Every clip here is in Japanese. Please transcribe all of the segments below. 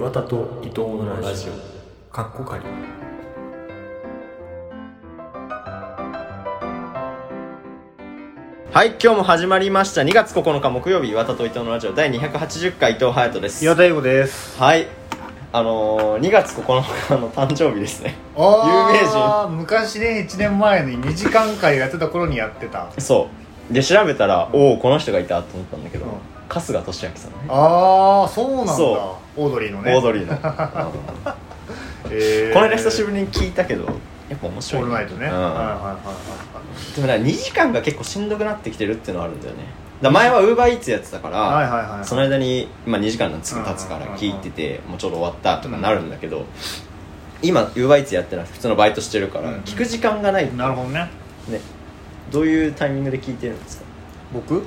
岩田と伊藤のラジオ。かっこかりはい今日も始まりました。2月9日木曜日岩田と伊藤のラジオ。第280回伊藤隼人です。岩田英語です。はい。あのー、2月9日の誕生日ですね。有名人。昔ね1年前に2時間会やってた頃にやってた。そう。で調べたら、おおこの人がいたと思ったんだけど、うん。春日俊明さんね。ああそうなんだ。そオードリーのね。オードリーの。えー。この間久しぶりに聞いたけどやっぱ面オ白いールナイトね、うん。はいはいはいはいでもね2時間が結構しんどくなってきてるっていうのはあるんだよね。だ前はウーバーイーツやってたから、はいはいはいはい。その間に、まあ、2時間のつ経つから聞いてて、もうちょうど終わったとかなるんだけど、今ウーバーイーツやってない普通のバイトしてるから、うん聞く時間がないなるほどね。ね。どういうタイミングで聞いてるんですか？僕？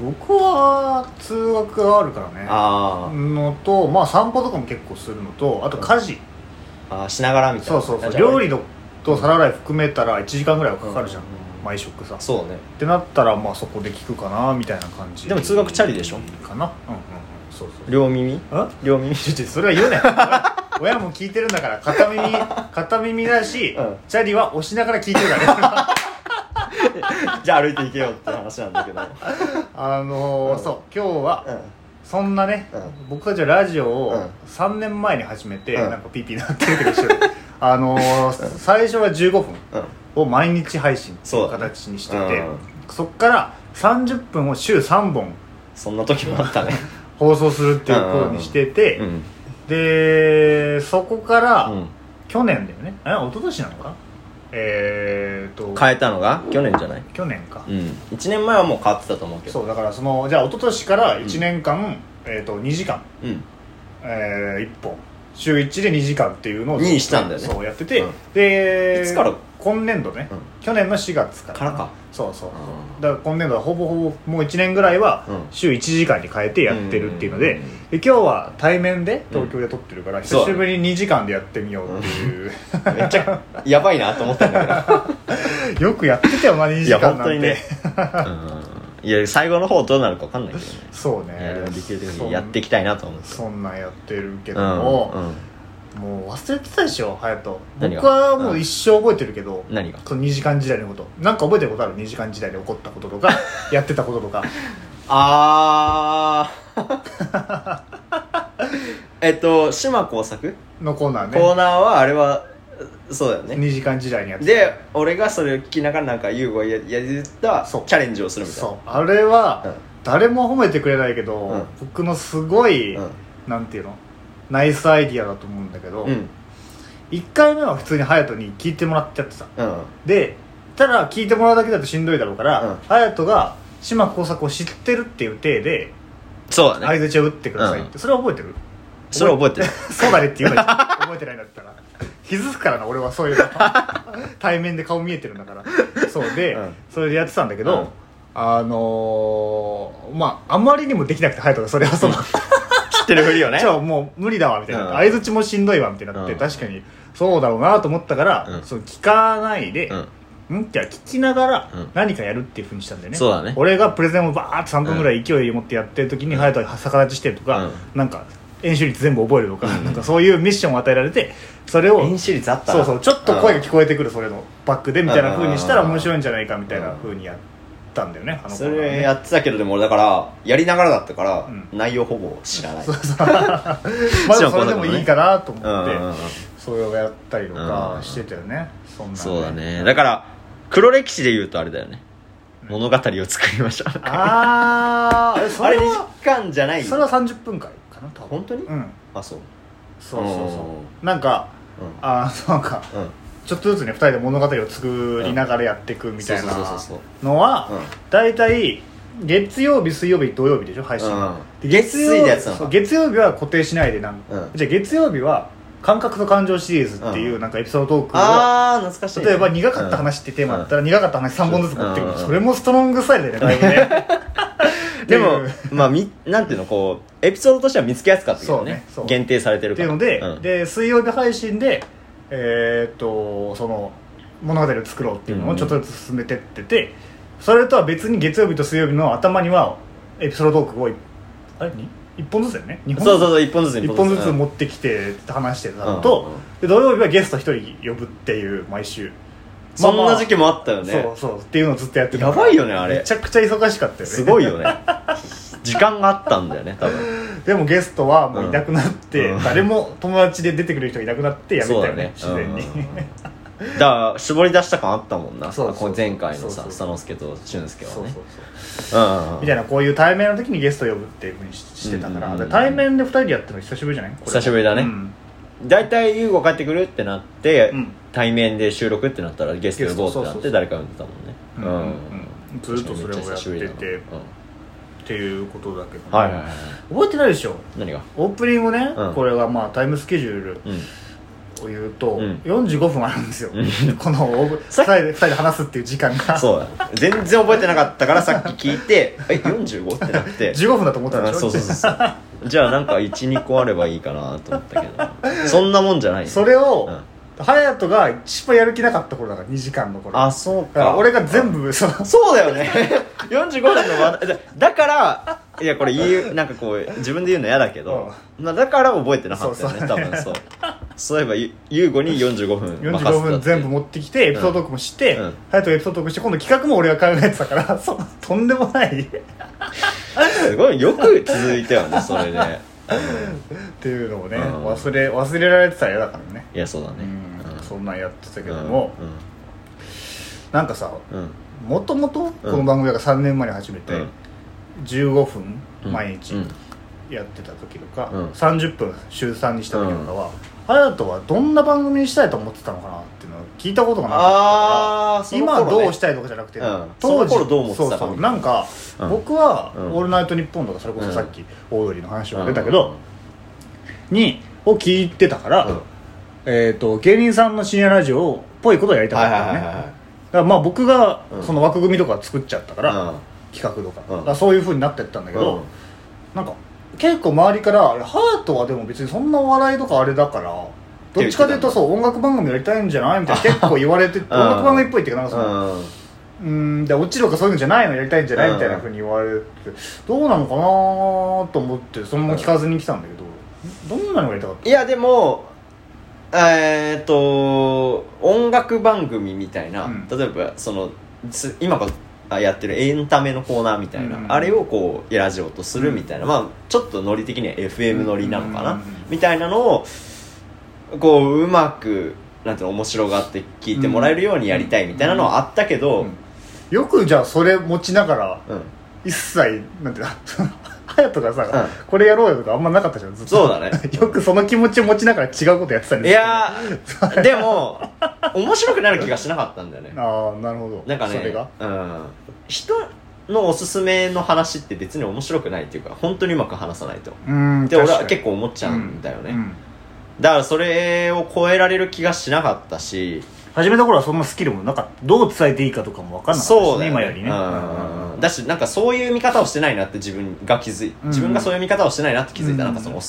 僕は通学があるからね。あー。のとまあ散歩とかも結構するのとあと家事、あーしながらみたいな。そうそうそう。料理のと皿洗い含めたら1時間ぐらいはかかるじゃん、うん。毎食さ。っそうね。てなったらまあそこで聞くかなみたいな感じでも通学チャリでしょ？かな。うんうんうん。そうそう両耳？あ両耳？ちょちょそれは言うなよ親も聞いてるんだから片耳片耳だし、うん。チャリは押しながら聞いてるからね じゃあ歩いていけよって話なんだけど。あのーうん。そう今日は、うん。そんなね、うん。僕たちはラジオをうん。3年前に始めて、うん。なんかピーピーなってるけど一緒で あのー最初は15分うん。を毎日配信っていう形にしててうん。そっから30分を週3本そんな時もあったね。放送するっていう風にしてて、うん。でそこから、うん。去年だよね。え一昨年なのかえー、と。変えたのが？去年じゃない？去年か、うん。1年前はもう変わってたと思うけど。そうだからそのじゃあ一昨年から1年間、えー、と2時間、うん。え1本。週1で2時間っていうのをにしたんだよね。そうやってて、うん。でいつから今年度ね、うん。去年の4月から。からか。そうそう。うんだから今年度はほぼほぼもう1年ぐらいはうん。週1時間に変えてやってるっていうので,、うん。で今日は対面で東京で撮ってるから、久しぶりに2時間でやってみようっていう、めっちゃやばいなと思ったんだけど。よくやってたよな2いや時間なんて。本当にね。うん。いや最後の方どうなるか分かんないけどね。そうやでもできるそん時にやっていきたいなと思って。そんなんやってるけどうんも、うんもう忘れてたでしょ隼人。何が？僕はもう一生覚えてるけど、何が？その2時間時代のこと。なんか覚えてることある？2時間時代で起こったこととか やってたこととか。あー。えっと島工作？のコーナーね。コーナーはあれはそうだよね。2時間時代にやってで俺がそれを聞きながらなんか優吾がややったチそう。ャレンジをするみたいな。そう。あれは、うん。誰も褒めてくれないけど、うん。僕のすごい、うん。なんていうの？ナイスアイディアだと思うんだけど、うん。1回目は普通に隼人に聞いてもらってやってた。うん。でただ聞いてもらうだけだとしんどいだろうから、うん。隼人が島耕作を知ってるっていう体でそうだね。相づちを打ってくださいって、うん。それは覚えてる？それ覚えてる。そうだねって言うな覚えてないんだったら。気づくからな俺はそういうの。対面で顔見えてるんだから。そう。で、うん。それでやってたんだけど、うん。あのー、まああまりにもできなくて隼人がそれはその知ってるふりをね。じゃあもう無理だわみたいな。うん。相づちもしんどいわみたいになって、うん。確かに。そうだろうなと思ったから、うん。その聞かないで、うん。んじゃあ聞きながらうん。何かやるっていうふうにしたんだよね、そうだね。俺がプレゼンをバーッと3分ぐらい勢いを持ってやってる時に隼人が逆立ちしてるとか、うん。なんか演習率全部覚えるとか,、うん。なんかそういうミッションを与えられてそれを演習率あった。そうそうちょっと声が聞こえてくるそれのバックでみたいなふうにしたらうん面白いんじゃないかみたいなふうにやったんだよねあのそ頃はね。れやってたけどでも俺だからやりながらだったから、ん。内容ほぼ知らない。そうそう。まあでもそれでもいいかなと思って、うんうんうんそれをやったりとかうんしてたよね、そんなそうだね。だから黒歴史で言うとあれだよね。物語を作りました。あーえそあれ2れは時間じゃない？それは30分回かな多分。本当に？うん。あそう。そうそうそう。うなんかうん。あーなんかうんちょっとずつね2人で物語を作りながらやっていくみたいなのはうん。大体月曜日水曜日土曜日でしょ配信。うん。で月水でやってたのかそう月曜日は固定しないでなんうん。じゃあ月曜日は感覚と感情シリーズっていううんなんかエピソードトークをああ懐かしいね。例えば苦かった話ってテーマだったら苦かった話3本ずつ持ってくる。うん。それもストロングスタイルだよねだいぶね。でもまあみなんていうのこうエピソードとしては見つけやすかったけどね。ね限定されてるってからいうので、うん。で水曜日配信でえーっとその物語を作ろうっていうのをちょっとずつ進めてってて、それとは別に月曜日と水曜日の頭にはエピソードトークをいあれ？に？1本ずつだよね？2そうそうそう一本ずつ1本ずつ。うん持ってきて話してたのうんうんと、で土曜日はゲスト1人呼ぶっていう毎週。そんな時期ももあったよね。そうそうっていうのをずっとやってたやばいよねあれ。めちゃくちゃ忙しかったよね。すごいよね。時間があったんだよね多分でもゲストはもういなくなって、うん。誰も友達で出てくる人がいなくなってやめたよねね。自然に、だから絞り出した感あったもんな。そうそう前回のさ佐之助と俊介はね。みたいなこういう対面の時にゲスト呼ぶっていうふうにししてたから、対面で2人でやってるの久しぶりじゃない？久しぶりだね。うん。大体優吾帰ってくるってなって、うん。対面で収録ってなったらゲスト呼ぼうってなって誰か呼んでたもんね。うん。うん。ずっとそれをやっててっていうことだけどはいはいはい。覚えてないでしょ？何が？オープニングね、うん。これがまあタイムスケジュールうん。を言うと、うん。45分あるんですよ、うん。この2さ人で二人で話すっていう時間が。そう。だ全然覚えてなかったからさっき聞いて「え 45?」ってなって。15分だと思ったでしょ？あそうそうそうそう。じゃあなんか12個あればいいかなと思ったけど。そんなもんじゃないそれを、うん隼人が一番やる気なかった頃だから2時間の頃。あそうだからか俺が全部そのそうだよね。45分の話題だだからいやこれ言うなんかこう自分で言うの嫌だけど、まあ、だから覚えてなかったよねそうそう。多分そう。そういえばゆ優吾に45分任せた45分全部持ってきてエピソードトークもしてうん。隼人がエピソードトークして今度企画も俺が考えてたからそとんでもないすごいよく続いたよねそれで、うんっていうのをねうん。忘れ忘れられてたら嫌だからね。いやそうだね。うん。そんなんやってたけうん。どもなんかさうん。うんもともとこの番組が3年前に始めてうん。15分毎日うん。やってた時とかうん。30分週3にした時とかは隼人はどんな番組にしたいと思ってたのかなっ聞いたことがなかったからああ今どうしたいとかじゃなくて、うん。その頃どう思ってたかそうなんか、うん。僕はうん「オールナイトニッポン」とかそれこそさっきオードリーの話が出たけうんど、にを聞いてたから、うん。えー、と芸人さんの深夜ラジオっぽいことをやりたかはいったのね、はいはいはいだからまあ僕がうん。その枠組みとか作っちゃったから、うん。企画とか,、からそういうふうになってったんだけど、うん。なんか結構周りから「いや隼人はでも別にそんなお笑いとかあれだからどっちかというとそう音楽番組やりたいんじゃない?」みたいな 結構言われて音楽番組っぽいっていうかなんかその、うん。うんで落ちるとかそういうのじゃないのやりたいんじゃないうんみたいなふうに言われてどうなのかなと思ってそのまま聞かずに来たんだけど、どんなのがやりたかった？いやでもえーっと音楽番組みたいな、うん。例えばそのつ今こあやってるエンタメのコーナーみたいな、うん。あれをこうラジオとするみたいな、まあちょっとノリ的には FM ノリなのかな、うん。みたいなのをこううまくなんていうの面白がって聞いてもらえるようにやりたいみたいなのはあったけど、うんよくじゃあそれ持ちながらうん。一切なんていうの 隼人がさ、うん。これやろうよとかあんまなかったじゃんずっと。そうだね。よくその気持ちを持ちながら違うことやってたんいですやーでも面白くなる気がしなかったんだよね。ああなるほど。なんかねそれが？うん、人のおすすめの話って別に面白くないっていうか本当にうまく話さないと。うんで俺は結構思っちゃうんだよね、うんだからそれを超えられる気がしなかったし始めた頃はそんなスキルもなかった。どう伝えていいかとかも分かんなかったし、ね、そうね、今よりね。うんだしなんかそういう見方をしてないなって自分が気づいうん。自分がそういう見方をしてないなって気づいた、うん。なんかその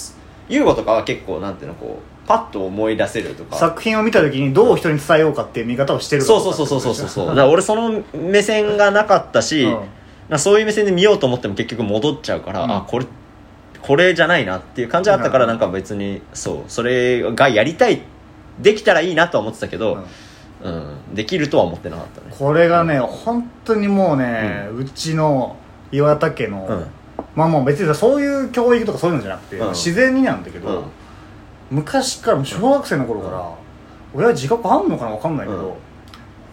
優吾とかは結構なんていうのこうパッと思い出せるとか。作品を見た時にどう人に伝えようかっていう見方をしてるそうそうそうそうそうそうそう。だから俺その目線がなかったし、うん。そういう目線で見ようと思っても結局戻っちゃうから、うん。あこれこれじゃないなっていう感じあったからうん。なんか別にそうそれがやりたいできたらいいなとは思ってたけど、うん。できるとは思ってなかったね。これがね本当にもうね、うちの岩田家の、うん。まあもう別にさそういう教育とかそういうのじゃなくて、うん。自然になんだけど、うん。昔から小学生の頃から、親は自覚あんのかな分かんないけど、うん。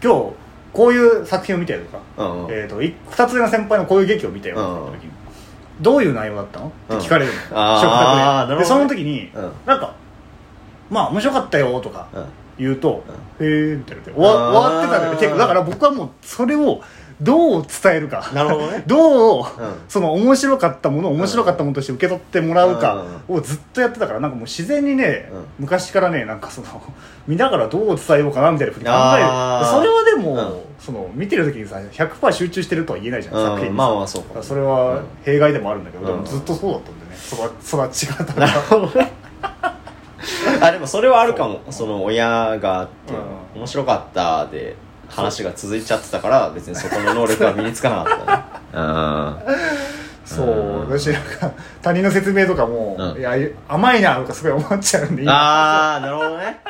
今日こういう作品を見たよとか、うんうん。えー、とい2つ上の先輩のこういう劇を見たよって言った時に、どういう内容だったの？って聞かれるの、あーなるほどね。食卓ででその時に、うん。なんかまあ面白かったよとかうん。言うと、うへえみたいな終わ終わってたんだよね。結構だから僕はもうそれをどう伝えるか。なるほどね。どう、ん。その面白かったものを面白かったものとして受け取ってもらうかをずっとやってたからなんかもう自然にね、うん。昔からねなんかその 見ながらどう伝えようかなみたいなふうに考える。それはでも、うん。その見てる時にさ100%集中してるとは言えないじゃん、うん。作品にさ。まあまあそうそれは弊害でもあるんだけど、うん。でもずっとそうだったんでね。育育ち方なるがほどね。あでもそれはあるかも。その親があって、うん。面白かったで話が続いちゃってたから別にそこの能力は身につかなかったね。そう、私なんか他人の説明とかも、うん。いや甘いなとかすごい思っちゃうんで今ああなるほどね。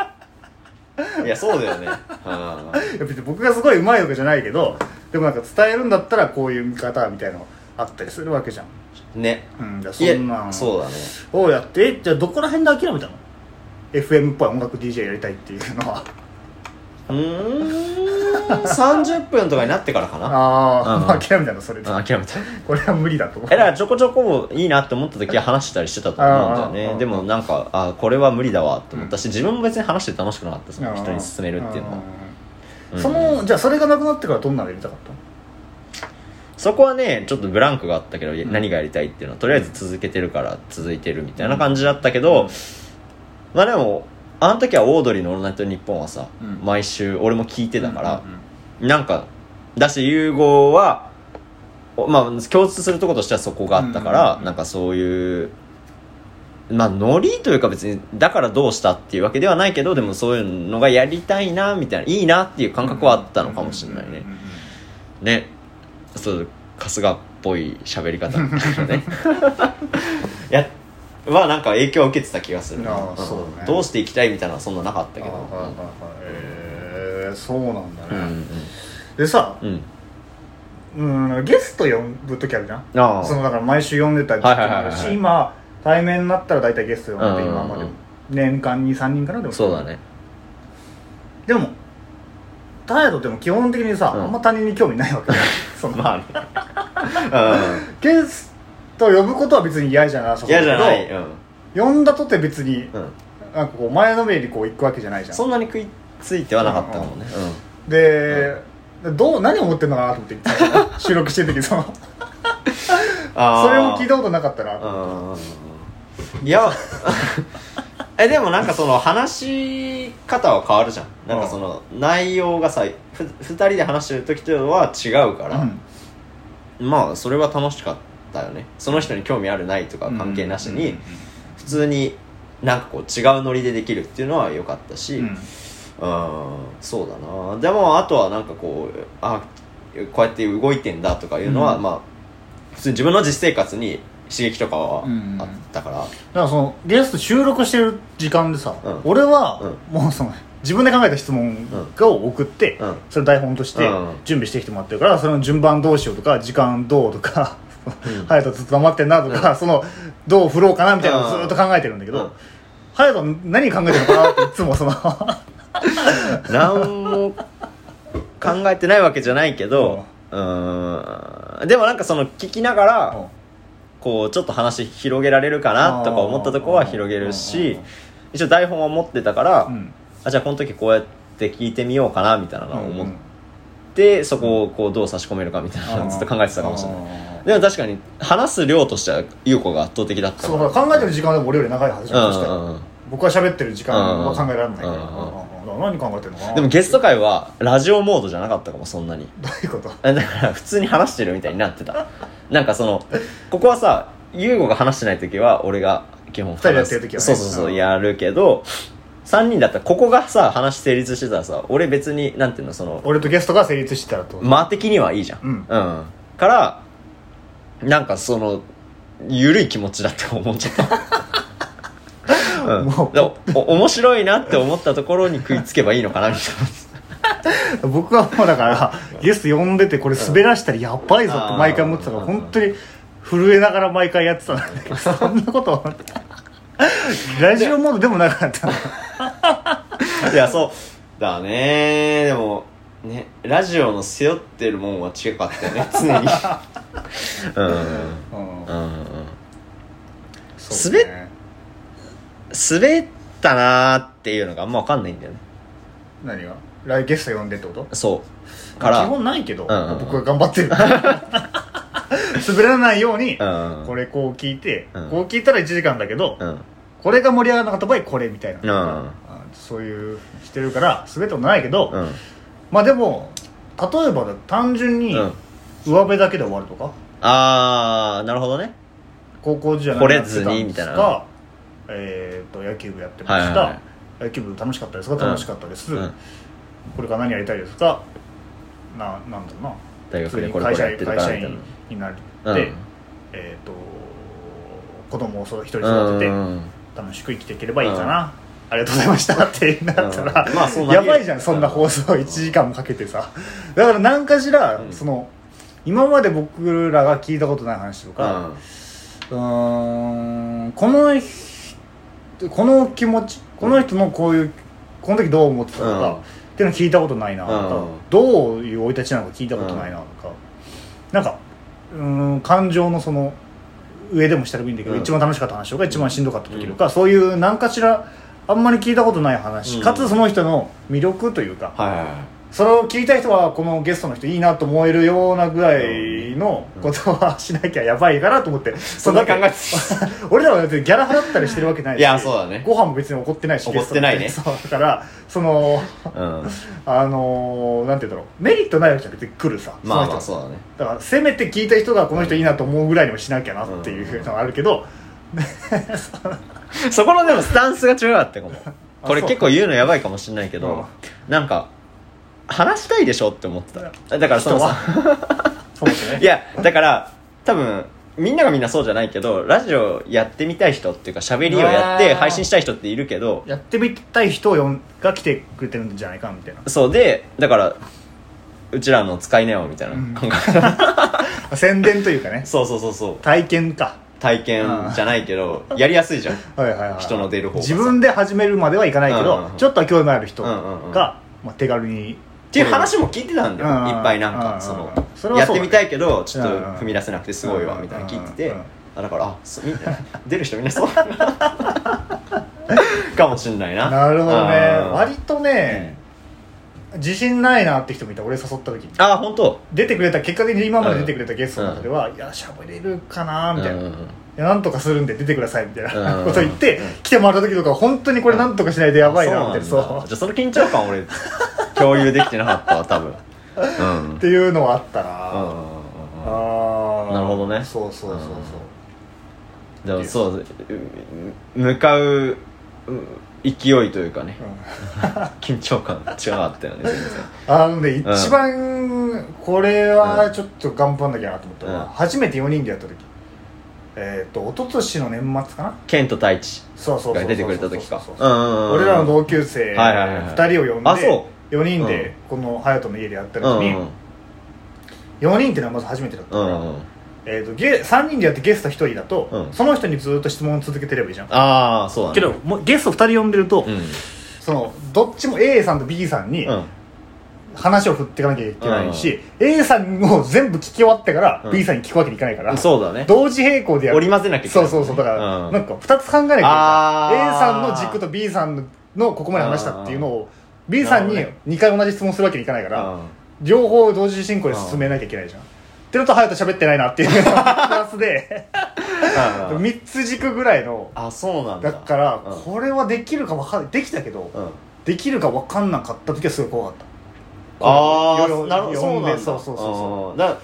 いやそうだよね。うん。いや別に僕がすごいうまいわけじゃないけどでもなんか伝えるんだったらこういう見方みたいなのあったりするわけじゃん。ね。うんそんなんそうだね。をやって。じゃあどこら辺で諦めたの？FM っぽい音楽 DJ やりたいっていうのはうーん30分とかになってからかな。ああ、うん。まあ諦めたのそれで。あ諦めた。これは無理だと思う。えだからちょこちょこいいなって思った時は話したりしてたと思うんだよね。でもなんかあこれは無理だわって思った。し、自分も別に話して楽しくなかったその人に勧めるっていうのは、うんうん。そのじゃあそれがなくなってからどんなのやりたかったの？そこはねちょっとブランクがあったけど、何がやりたいっていうのはとりあえず続けてるから続いてるみたいな感じだったけど、まあでもあの時はオードリーの「オールナイトニッポン」はさ、うん。毎週俺も聞いてたからうん、なんかだし融合はおまあ共通するところとしてはそこがあったから、うんなんかそういうまあノリというか別にだからどうしたっていうわけではないけどでもそういうのがやりたいなみたいないいなっていう感覚はあったのかもしれないね、うんうんうんね。そう春日っぽい喋り方だね。い やはなんか影響を受けてた気がするな。あーん。そうだね。どうしていきたいみたいなのはそんななかったけど。あはいはいはい。えーそうなんだうんね、でさうん。うん。うんゲスト呼ぶ時あるじゃん？ああそのだから毎週呼んでた時期もあるはいはいはいはいし今対面になったら大体ゲスト呼んでうんうんうん。今までも年間23人かなでも。そうだね。でも態度でも基本的にさ、うん。あんま他人に興味ないわけだよそのまあね。ゲスト呼ぶことは別に嫌じゃなさうん嫌じゃない、けうん。ど呼んだとて別にうん、なんかこう前のめりにこう行くわけじゃないじゃん。そんなに食いついてはなかったかもね。で、どう何思ってんのかなと思って言ってたの収録してる時そのあー。それを聞いたことなかったなとうんいや えでもなんかその話し方は変わるじゃん。なんかその内容がさふ二人で話してる時とは違うから、まあそれは楽しかったよね。その人に興味あるないとか関係なしに、普通になんかこう違うノリでできるっていうのは良かったし、うん。うんそうだな。でもあとはなんかこうあこうやって動いてんだとかいうのは、うん。まあ普通に自分の実生活に刺激とかはうんあったから、だからそのゲスト収録してる時間でさ、うん。俺はうもうその自分で考えた質問を送って、うん。それを台本としてうん。準備してきてもらってるからその順番どうしようとか時間どうとかうん。隼人ずっと黙ってんなとか、うん。そのどう振ろうかなみたいなのをずっと考えてるんだけうん。ど隼人、何考えてるのかなっていつもその 何も考えてないわけじゃないけどうん。でもなんかその聞きながらこうちょっと話広げられるかなとか思ったとこは広げるうん。し一応台本は持ってたから、うん。あじゃあこの時こうやって聞いてみようかなみたいなのを思っうん。て、そこをこうどう差し込めるかみたいなのをずっと考えてたかもしれないでも確かに話す量としては優子が圧倒的だったそうだから考えてる時間でも俺より長いはずじゃんうんうんうん。僕は喋ってる時間は考えられないからうんうんうんうん。うんだから何考えてるのかな？でもゲスト会はラジオモードじゃなかったかもそんなに。どういうこと？だから普通に話してるみたいになってた。なんかそのここはさ優吾が話してない時は俺が基本二人でやってる時はね。そうそうそう、うんやるけど3人だったらここがさ話成立してたらさ俺別になんていうのその俺とゲストが成立してたらと？間的にはいいじゃん。うん。からなんかその緩い気持ちだって思っちゃった、う。ん、もうでもお面白いなって思ったところに食いつけばいいのかなみたいな。僕はもうだからゲスト呼んでてこれ滑らしたらやばいぞって毎回思ってたからうん本当に震えながら毎回やってたんだけどそんなことはラジオモードでもなかったの。いやそう。だね。でもねラジオの背負ってるもんは違かったよね 常に。うん。うん。うん。うんそうね。滑ったなーっていうのがあんま分かんないんだよね。何が？来ゲスト呼んでってこと？そう。から基本ないけどうんうんうん。僕が頑張ってる。滑らないようにうん。これこう聞いてうん。こう聞いたら1時間だけどうん。これが盛り上がらなかった場合これみたいな。うん。あそういうしてるから滑ったことないけどうんまあでも例えばだ単純にうん。上辺だけで終わるとか？ああなるほどね。高校時代惚れずにみたいな。かえっと野球部やってました、はいはいはい。野球部楽しかったですか？楽しかったです、うん。これから何やりたいですか？ななんだろうな。大学でこれ普通に会社これやってるから会社みたい員になって、なうん。えっ、と子供をそう一人育ててうん。楽しく生きていければいいかな、ありがとうございましたってなったら、うん。まあやばいじゃんそんな放送1時間もかけてさ。だから何かしら、うん。その今まで僕らが聞いたことない話とか、うーんこの人この気持ちこの人のこういうこの時どう思ってたとか、うん。っていうの聞いたことないなとか、うん。どういう生い立ちなのか聞いたことないなとか、なんかうーん感情のその上でも下でもいいんだけど、うん。一番楽しかった話とか一番しんどかった時とか、そういう何かしらあんまり聞いたことない話、うん。かつその人の魅力というか、はいはいはい。それを聞いた人はこのゲストの人いいなと思えるようなぐらいのことはしなきゃやばいかなと思って、そんな考えて 俺らはだってギャラ払ったりしてるわけないしいやそうだね。ご飯も別に怒ってないし怒ってないね。ゲストってそうだからそのうん。あのーなんて言うんだろう。メリットないわけじゃなくて来るさまあまあそうだね。だからせめて聞いた人がこの人いいなと思うぐらいにもしなきゃなっていうのがあるけど、そこのでもスタンスが違うかったかも。これ結構言うのやばいかもしれないけうんどなんか話したいでしょって思ってた。だからその人さ そういやだから多分みんながみんなそうじゃないけどラジオやってみたい人っていうか喋りをやって配信したい人っているけどやってみたい人が来てくれてるんじゃないかみたいな。そうでだからうちらの使いなよみたいな感覚、宣伝というかね。そうそうそうそう。体験か体験じゃないけどやりやすいじゃん。はいはいはい。人の出る方がさ。自分で始めるまではいかないけど、うんうんうん。ちょっとは興味のある人が、うんうんうん。まあ、手軽に。っていう話も聞いてたんだよ、うんいっぱいなんうんかそのそれはそうだね。やってみたいけどちょっとうん踏み出せなくてすごいわうんみたいなの聞いてて、うんあだからあそみんな出る人みんなそう。かもしんないな。なるほどね。割とね、自信ないなって人もいた。俺誘った時に。あ本当？出てくれた結果的に今まで出てくれたゲストの中では、いや喋れるかなみたいな、いうんうん。やなんとかするんで出てくださいみたいなうんこと言って、うん来てもらった時とか本当にこれなんとかしないとやばいなみたいなそう。じゃあその緊張感俺共有できてなかったわ多分。うん。っていうのはあったな、うんうんうんうん。ああなるほどね。そうそうそうそう、でもそうう向かうう勢いというかね。緊張感違かったよね。全然あのね一番これはちょっと頑張んなきゃなと思ったのは、うん。初めて4人でやった時。えっ、と一昨年の年末かな？ケント太一そうそうそうそうが出てくれた時か。俺らの同級生はいはいはいはい。2人を呼んであそ4人でこの隼人の家でやった時にうんうん。4人ってのはまず初めてだったから、うんうんえー、とゲ3人でやってゲスト1人だと、うん。その人にずっと質問を続けてればいいじゃん。ああそうだね。けどもうゲスト2人呼んでると、うん。そのどっちも A さんと B さんにうん。話を振っていかなきゃいけないし、A さんを全部聞き終わってからうん。B さんに聞くわけにいかないから、そうだね。同時並行でやる。織り交ぜなきゃいけそない。うそうそうだから、うん。なんか2つ考えなきゃいけない A さんの軸と B さんのここまで話したっていうのを B さんに2回同じ質問するわけにいかないから、うん。両方同時進行で進めなきゃいけないじゃん、ってのと隼人喋ってないなっていう プラスで。うんうん3つ軸ぐらいの。あそうなんだ。だからうん。これはできるか分かんない。できたけどうん。できるか分かんなかった時はすごい怖かった。あよあなるほど。そうなんだ。そうそうそうだ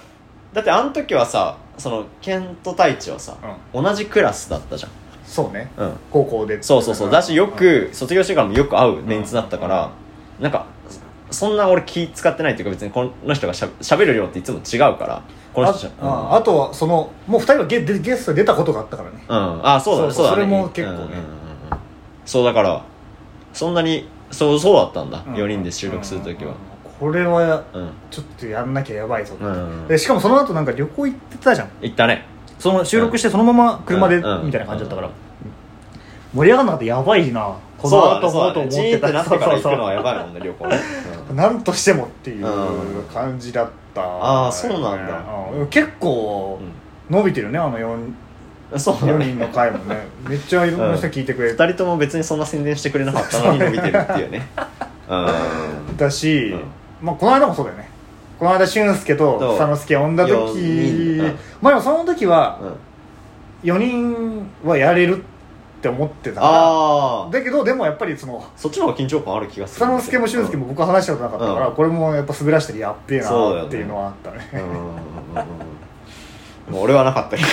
だってあの時はさそのケント太一はさ、同じクラスだったじゃん。そうね。うん。高校で。そうそうそう。だしよく卒業してからもよく会うメンツだったからなんかそんな俺気使ってないっていうか別にこの人がしゃ喋る量っていつも違うから。このあ人ああとはそのもう2人はゲゲゲストで出たことがあったからね。うん。あそうだね。そうだね。それも結構ね。うんうんうん。うんそうだからそんなにそうそうだったんだ、うん。4人で収録する時は。これはうん。ちょっとやんなきゃやばいぞって。うん。でしかもその後なんか旅行行ってたじゃん。行ったね。その収録してそのまま車でみうん。たいな感じだったから盛り上がんなかったやばいな。この後もと思ってた。ら行くのはそうやばいもんね旅行ね、そうなんとしてもっていううん。感じだった。あーそうなんだ。うん。結構伸びてるねあの 4, うん、そうだ4ね人の回もね。めっちゃいろんな人聞いてくれて。2人とも別にそんな宣伝してくれなかったのに伸びてるっていうね。うん。だし、うん。まあこの間もそうだよね。この間俊介とそう。佐之助呼んだ時、まあでもその時はうん。4人はやれるって思ってたかああらだけどでもやっぱりそのそっちの方が緊張感ある気がす佐る之助も俊介も僕は話したことなかったから、うん。これもやっぱ滑らしてるやっべえなっていうのはあったね。うんうんうんうんもう俺はなかったけど。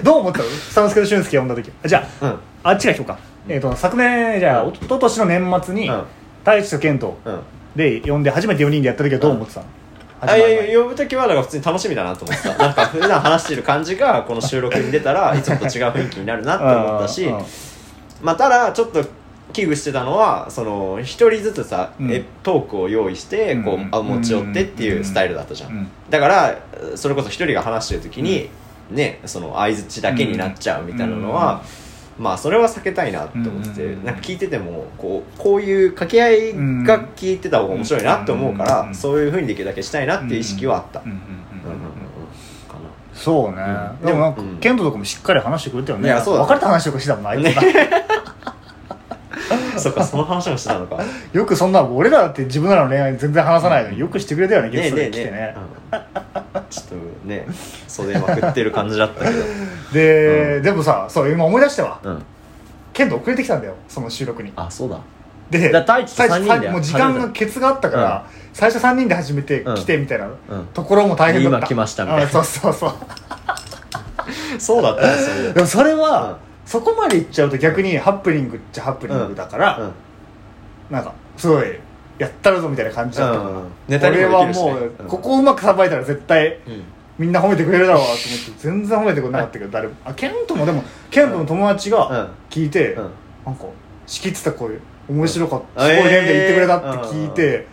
う思ったの？佐之助と俊介呼んだ時。あじゃどうん。ああっちが今日か、えー、と昨年じゃあ、うん。おととしの年末に、うん。太一と健人うん。で呼んで初めて4人でやった時はどう思ってたの、あいや呼ぶ時はだから普通に楽しみだなと思ってた。なんか普段話してる感じがこの収録に出たら いつもと違う雰囲気になるなって思ったし。うんうんまあただちょっと危惧してたのはその一人ずつさ、うん。えトークを用意してこう、うんあ持ち寄ってっていうスタイルだったじゃん、うんだからそれこそ一人が話してる時に、ねその相づちだけになっちゃうみたいなのは、まあそれは避けたいなって思ってて、うんなんか聞いててもこうこういう掛け合いが聞いてた方が面白いなって思うから、うんそういうふうにできるだけしたいなっていう意識はあった、そうね、うん。でもなんか、うん。ケントとかもしっかり話してくれたよね。別れた話とかしてたもんなあいつが、そっかその話もしてたのか。よくそんな俺らだって自分らの恋愛全然話さないのによくしてくれたよねゲねえストね。えねで来てねえ、うんちょっとね袖まくってる感じだったけど。で、でもさそう今思い出したわ。うん。ケント遅れてきたんだよその収録に。あそうだ。で最初三人でもう時間がケツがあったから、最初3人で始めてうん来てみたいなうんところも大変だった。今来ましたみたいな。うんそうそうそう。そうだったねそういうでもそれは、うん。そこまでいっちゃうと逆にハプニングっちゃハプニングだから、うん。なんかすごいやったるぞみたいな感じだった。から、うんネタにもできるしね。俺はもう、うん。ここをうまくさばいたら絶対うん。みんな褒めてくれるだろうなと思って全然褒めてくれなかったけど誰も。あケントもでもケントの友達が聞いて、うん。なんか仕切ってた声面白かった、うん。すごい変で言ってくれたって聞いえて、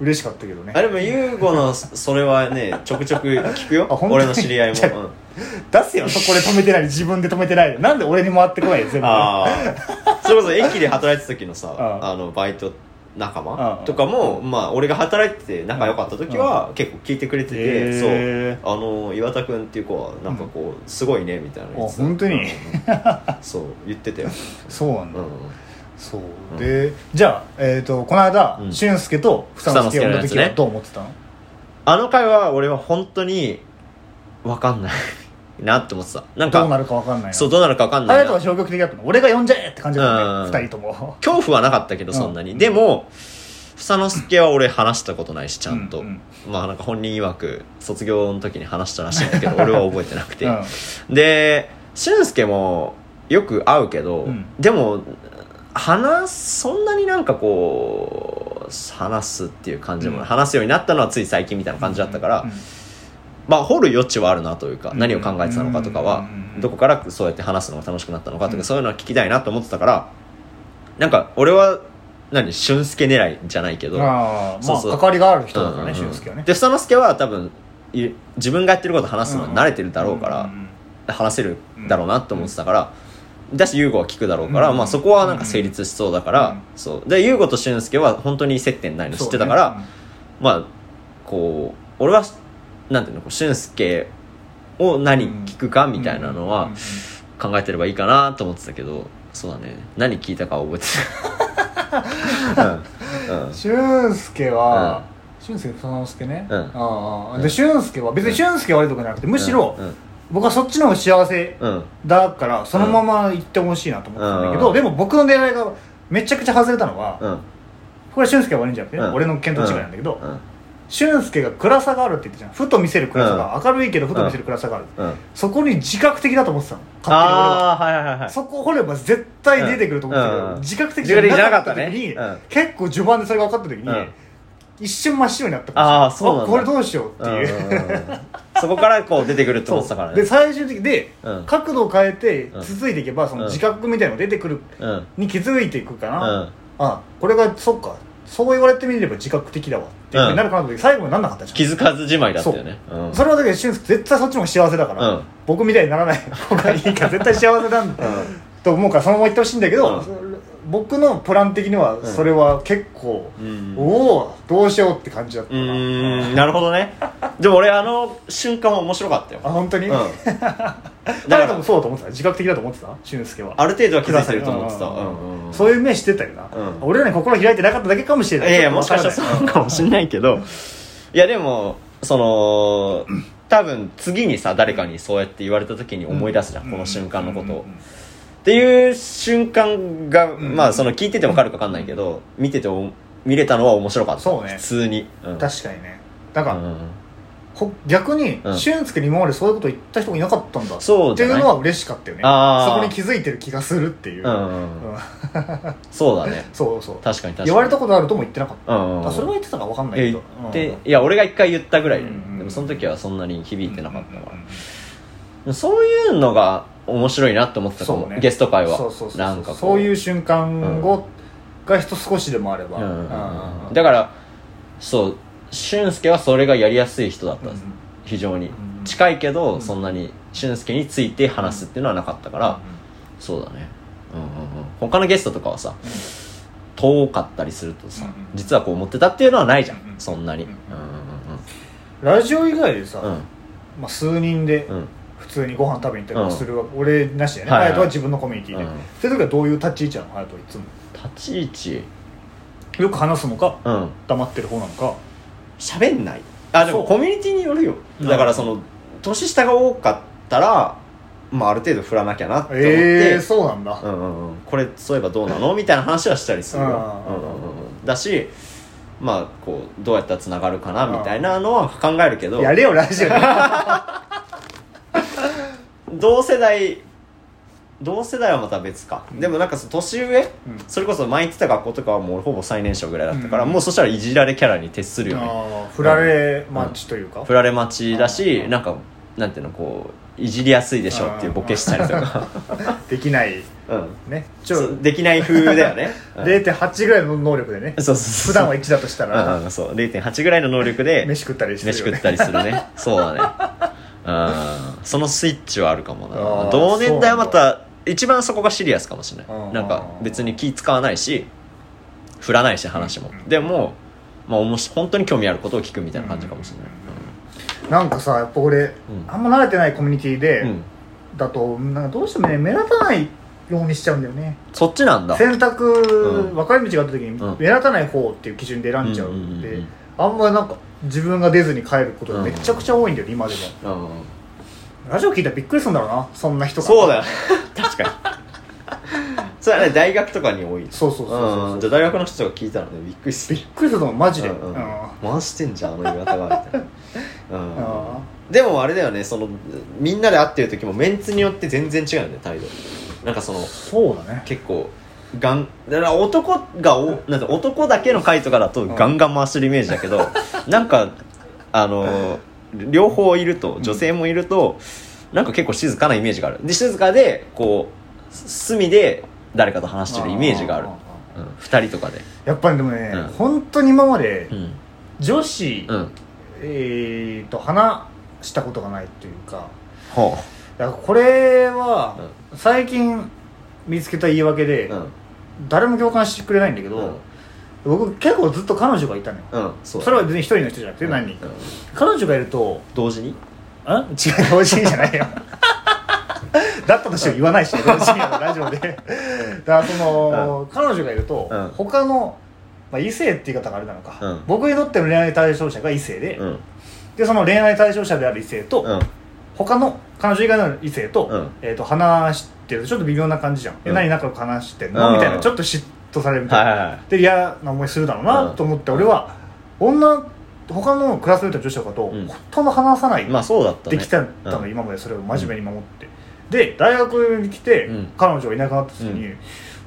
嬉しかったけどね。あでも優吾のそれはねちょくちょく聞くよ。あ本当に？俺の知り合いも、出すよそこで止めてない。自分で止めてないでなんで俺に回ってこないよ全部。ああそれこそ駅で働いてた時のさ うんあのバイト仲うん間とかもまあ俺が働いてて仲良かった時は結構聞いてくれててへそう。あの岩田君っていう子はなんかこうすごいねみたいなあ本当に？うん。そう言ってたよ。そうなんだ、うん。そう。うん。でじゃあ、えー、とこの間、うん。俊介と房之助呼んだ時はどう思ってたの？あの回は俺は本当に分かんないなって思ってた。なんかどうなるか分かんないな。そうどうなるか分かんないな。隼人は消極的だったの。俺が呼んじゃえって感じだったうん。ね二人とも。恐怖はなかったけどそんなに、うん。でも房之助は俺話したことないしちゃんと、うん。まあなんか本人曰く卒業の時に話したらしいんだけど 俺は覚えてなくて、うん。で俊介もよく会うけど、うん。でも話すそんなになんかこう話すっていう感じでも話すようになったのはつい最近みたいな感じだったから、うんまあ掘る余地はあるなというか、うん。何を考えてたのかとかは、うん。どこからそうやって話すのが楽しくなったのかとか、うん。そういうのは聞きたいなと思ってたからなんか俺は何俊介狙いじゃないけどああまあそうそう。関わりがある人だからね俊介はね。で房之助は多分い自分がやってること話すのは慣れてるだろうから、んん。話せるだろうなと思ってたから、だし優吾は聞くだろうから、うん。まあ、そこはなんか成立しそうだから、うん。そう。で優吾と俊介は本当に接点ないの知ってたから、そうね。まあこう俺はなんていうの俊介を何聞くかみたいなのはうんうん考えてればいいかなと思ってたけどそうだね。何聞いたかは覚えてた うんうん。俊介は俊介房之助ね。うん。あで俊介は別に俊介は悪いとかじゃなくてむしろうん。僕はそっちの方が幸せうん。だからそのまま行ってほしいなと思ってたんだけうん。どでも僕の狙いがめちゃくちゃ外れたのはうん。これ俊介が悪いんじゃなくてねうん。俺の見当違いなんだけどうん俊介が暗さがあるって言ってたじゃん。ふと見せる暗さが。明るいけどふと見せる暗さがある。うん。そこに自覚的だと思ってたの。勝手に俺はああはいはいはい。はいそこを掘れば絶対出てくると思ってたけど、うん。自覚的自覚的じゃなかった時に、ねうん。結構序盤でそれが分かった時に、うん。一瞬真っ白になったあーそうなんだ。これどうしようっていう、うん。そこからこう出てくるって思ってたからね。で最終的で、うん。角度を変えてうん。続いていけばその自覚みたいなのが出てくるうん。に気づいていくかな、うん。あこれがそっか。そう言われてみれば自覚的だわ。っていうふうになるかなと思って最後になんなかったじゃん。気づかずじまいだったよね。う。ん。それはだけど俊介絶対そっちの方が幸せだから、うん。僕みたいにならない。方がいいから絶対幸せなんだ、と思うからそのまま行ってほしいんだけど、うん。そ僕のプラン的にはん。それは結構、うん。おおどうしようって感じだったうなーん。なるほどね。でも俺あの瞬間は面白かったよ。あ本当に、うん だからもそうだと思ってた？自覚的だと思ってた？俊介は。ある程度は気づいてると思ってた。うんそういう目してたよな、うん。俺らに心開いてなかっただけかもしれない。いやいやもしかしたらそうかもしんないけど。いやでもその多分次にさ誰かにそうやって言われた時に思い出すじゃん、この瞬間のことを、っていう瞬間が、ん。まあその聞いてても分かるか分かんないけど見ててお見れたのは面白かった。そうね。普通に、うん、確かにね。だから、逆にうん。俊介に今までそういうこと言った人がいなかったんだ。ってそうじゃない？いうのは嬉しかったよね。そこに気づいてる気がするっていう、そうだね。そうそう。確かに確かに。言われたことあるとも言ってなかった、うそれは言ってたか分かんないえけど。言って、うん。いや俺が一回言ったぐらいで、うんうんうんでもその時はそんなに響いてなかったそういうのが面白いなって思ってたかも、そうね。ゲスト会は。そうそうそうなんかこそういう瞬間を、が人少しでもあれば、だからそう俊介はそれがやりやすい人だったんです、うん非常に、ん近いけど、うん。そんなに俊介について話すっていうのはなかったから、そうだね。うんうんうん。他のゲストとかはさ遠かったりするとさ、うんうん。実はこう思ってたっていうのはないじゃん、うんうん。そんなに。ううん。んラジオ以外でさ、うん。うんまあ、数人でうん。うん普通にご飯食べに行ったりするわ、俺なしでね。はいはい。隼人は自分のコミュニティで、うん。そういう時はどういう立ち位置なの？隼人はいつも。立ち位置？よく話すのか？うん。黙ってる方なのか？喋んない。あでもコミュニティによるよ。うん。だからその年下が多かったらまあある程度振らなきゃなって思って、ええー、そうなんだ、うんうんうん、これそういえばどうなの？みたいな話はしたりするよ、うん。うんうんだしまあこうどうやったらつながるかな？みたいなのは考えるけど。やれよラジオで 同世代同世代はまた別か、でもなんかその年上、うん。それこそ前行ってた学校とかはもうほぼ最年少ぐらいだったから、うん。もうそしたらいじられキャラに徹するよね。振られ待ちというか、振られ待ちだしうん。なんかなんていうのこういじりやすいでしょっていうボケしたりとか。できない。うん。ね。ちょできない風だよね、うん。0.8ぐらいの能力でね。そうそうそう。普段は1だとしたうんらうんそう。0.8ぐらいの能力で飯食ったりしてるよ、ね、飯食ったりするね。そうだね。うん。そのスイッチはあるかもあなー同年代はまた一番そこがシリアスかもしれなうん。いなんか別に気使わないし振らないし話も。うん。でもまあおもし本当に興味あることを聞くみたいな感じかもしれない。なんかさやっぱ俺、あんま慣れてないコミュニティで、うん。うんだとなんかどうしてもね目立たないようにしちゃうんだよね。そっちなんだ。選択、うん。分かれ道があった時にうん。目立たない方っていう基準で選んじゃうんで、うんうんうんうん。あんまりなんか自分が出ずに帰ることがめちゃくちゃ多いんだよね今でも。うんラジオ聞いたらびっくりするんだろうなそんな人が。そうだよ。確かに。それはね大学とかに多い。そうそうそうそうう。ん。じゃあ大学の人とか聞いたらねびっくりする。びっくりするのマジで、うんうんうん。回してんじゃんあの言い方がみたいな、うん。あでもあれだよねそのみんなで会ってる時もメンツによって全然違うんだよ態度。なんかそのそうだね。結構ガンだから男がおなんか男だけの回とかだとガンガン回してるイメージだけど、なんかあの両方いると女性もいると、なんか結構静かなイメージがある。で静かでこう隅で誰かと話してるイメージがある、うん、2人とかで。やっぱりでもね、うん。本当に今までうん。女子、うん。えー、と話したことがないというかこれは最近見つけた言い訳で、ううん。誰も共感してくれないんだけど、うん僕結構ずっと彼女がいたのよ。うんそうそれは別に一人の人じゃなくて何人。か、うん。彼女がいると同時に？ん違う同時にじゃないよ。だったとしても言わないしね同時にはラジオで。だからその、彼女がいると、うん。他の、まあ、異性って言い方があれなのか、うん。僕にとっての恋愛対象者が異性で、うん。でその恋愛対象者である異性と、うん。他の彼女以外の異性と,、うん。えー、と話してるとちょっと微妙な感じじゃん、えうん。何仲良く話してんの、うん。みたいなちょっと嫉妬されるみたいな、はいはいはい。で嫌な思いするだろうなうん。と思って、俺は女他のクラスメートの女子とかと、うん。ほとんど話さないまあそうだっできたの、うん。今までそれを真面目に守って、で大学に来て、うん。彼女がいなくなった時に、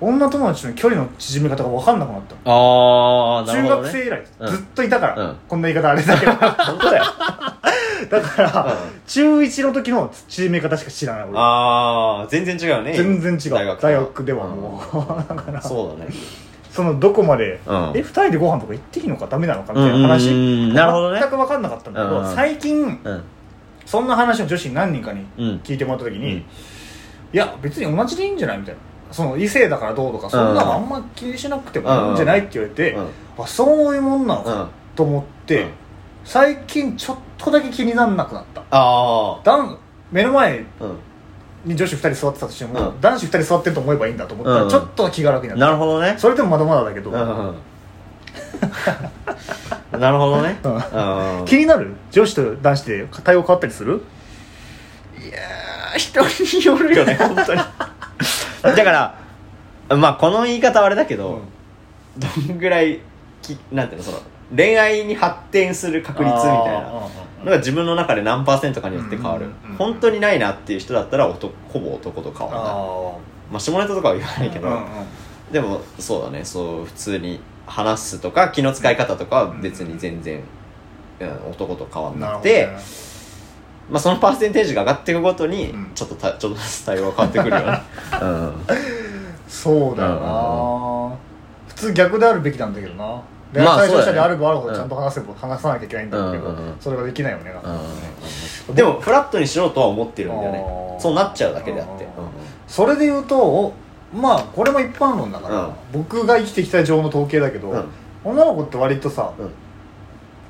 女友達の距離の縮め方が分かんなくなったの。ああなる中ほど、ね、学生以来、うんずっといたから、うん。こんな言い方あれだけど。本当だよ。だから、うん。中1の時の縮め方しか知らない俺。ああ全然違うね。全然違う。大大学学ではもう、だからそそうだね。のどこまで、うん。え二人でご飯とか行っていいのかダメなのかみたいな話、うんうんうんなるほどね。全く分かんなかったんだけど、うん。最近うん。そんな話を女子に何人かにうん。聞いてもらった時に、うん。いや別に同じでいいんじゃないみたいなその異性だからどうとかそんなのあんま気にしなくてもいいんじゃないって言われて、うん。あそういうもんなのかうんと思って、うん。最近ちょっとだけ気にならなくなった。あ男目の前に女子2人座ってたとしても、うん。男子2人座ってると思えばいいんだと思ったら、うん。ちょっと気が楽になった。なるほどね。それでもまだまだだけど、うん。なるほどね。気になる？女子と男子で対応変わったりする？いやー人によるよね本当に だからまあこの言い方はあれだけど、どんぐらいきなんていうのその恋愛に発展する確率みたいな。のが自分の中で何パーセントかによって変わる、本当にないなっていう人だったら男ほぼ男と変わらない。あまあ下ネタとかは言わないけど、でもそうだねそう普通に話すとか気の使い方とかは別に全然、うん、男と変わんなくて、なまあ、そのパーセンテージが上がっていくごとにうん。ちょっとたちょっとずつ対応が変わってくるよね、うん、そうだよな。普通逆であるべきなんだけどな。恋まあ愛対象者そうだよねであればあるほどちゃんと話せば話さなきゃいけないんだろうけどうんうんうん。それができないよねなんかねでもフラットにしようとは思ってるんだよね。あー。そうなっちゃうだけであって、あー。それで言うとおまあこれも一般論だから、うん。僕が生きてきた情の統計だけど、うん。女の子って割とさ、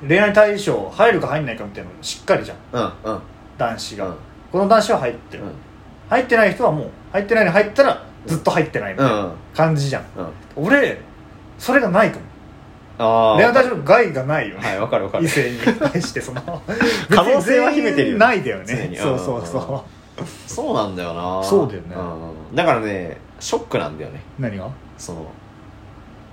恋愛対象入るか入んないかみたいなのしっかりじゃん。うんうん。うん男子が、うん。この男子は入ってる、入ってない人はもう入ってないのに入ったらずっと入ってないみたいうん。な感じじゃん、うん。俺それがないかも。ああ恋愛対象害がないよね、はいわかるわかる。異性に対してその。可能性は秘めてるよ別に全員ないだよ常にねそうそうそそうなんだよな。そうだよね。うんだからねショックなんだよね。う何が？その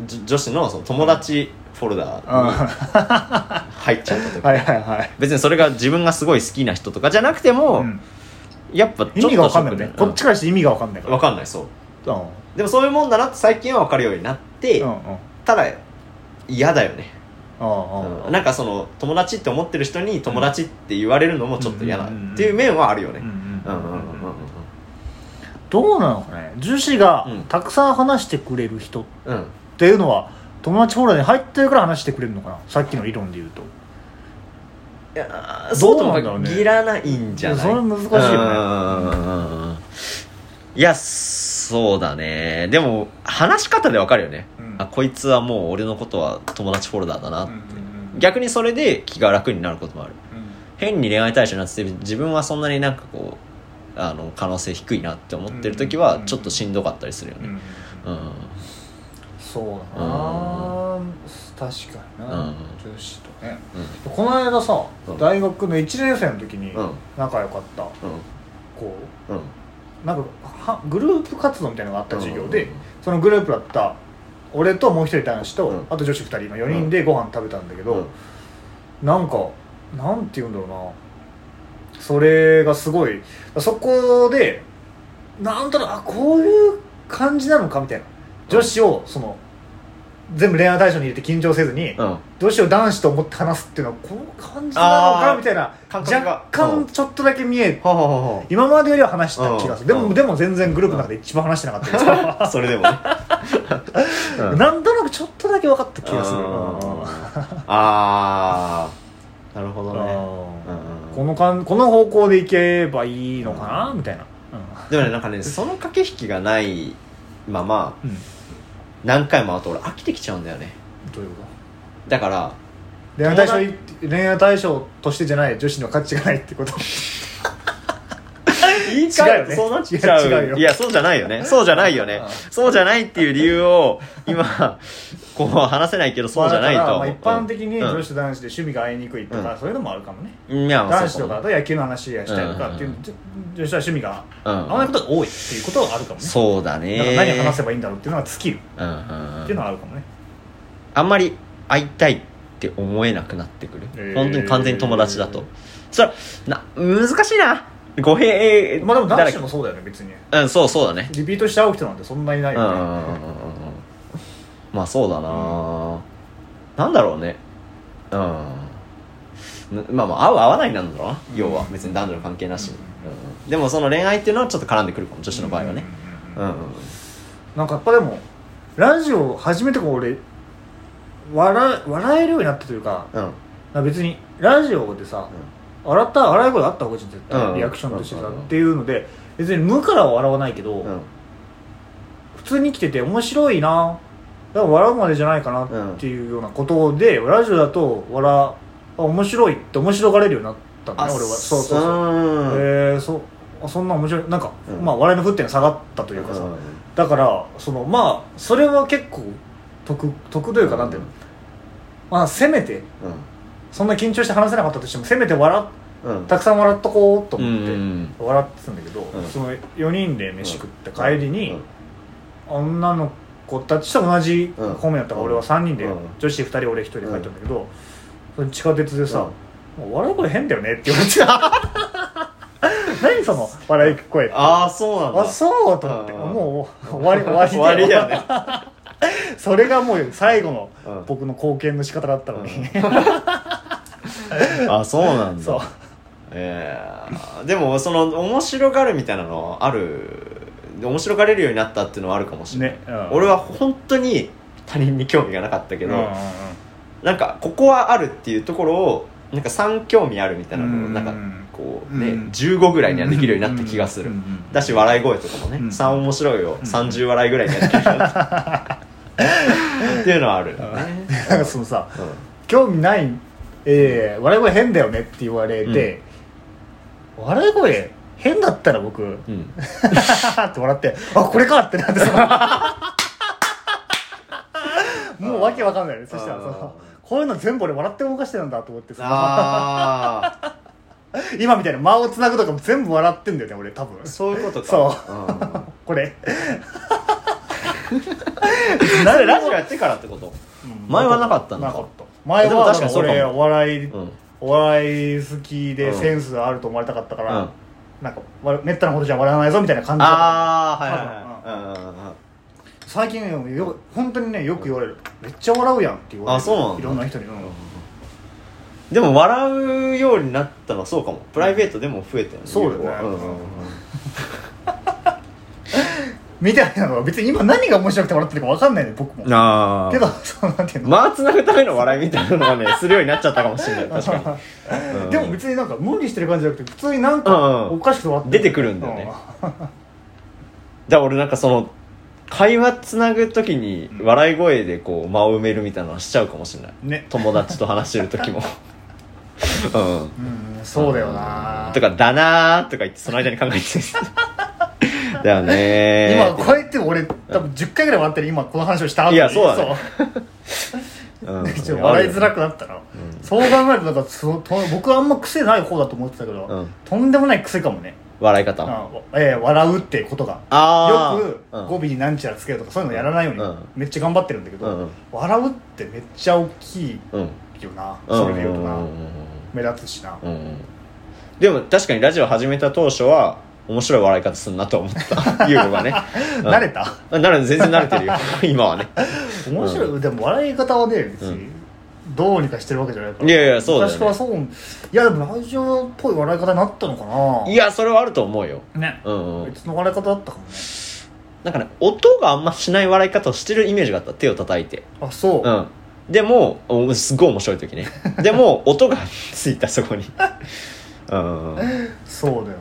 じ女子のその友達フォルダうんーには入っちゃった時、いはいはい。別にそれが自分がすごい好きな人とかじゃなくても、うん。やっぱちょっと意味が分かんないよね。ショックだこっちからして意味が分かんないから。分かんないそう。うん。でもそういうもんだなって最近は分かるようになって、うんうん。ただ嫌だよね、うん。なんかその友達って思ってる人に友達って言われるのもちょっと嫌だ。うんうんうんうん。っていう面はあるよね。うんうんうんうん。うんうんどうなのかね。女子がうん。たくさん話してくれる人っうん。うんていうのは友達フォルダに入ってるから話してくれるのかな？さっきの理論で言うと。いやそううともなんだろうね限らないんじゃないそれ難しいよね。いやそうだね。でも話し方でわかるよね、うん。あこいつはもう俺のことは友達フォルダーだなって、逆にそれで気が楽になることもある。うん。変に恋愛対象になってて自分はそんなになんかこうあの可能性低いなって思ってる時はうん。ちょっとしんどかったりするよね。うん。うん、そうだな。確かにな。うん。女子とね。うん。この間さうん。大学の1年生の時にうん。仲良かったうん。こうなんかはグループ活動みたいなのがあった授業でうん。そのグループだった俺ともう一人男子と、うん。あと女子2人の4人でご飯食べたんだけど、うん。なんかなんて言うんだろうな。それがすごいそこでなんとなくあこういう感じなのかみたいな女子をその全部恋愛対象に入れて緊張せずに、うん。女子を男子と思って話すっていうのはこの感じなのあーかみたいな感覚が。若干ちょっとだけ見えはははは今までよりは話した気がする。でもうん。でも全然グループの中で一番話してなかったです。から それでもね、うん。なんとなくちょっとだけ分かった気がする。ああなるほどね。うん。うんこのかんこの方向でいけばいいのかなみたいな。でもねなんかねその駆け引きがないままうん、うん、何回も会うと俺飽きてきちゃうんだよね。どういうこだからと恋愛対象い恋愛対象としてじゃない女子の価値がないってこと言い換えるとそうなっちゃう違う違うよ。いやそうじゃないよね。そうじゃないよね。うんそうじゃないっていう理由を今 こう話せないけどそうじゃないと。まあ一般的にうん。女子と男子で趣味が合いにくいとか、うん。そういうのもあるかもね。いや男子とかかと野球の話がしたりとかっていう、うん。女子は趣味がう。ん。合わないことが多いっていうことはあるかもね。そうだだからね何話せばいいんだろうっていうのが尽きる。うん。うん。っていうのはあるかもね。あんまり会いたいって思えなくなってくる、へー。本当に完全に友達だと。それはな難しいな語弊まあでも男子もそうだよね別に。うんそうそうだね。リピートして会う人なんてそんなにないよね、うんうんうんうんうんまあそうだな、なんだろうね。うん。なまあまあ合う合わないなんだろうな。要は別に男女の関係なし。に、うん。でもその恋愛っていうのはちょっと絡んでくるかも女子の場合はね。うん。うん。うんうんうんなんかやっぱでもラジオ初めてこう俺笑笑えるようになったというかうん。か別にラジオでさ、笑った笑い声あった方がいいじゃん絶対、うん。リアクションとしてさ、うん。っていうので別に無からは笑わないけど、うん。普通に生きてて面白いなだから笑うまでじゃないかなっていうようなことで、ラジオだと笑あ面白いって面白がれるようになったんだね俺は。そうそうそう、うん。えー、そうあそんな面白いなんか、うん。まあ笑いの沸点が下がったというかさ、うん。だからそのまあそれは結構得得というかなんていうの、まあせめてそんな緊張して話せなかったとしてもせめて笑たくさん笑っとこうと思ってうん。笑ってたんだけど、うん。その4人で飯食って帰りに、うん。女の子たちと同じうん方面だったから俺は3人で、うん。女子2人俺1人で帰ったんだけど、その地下鉄でさ、もう笑い声変だよねって言われて 何その笑い声って。ああそうなんだ。あそうと思ってうん。もう終わり終わり終わりだよね。それがもう最後のうん。僕の貢献の仕方だったのに、あそうなんだ。そう。ええでもその面白がるみたいなのある。面白がれるようになったっていうのはあるかもしれない、ねうん。俺は本当に他人に興味がなかったけど、けど、なんかここはあるっていうところをなんか3興味あるみたいなのをうんなんかこうね、うん15ぐらいにはできるようになった気がする、うんうんうんだし笑い声とかもね、うん3面白いを30笑いぐらいにやってるようになったっていうのはあるよね、なんかそのさうん。興味ない、えー、笑い声変だよねって言われて、笑い声変だったら僕うん。って笑ってあこれかってなってさ。もうわけわかんないね。そしたらそのこういうの全部俺笑って動かしてるんだと思ってさ。今みたいな間をつなぐとかも全部笑ってんだよね俺多分。そういうことか。そう。うん。これ。それラジオやってからってこと？前はなかったのか。なかった前でもは確かにそうかも。俺お笑い、うん。お笑い好きでうん。センスあると思われたかったから、うん。なんかわめったなことじゃ笑わないぞみたいな感じだった。ああはいはい最近ねよ本当にねよく言われる。めっちゃ笑うやんって言われる。あそうなんだ。いろんな人に、うん。でも笑うようになったのはそうかも。プライベートでも増えたよねそうだよね。んうんうんみたいなのは別に今何が面白くて笑ってるか分かんないね僕も。ああけどそうなんていうの、間つなぐための笑いみたいなのがねするようになっちゃったかもしれない。確かに。うん。でも別になんか無理してる感じじゃなくて普通になんかおかしくて笑って出てくるんだよね。だから俺なんかその会話つなぐ時に笑い声でこう間を埋めるみたいなのはしちゃうかもしれない。うんね。友達と話してる時も。うん。うんそうだよな。とか「だな」とか言ってその間に考えてるだよね。今こうやって俺多分10回ぐらい笑ってる。今この話をした後に。いやそうだね。う。ん。ちょっと笑いづらくなったな、そう考えるとかそと僕はあんま癖ない方だと思ってたけど、うん。とんでもない癖かもね、笑い方。あえー笑うってことが。よくうん。語尾になんちゃらつけるとかそういうのやらないようにうん。めっちゃ頑張ってるんだけど、うんうん。笑うってめっちゃ大きいうん。よなそれで言うとな。うん。目立つしな。うんうんうん。でも確かにラジオ始めた当初は面白い笑い方すんなと思った。優子がね。う ん慣れた？あなる全然慣れてるよ。今はね。面白い、でも笑い方はね別にどうにかしてるわけじゃないから。いやいやそうだよねそう。いやでもラジオっぽい笑い方になったのかな。いやそれはあると思うよ。ね。うんうん。別の笑い方だったかもね。なんかね音があんましない笑い方をしてるイメージがあった。手を叩いて。あそう、うん。でもおすごい面白い時ね。でも音がついたそこに。うんそうだよ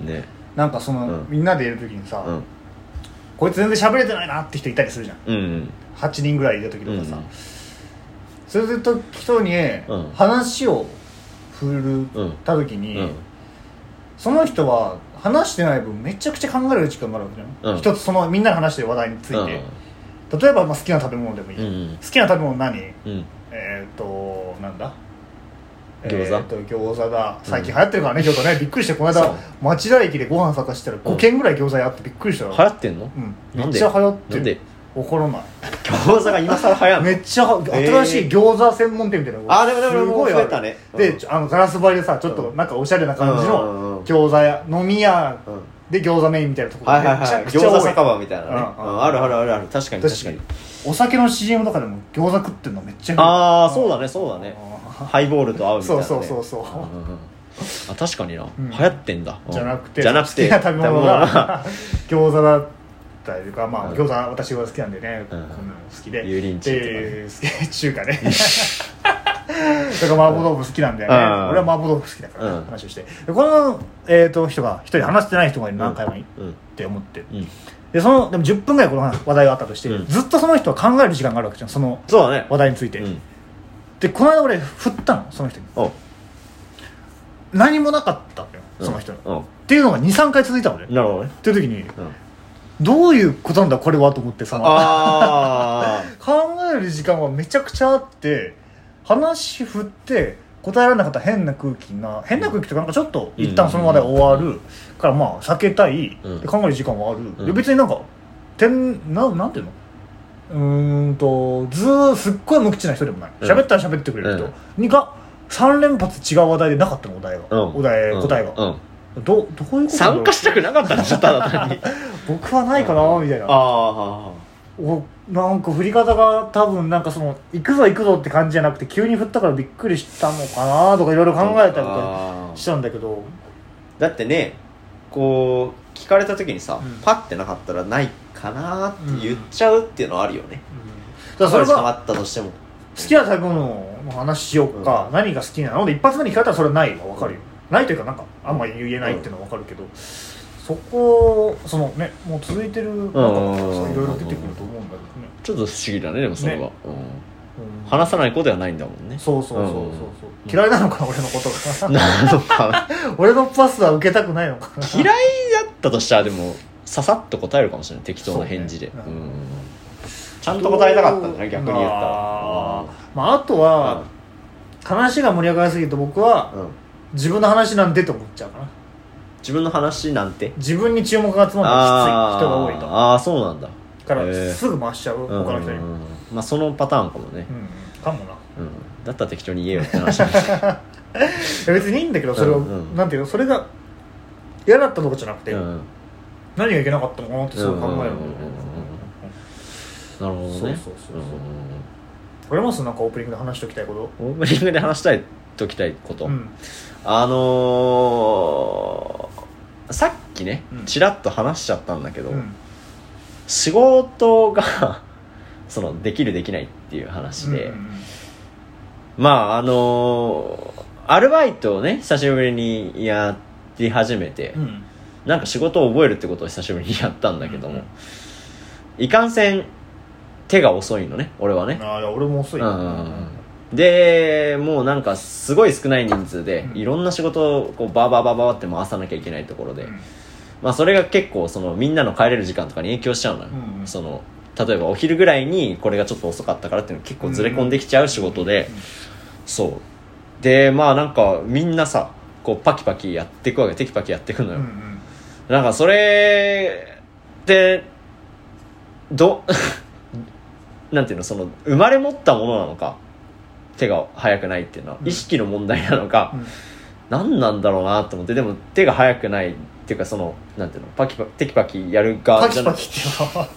な。ね。なんかその、うん。みんなでいる時にさ、うん。こいつ全然喋れてないなって人いたりするじゃん。うんうん。8人ぐらいいた時とかさ、うんそういうと人にうん。話を振るった時に、うん。その人は話してない分めちゃくちゃ考える時間があるわけじゃん、うん。一つそのみんなで話してる話題について、例えばまあ好きな食べ物でもいい、うんうん。好きな食べ物何？うん。えっ、となんだ？餃子？えーと餃子だ最近流行ってるからね餃子ね。びっくりしてこの間町田駅でご飯探したら5軒ぐらい餃子屋あってびっくりしたよ、流行ってんの？うん、めっちゃ流行ってる。なんで？わからない。餃子が今更流行るの？めっちゃは新しい餃子専門店みたいなあでもでもすごい増えたね。であのガラス張りでさちょっとなんかおしゃれな感じの餃子屋飲み屋うんで餃子メインみたいなところめちゃはいくちゃ餃子酒場みたいなね。うんうん。あるあるあるある。確かに確かに。お酒の CM とかでも餃子食ってるのめっちゃああそうだねねそうだね ハイボールと合うみたいなね。そうそうそうそう。あ確かにな、ん。流行ってんだ。じゃなくてじゃなくて。好きな食べ物が 餃子だったりとかまあうん。餃子私は好きなんでね、うん。こんなの好きで。油淋鶏とかね。で好き中華ね。だから麻婆豆腐好きなんだよね、うん。俺は麻婆豆腐好きだから、うん。話をして。でこの、えー、と人が一人話してない人がいる何回もいっうん。て思って。うん。でそのでも10分ぐらいこの話題があったとして、うん。ずっとその人は考える時間があるわけじゃんそのそうだね。話題について、うんでこの間俺振ったのその人に。お何もなかったのよその人に、っう。んていうのが23回続いたのね。なるほどね。っていう時にうん。どういうことなんだこれはと思ってさあ 考える時間はめちゃくちゃあって話振って答えられなかったら変な空気な変な空気とかなんかちょっと一旦その話題終わる。からまあ避けたい、うん。で考える時間はある、うん。で別になんかてんななんていうの？うーんとずーすっごい無口な人でもない。うん。喋ったら喋ってくれる人。にが3連発違う話題でなかったのお題が、うん。お題答えが、うん。どどういうこと参加したくなかったんでしょただ単に。僕はないかなみたいな。あおなんか振り方が多分なんかその行くぞ行くぞって感じじゃなくて急に振ったからびっくりしたのかなとかいろいろ考えたりとかあしたんだけど。だってねこう聞かれた時にさ、うん。パッてなかったらないかなって言っちゃうっていうのはあるよね、だからそれがったとしても。好きな食べ物の話しようか、何が好きなの？で一発目に聞かれたらそれはないは分かるよ、ないというかなんかあんまり言えないっていうのは分かるけど、そこそのねもう続いてる中だかいろいろ出てくると思うんだけどね、ちょっと不思議だねでもそれは、ねうん。うん。話さない子ではないんだもんね。そうそうそうそうそう、うん。嫌いなのかな俺のことが。なのか 俺のパスは受けたくないのかな。嫌いだったとしたらでもささっと答えるかもしれない。適当な返事で。ねうん。ん、ちゃんと答えたかったんだね逆に言ったら。あ,、まあ、あとは、話が盛り上がりすぎると僕は自分の話なんてと思っちゃうかな。自分の話なんて？自分に注目が集まるのがきつい人が多いと。あー。あーそうなんだ。からすぐ回しちゃう他の人に、まあそのパターンかもね、うん、かもな。うん、だったら適当に言えよって話 別にいいんだけどそれを、うんうん。なんていうのそれが嫌だったとかじゃなくて、うん何がいけなかったのかなってすごい考えるなるほどね。そうそうそうそう。あります？なんかオープニングで話しておきたいこうんオープニングで話したいときたいこと、とうん。あのー、さっきねうん。ちらっと話しちゃったんだけど、うん。仕事が そのできるできないっていう話で、うんうん。まああのーアルバイトをね久しぶりにやり始めて、うんなんか仕事を覚えるってことを久しぶりにやったんだけども、うんいかんせん手が遅いのね俺はね。ああいや俺も遅いよ。うんでもうなんかすごい少ない人数でうん。いろんな仕事をこうバーバーバーバーって回さなきゃいけないところで、うん。まあそれが結構そのみんなの帰れる時間とかに影響しちゃうのよ、うんうん。その例えばお昼ぐらいにこれがちょっと遅かったからっていうのが結構ずれ込んできちゃう仕事で、そう。でまあなんかみんなさこうパキパキやっていくわけテキパキやっていくのよ、うんうんなんかそれってど なんていうのその生まれ持ったものなのか手が速くないっていうのは、うん。意識の問題なのか、うん。何なんだろうなと思ってでも手が速くないっていうかそのなんていうのパキパキテキパキやる側じゃなパキパ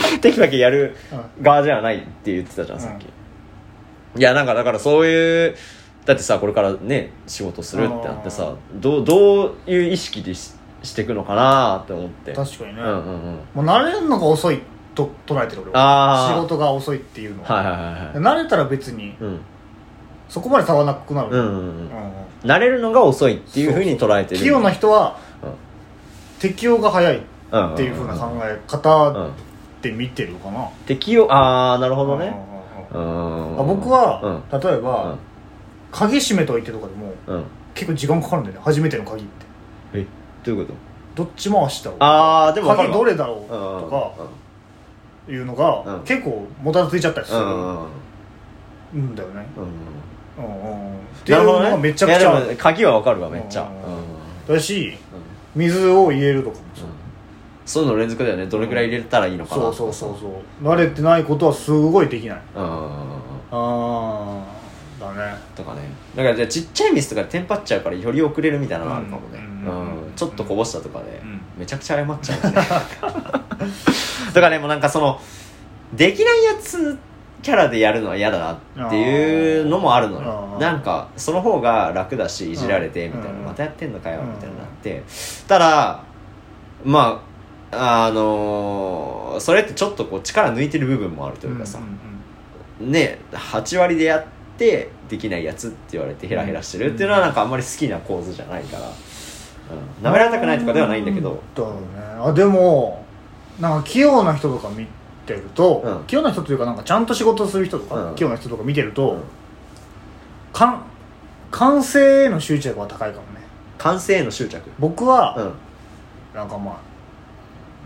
キって テキパキやるうん。側じゃないって言ってたじゃんさっき、いやなんかだからそういうだってさこれからね仕事するってなってさどうどういう意識でししていくのかなって思って。確かにね、うんうんうん。もう慣れるのが遅いと捉えてる俺は。仕事が遅いっていうのは、はいはいはいはい。慣れたら別にうん。そこまで差はなくなる、うんうんうん。うん慣れるのが遅いっていうふうに捉えてる。器用な人はうん。適応が早いっうんていうふうな考えう方んで見てるかな、適用ああなるほどね。うんうんうんうん。あ僕は、うん。例えば、鍵閉めといてとかでもうん。うん結構時間かかるんだよね。初めての鍵って。えどういうこと？どっち回したろう？ああでも分かる鍵どれだろう？うんとかいうのが、うん。結構もたついちゃったりするうんうんうん。んだよね、うんうん。っていうのがめちゃくちゃいやでも鍵は分かるわめっちゃ。うん。うん。だし水を入れるとかもそう。そういうの連続だよね。どれくらい入れたらいいのかな。そうそうそうそう。慣れてないことはすごいできない。うんうんうんうん。ああだね。とかね。だからじゃあちっちゃいミスとかでテンパっちゃうからより遅れるみたいなのがあるかもねうん。うんちょっとこぼしたとかでうん。めちゃくちゃ謝っちゃうよねだからねもうなんかそのできないやつキャラでやるのは嫌だなっていうのもあるのよ。あーなんかその方が楽だしいじられてみたいなうん。またやってんのかようんみたいになって。ただまああのーそれってちょっとこう力抜いてる部分もあるというかさ、うんね8割でやってできないやつって言われてヘラヘラしてるっていうのはなんかあんまり好きな構図じゃないから、うん、舐められたくないとかではないんだけど。だろうね。あでもなんか器用な人とか見てると、うん。器用な人というかなんかちゃんと仕事する人とか、うん。器用な人とか見てると、うん。かん完成への執着は高いかもね。完成への執着？僕は、うん。なんかま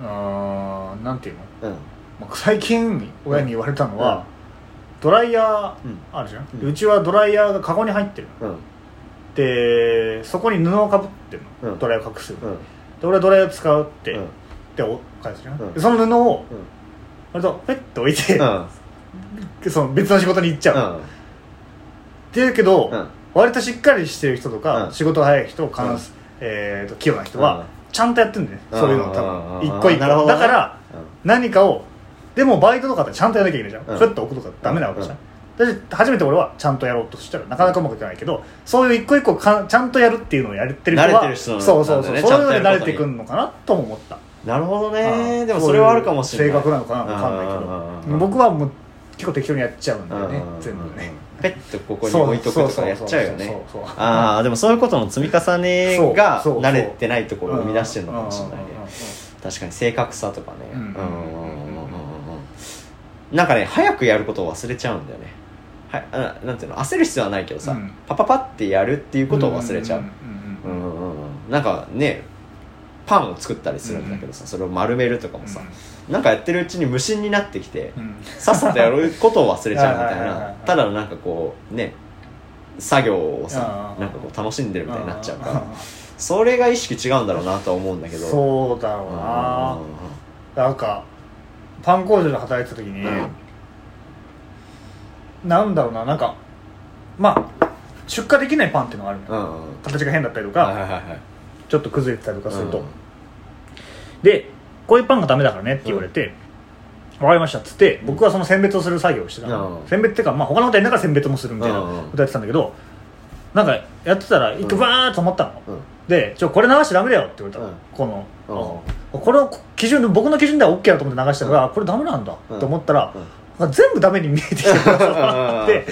あうーんなんていうの、うん。まあ、最近親に言われたのは、ドライヤーうんあるじゃん、ううちはドライヤーがカゴに入ってるうんでそこに布をかぶってるの、うん。ドライを隠す、うん。で俺はドライヤー使うって、うん。でお返すじゃん、うん。でその布を割とペッと置いて、うん。その別の仕事に行っちゃう、うん。っていうけど、うん。割としっかりしてる人とか、うん。仕事が早い人かん、うん。えー、と器用な人は、うん。ちゃんとやってるんだよね、そういうのを多うん。分一個一個。だから何かをでもバイトとかってちゃんとやらなきゃいけないじゃん、うん。ふっと置くとかダメなわけじゃん、で初めて俺はちゃんとやろうとしたらなかなかうまくいかないけどそういう一個一個かちゃんとやるっていうのをやってる人は慣れてる人なんだねそうそうそう、そういうので慣れてくるのかなとも思った。なるほどうね。んでもそれはあるかもしれない。性格なのかな分かんないけど僕はもう結構適当にやっちゃうんだよねうん全部ね。ペッとここに置いとくとかやっちゃうよね。ああでもそういうことの積み重ねが慣れてないところを生み出してるのかもしれない確かに正確さとかね。うんうんうんうんうんうん。なんかね早くやることを忘れちゃうんだよねはなんていうの？焦る必要はないけどさ、うん。パパパってやるっていうことを忘れちゃう。うんうんうんうんうん。うんなんかねパンを作ったりするんだけどさ、それを丸めるとかもさ、なんかやってるうちに無心になってきて、うん。さっさとやることを忘れちゃうみたいないただのなんかこうね作業をさなんかこう楽しんでるみたいになっちゃうからあそれが意識違うんだろうなとは思うんだけど。ーそうだろうな。なんかパン工場で働いてた時に、うんなんだろうななんかまあ出荷できないパンっていうのがあるのよ、うんうん形が変だったりとか、はいはいはいはい。ちょっと崩れてたりとかすると、うんでこういうパンがダメだからねって言われて、わかりましたっつって僕はその選別をする作業をしてたの、うん選別っていうか、まあ、他のことやりながら選別もするみたいなうんうんことやってたんだけどなんかやってたら一回バーッと止まったの、うん。で「ちょこれ流しちゃダメだよ」って言われたの、うん。この、うこれを基準僕の基準では OK だと思って流したから、あこれダメなんだと思ったら、うん全部ダメに見えてきて で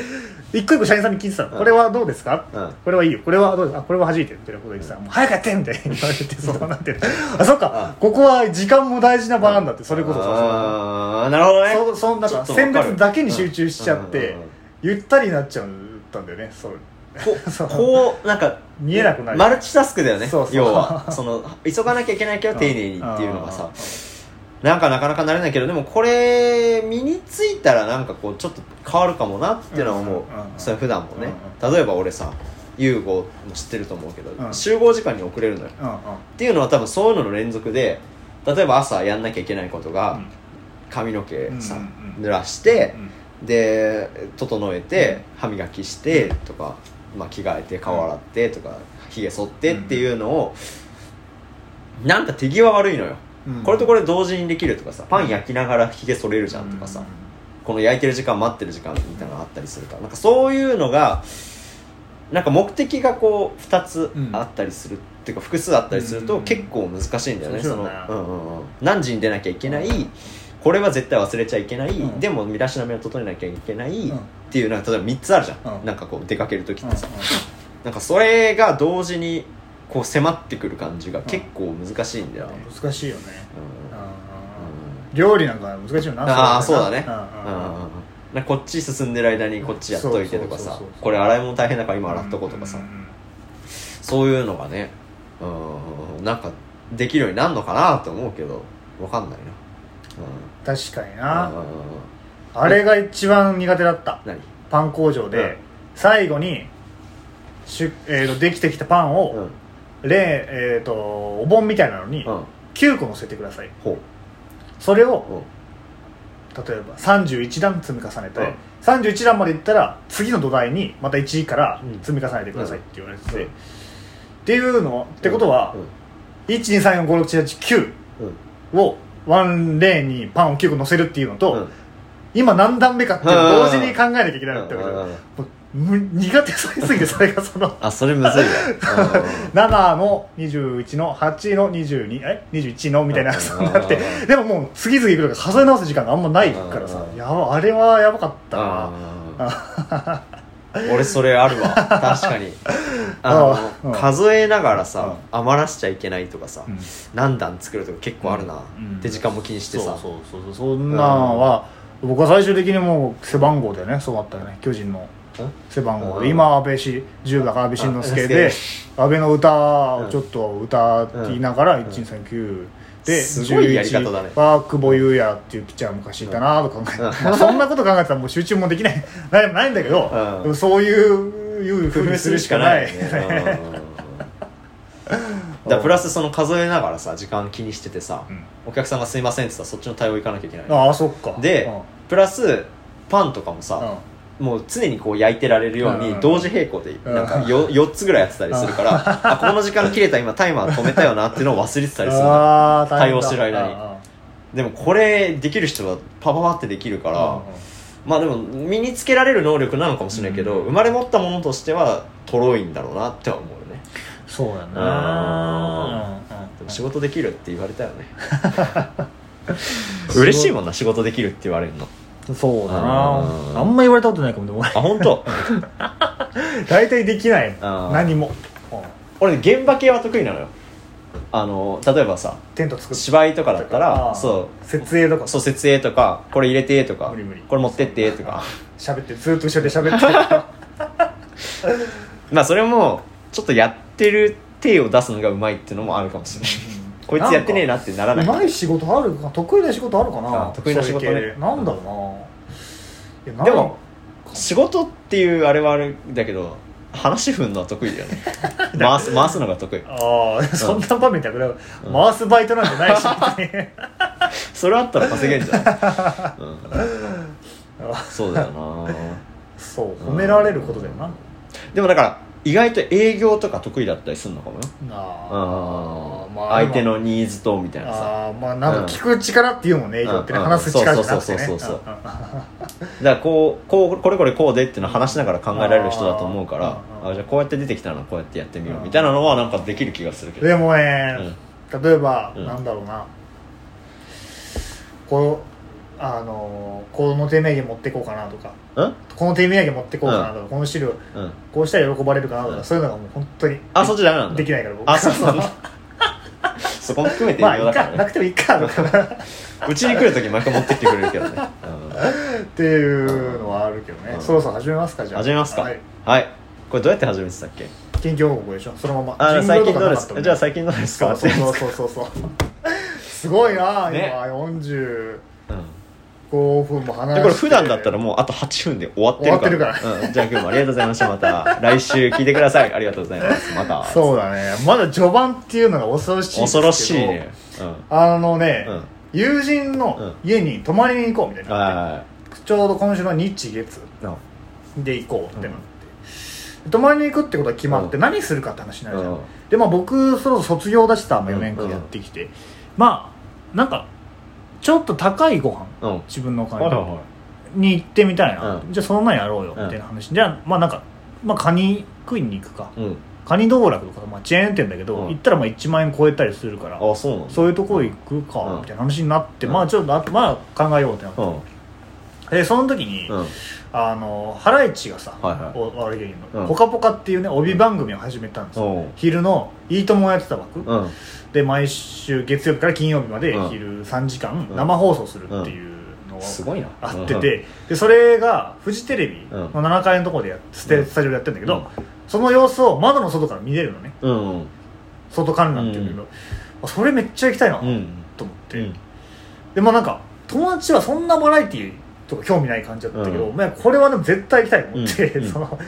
一個一個社員さんに聞いてたの「うん。これはどうですか?」うん。これはいいよ。これはどうです？あこれは弾いてる。みたいなこと言ってたらもう早くやってみたいに言われてそう。なってる。あそっか。ここは時間も大事な場なんだってそれこそさなるほどね。そうそんちょかっとわかる。選別だけに集中しちゃってゆったりになっちゃったんだよね。そう。こ こうなんか見えなくなる。マルチタスクだよね要は。その急がなきゃいけないけど丁寧にっていうのがさ なんかなかなかなれないけどでもこれ身についたらなんかこうちょっと変わるかもなっていうのは思う。それ普段もね。う例えば俺さ優吾も知ってると思うけど、うん。集合時間に遅れるのよ。っていうのは多分そういうのの連続で例えば朝やんなきゃいけないことが、うん。髪の毛さ、濡らしてう、んで整えて、歯磨きしてとか、まあ、着替えて顔洗ってとかひげ剃ってっていうのを、なんか手際悪いのよ、うん。これとこれ同時にできるとかさパン焼きながらひげ剃れるじゃんとかさ、この焼いてる時間待ってる時間みたいなのがあったりするからなんかそういうのがなんか目的がこう2つあったりする、っていうか複数あったりするうん。と結構難しいんだよね、そうのうんうんうん、何時に出なきゃいけないこれは絶対忘れちゃいけない、うん。でも身だしなみを整えなきゃいけない、うんっていうなんか例えば3つあるじゃん、うん。なんかこう出かける時ってさ、うなんかそれが同時にこう迫ってくる感じが結構難しいんだよね、ん難しいよね。うん。料理なんか難しいよなああそうだね。うんこっち進んでる間にこっちやっといてとかさこれ洗い物大変だから今洗っとこうとかさ。んんんそういうのがねうんなんかできるようになるのかなと思うけどわかんないな。確かにうんな。うん。うんうんあれが一番苦手だった。何？パン工場うん。で最後にしゅ、えーとできてきたパンうをんレーえーとお盆みたいなのにうん。9個乗せてください。ほそれをうう。ん例えば31段積み重ねて、うん。31段までいったら次の土台にまた1からうん。積み重ねてくださいって言われてて、うんっていうのってことは、うん。123456789うん。をワンレーンにパンを9個乗せるっていうのと、うん今何段目かっていうのを同時に考えなきゃいけないってんう苦手そうすぎてそれがその。あそれむずいわ。7の21の8の22え？21のみたいなうん。そうなって。うんでももう次々いくのが数え直す時間があんまないからさ。うん。やばあれはやばかったな。俺それあるわ。確かに。あのうん。数えながらさ余らしちゃいけないとかさうん。何段作るとか結構あるな。うん。で時間も気にしてさ。そうそうそう。そうそんなんは僕は最終的にもう背番号だよね。そうだったよね巨人の背番号。うんで今安倍氏10だから安倍晋之助うんで安倍の歌をちょっと歌いながら1239ですごいやり方だね。11は久保優也っていうピッチャー昔いたなとか考えて、そんなこと考えてたらもう集中もできない。ないんだけど、うん。そういういうふうにするしかない。工夫するしかないよねだプラスその数えながらさ時間気にしててさ、うん。お客さんが「すいません」って言ったらそっちの対応行かなきゃいけない。ああそっか。でうん。プラスパンとかもさ、うんもう常にこう焼いてられるよううんに同時並行でうん。なんか 4, 4つぐらいやってたりするからあこの時間切れた今タイマー止めたよなっていうのを忘れてたりするの。対応してる間に。あでもこれできる人はパパパってできるから、まあでも身につけられる能力なのかもしれないけど、うん。生まれ持ったものとしてはとろいんだろうなっては思うよね。そうだあなでも仕事できるって言われたよね。嬉しいもんな仕事できるって言われるのそうだな。うん。あんま言われたことないかもでも。俺あ本当？大体できないあー。何も。うん。俺現場系は得意なのよ。あの例えばさテント作って芝居とかだったらあー。そう。設営とか。そう設営とかこれ入れてとか無理無理。これ持ってってとか。喋ってずっと後ろで喋って。まあそれもちょっとやってる手を出すのがうまいっていうのもあるかもしれないこいつやってねえなってならない。うまい仕事あるか得意な仕事あるかな。あ得意な仕事ね。そういう系。なんだろうな。いやない。でも仕事っていうあれはあれだけど話振るのは得意だよね。回す回すのが得意。ああそんな場面だけど回すバイトなんてないし。別 にそれあったら稼げんじゃん、うん、そうだよな。そう褒められることだよな。でもだから意外と営業とか得意だったりするのかもよ。あうん。ーまあ相手のニーズとみたいなさ。ああまあなんか聞く力っていうもんね営業ってねうん話す力じゃなくてね。そうそうそうそうそううんう。んだからこうこうこれこれこうでっていうのを話しながら考えられる人だと思うからあじゃあこうやって出てきたのこうやってやってみようみたいなのはなんかできる気がするけど。でもね、例えば、うん。なんだろうな。こうあのこの手土産持ってこうかなとか。うんこの手土産持ってこうかなとか、この資料うん。こうしたら喜ばれるかなとか、うん。そういうのがもう本当にあそっちダメなんだできないから僕。あそうなんだ そこも含めてまあいいか。ねからなくてもいいかとか。うちに来る時毎回持ってきてくれるけどね、っていうのはあるけどね、うん。そろそろ始めますかじゃあ。始めますか。はい。はい。これどうやって始めてたっけ？近況報告でしょ？そのまま。あ最近どうです？かじゃあ最近どうですか？そうそうそうそう。そ うすごいな、ね。今。45うん分も話して。でこれ普段だったらもうあと8分で終わってるから。終わってうん、じゃあ今日もありがとうございました。また来週聞いてください。ありがとうございます。また。そうだね。まだ序盤っていうのが恐ろしい恐ろしいね。あのね、うん。友人の家に泊まりに行こうみたいうんな、はちょうど今週の日月で行こうってなって、泊まりに行くってことは決まって、うん。何するかって話になるじゃん、うん。でまあ僕そろそろ卒業だしさ、まあ、4年間やってきて、まあなんかちょっと高いご飯うん。自分のお金。ではいはいはい。に行ってみたいな、うん。じゃあそんなんやろうよみたいな話、じゃあまあなんか、まあ、カニ食いに行くか。うん。カニ道楽とか、まあ、チェーン店だけど、うん。行ったらまあ1万円超えたりするからあそうそういうとこ行くか、うん。みたいな話になって、うん。まあちょっとあとまあ考えようってなって、うん。でその時に、うん。あのハライチがさ、はいはい。お悪い芸人の、うん。ぽかぽか」っていうね帯番組を始めたんですよ、うん。昼の「いいとも!」をやってた枠、うんで毎週月曜日から金曜日までうん。昼3時間うん生放送するっていうのをすごいな。あってて、でそれがフジテレビのうん。7階のところでスタジオでやってるんだけど、うん。その様子を窓の外から見れるのね。外観覧っていうんだけど、あそれめっちゃ行きたいなとうん思って、うん。でもなんか友達はそんなバラエティーとか興味ない感じだったけど、うん。まあ、これは絶対行きたいと思って、うん。その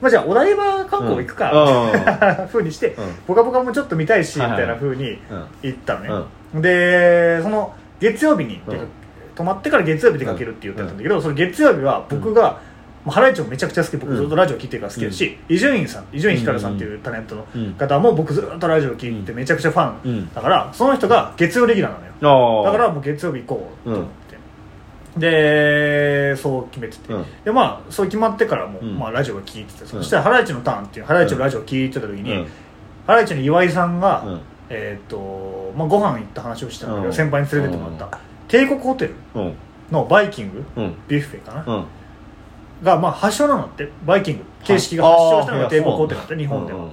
まあ、じゃあお台場観光行くか、うん。みたいなふうにしてうん「ぽかぽか」もちょっと見たいし、みたいなふうにうん行ったのね、でその月曜日にうん泊まってから月曜日出かけるって言ってたんだけど、その月曜日は僕が、もうハライチもめちゃくちゃ好き僕うん。ずっとラジオ聞いてるから好きだし伊集院さん伊集院光さんっていうタレントのうん方も僕ずっとラジオ聞いてめちゃくちゃファンうん。だからその人が月曜レギュラーなのよ。だからもう月曜日行こうと思って、でそう決めてて、うん。でまあそう決まってからも、うん。まあ、ラジオが聞いてて、うん。そしたらハライチのターンっていうハライチのラジオを聞いてた時に、うん。ハライチの岩井さんが、うん。えっ、と、まあ、ご飯行った話をしたんだけど、うん。先輩に連れてってもらった、帝国ホテルうん。のバイキングうん。ビュッフェかな、うん。が、まあ、発祥なのってバイキング。形式が発祥したのが帝国ホテルだって日本では、っ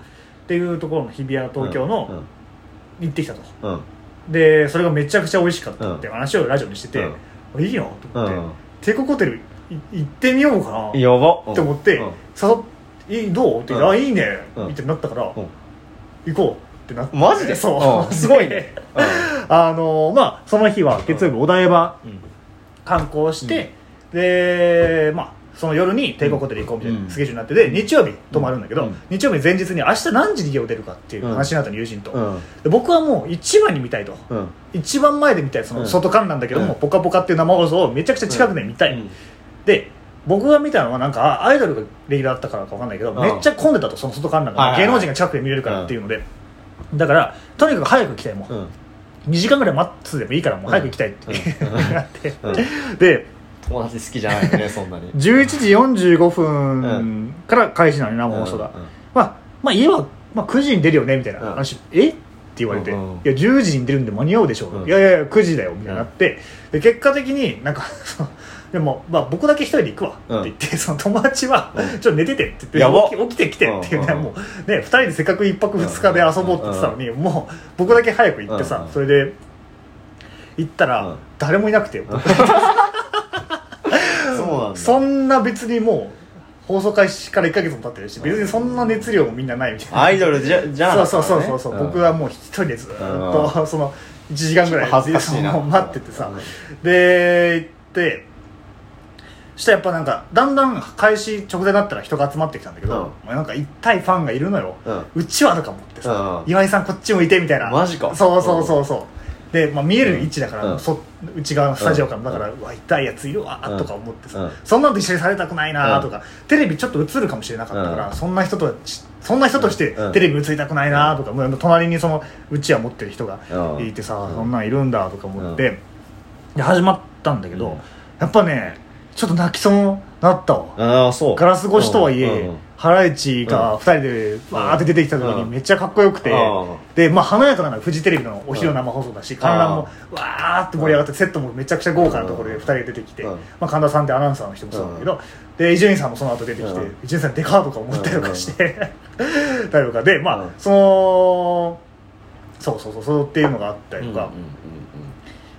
ていうところの日比谷東京の、行ってきたと。うん。うんでそれがめちゃくちゃ美味しかったっていう話をラジオにしてて、いいよと思って、うん。帝国ホテルい行ってみようかな。やば。って思って、うん。誘っいいどう？ってうん。あいいね、うん。みたいになったから、ん。行こうってなって。マジで？そう、うん。すごいね。あのまあその日は月曜日お台場。うん。観光して、でまあその夜に帝国ホテル行こうみたいなスケジュールになってて、日曜日泊まるんだけど、うん。日曜日前日に明日何時に家を出るかっていう話になったの友人と、うん。で僕はもう一番に見たいと、うん。一番前で見たいそのうん。外観なんだけども「うん。ぽかぽか」っていう生放送をめちゃくちゃ近くで見たい、うん。で僕が見たのはなんかあアイドルがレギュラーだったからか分かんないけど、うん。めっちゃ混んでたとその外観覧がはいはいはい。芸能人が近くで見れるからっていうので、だからとにかく早く行きたいもん、うん。2時間ぐらい待つでもいいからもう早く行きたいって、うん。なって、うんで友達好きじゃないよね そんなに。11時45う分から開始なのに生放送が、うんうん。まあ、まあ家は、まあ、9時に出るよねみたいな話、え？って言われて、うんうんいや10時に出るんで間に合うでしょう、うん。いやいやいや9時だよみたいになって、で結果的になんか でも、まあ、僕だけ一人で行くわ。って言って、その友達は、うん。ちょっと寝ててって言って起きてきてっていうね、うんもうね2人でせっかく1泊2日で遊ぼうって言ってたのに、もう僕だけ早く行ってさ、うんそれで行ったら、うん。誰もいなくて、そうなんだ。そんな別にもう放送開始から1か月も経ってるし別にそんな熱量もみんなないみたいな。アイドルじゃじゃなそうそうそうそうそう、ん僕はもう一人でずーっと、その1時間ぐらいい待っててさ、うん。で行ってそしたらやっぱなんかだんだん開始直前だったら人が集まってきたんだけど、うん。もうなんか一体ファンがいるのよ、うん。うちわとか持ってさ、うん。岩井さんこっち向いてみたいな。マジか。そうそうそうそうで、まあ、見える位置だから、うん。そ内側のスタジオから、うん。だから、うわ痛いやついるわとか思ってさ、うん。そんなのと一緒にされたくないなとか、テレビちょっと映るかもしれなかったから、うん。そんな人としそんな人としてうん。テレビ映りたくないなとか、もう隣にそのうちわ持ってる人がうん。いてさ、うん。そんなんいるんだとか思って、で始まったんだけど、うん。やっぱねちょっと泣きそうになったわ。ああそう。ガラス越しとはいえ、ハライチが2人でバーって出てきた時にうん。めっちゃかっこよくて、うん。でまあ華やかなのはフジテレビのお昼生放送だし、観覧もわーって盛り上がってセットもめちゃくちゃ豪華なところで2人が出てきて、うん。まあ、神田さんってアナウンサーの人もそうだけど、で伊集院さんもその後出てきてうん。伊集院さんデカーとか思ったりとかして、たりとかでまあ、うん。そのそうそうそうそうっていうのがあったりとか。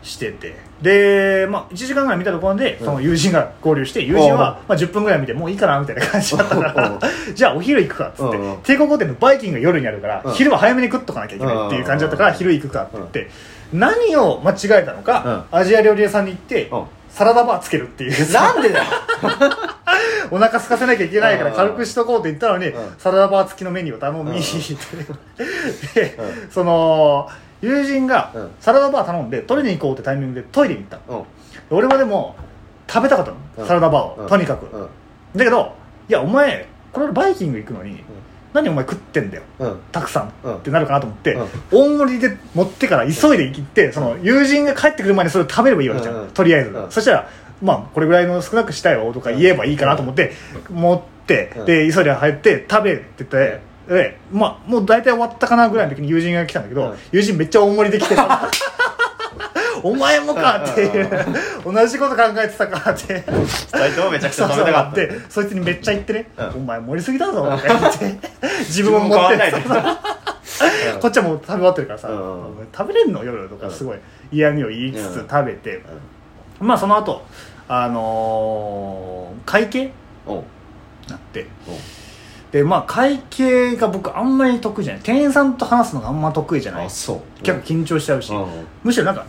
しててで、まあ、1時間ぐらい見たところでうん。その友人が合流して友人は、まあ、10分ぐらい見てもういいかなみたいな感じだったから じゃあお昼行くかっつって。帝国ホテルのバイキングが夜にあるからうん。昼は早めに食っとかなきゃいけないっていう感じだったからうん昼行くかって言って何を間違えたのかアジア料理屋さんに行ってうん。サラダバーつけるっていう。なんでだよ。お腹空かせなきゃいけないからうん。軽くしとこうって言ったのにうん。サラダバー付きのメニューを頼みうん。でその友人がうん。サラダバー頼んで取りに行こうってタイミングでトイレに行った。うん。俺はでも食べたかったうん。のサラダバーを、うん。とにかく、うん。だけどいやお前これバイキング行くのに、何お前食ってんだよ。うん。たくさん、うん。ってなるかなと思って、うん。大盛りで持ってから急いで行ってその友人が帰ってくる前にそれを食べればいいわけじゃん、うん。うんとりあえず、うん。そしたらまあこれぐらいの少なくしたよとか言えばいいかなと思って、持ってうん。で急いで入って食べてて、でまあもう大体終わったかなぐらいの時に友人が来たんだけど、うん。友人めっちゃ大盛りで来てさ お前もかっていう。同じこと考えてたかって。二人ともめちゃくちゃ食べたかった。でそいつにめっちゃ言ってね「うん。お前盛りすぎだぞ」って 自分も持ってない こっちはもう食べ終わってるからさ「うん。食べれんの夜」とかすごい嫌味を言いつつうん。食べて。まあその後あのー会計うんう。んなってでまあ会計が僕あんまり得意じゃない。店員さんと話すのがあんま得意じゃない。あそう。結構緊張しちゃうし、うん。むしろなんか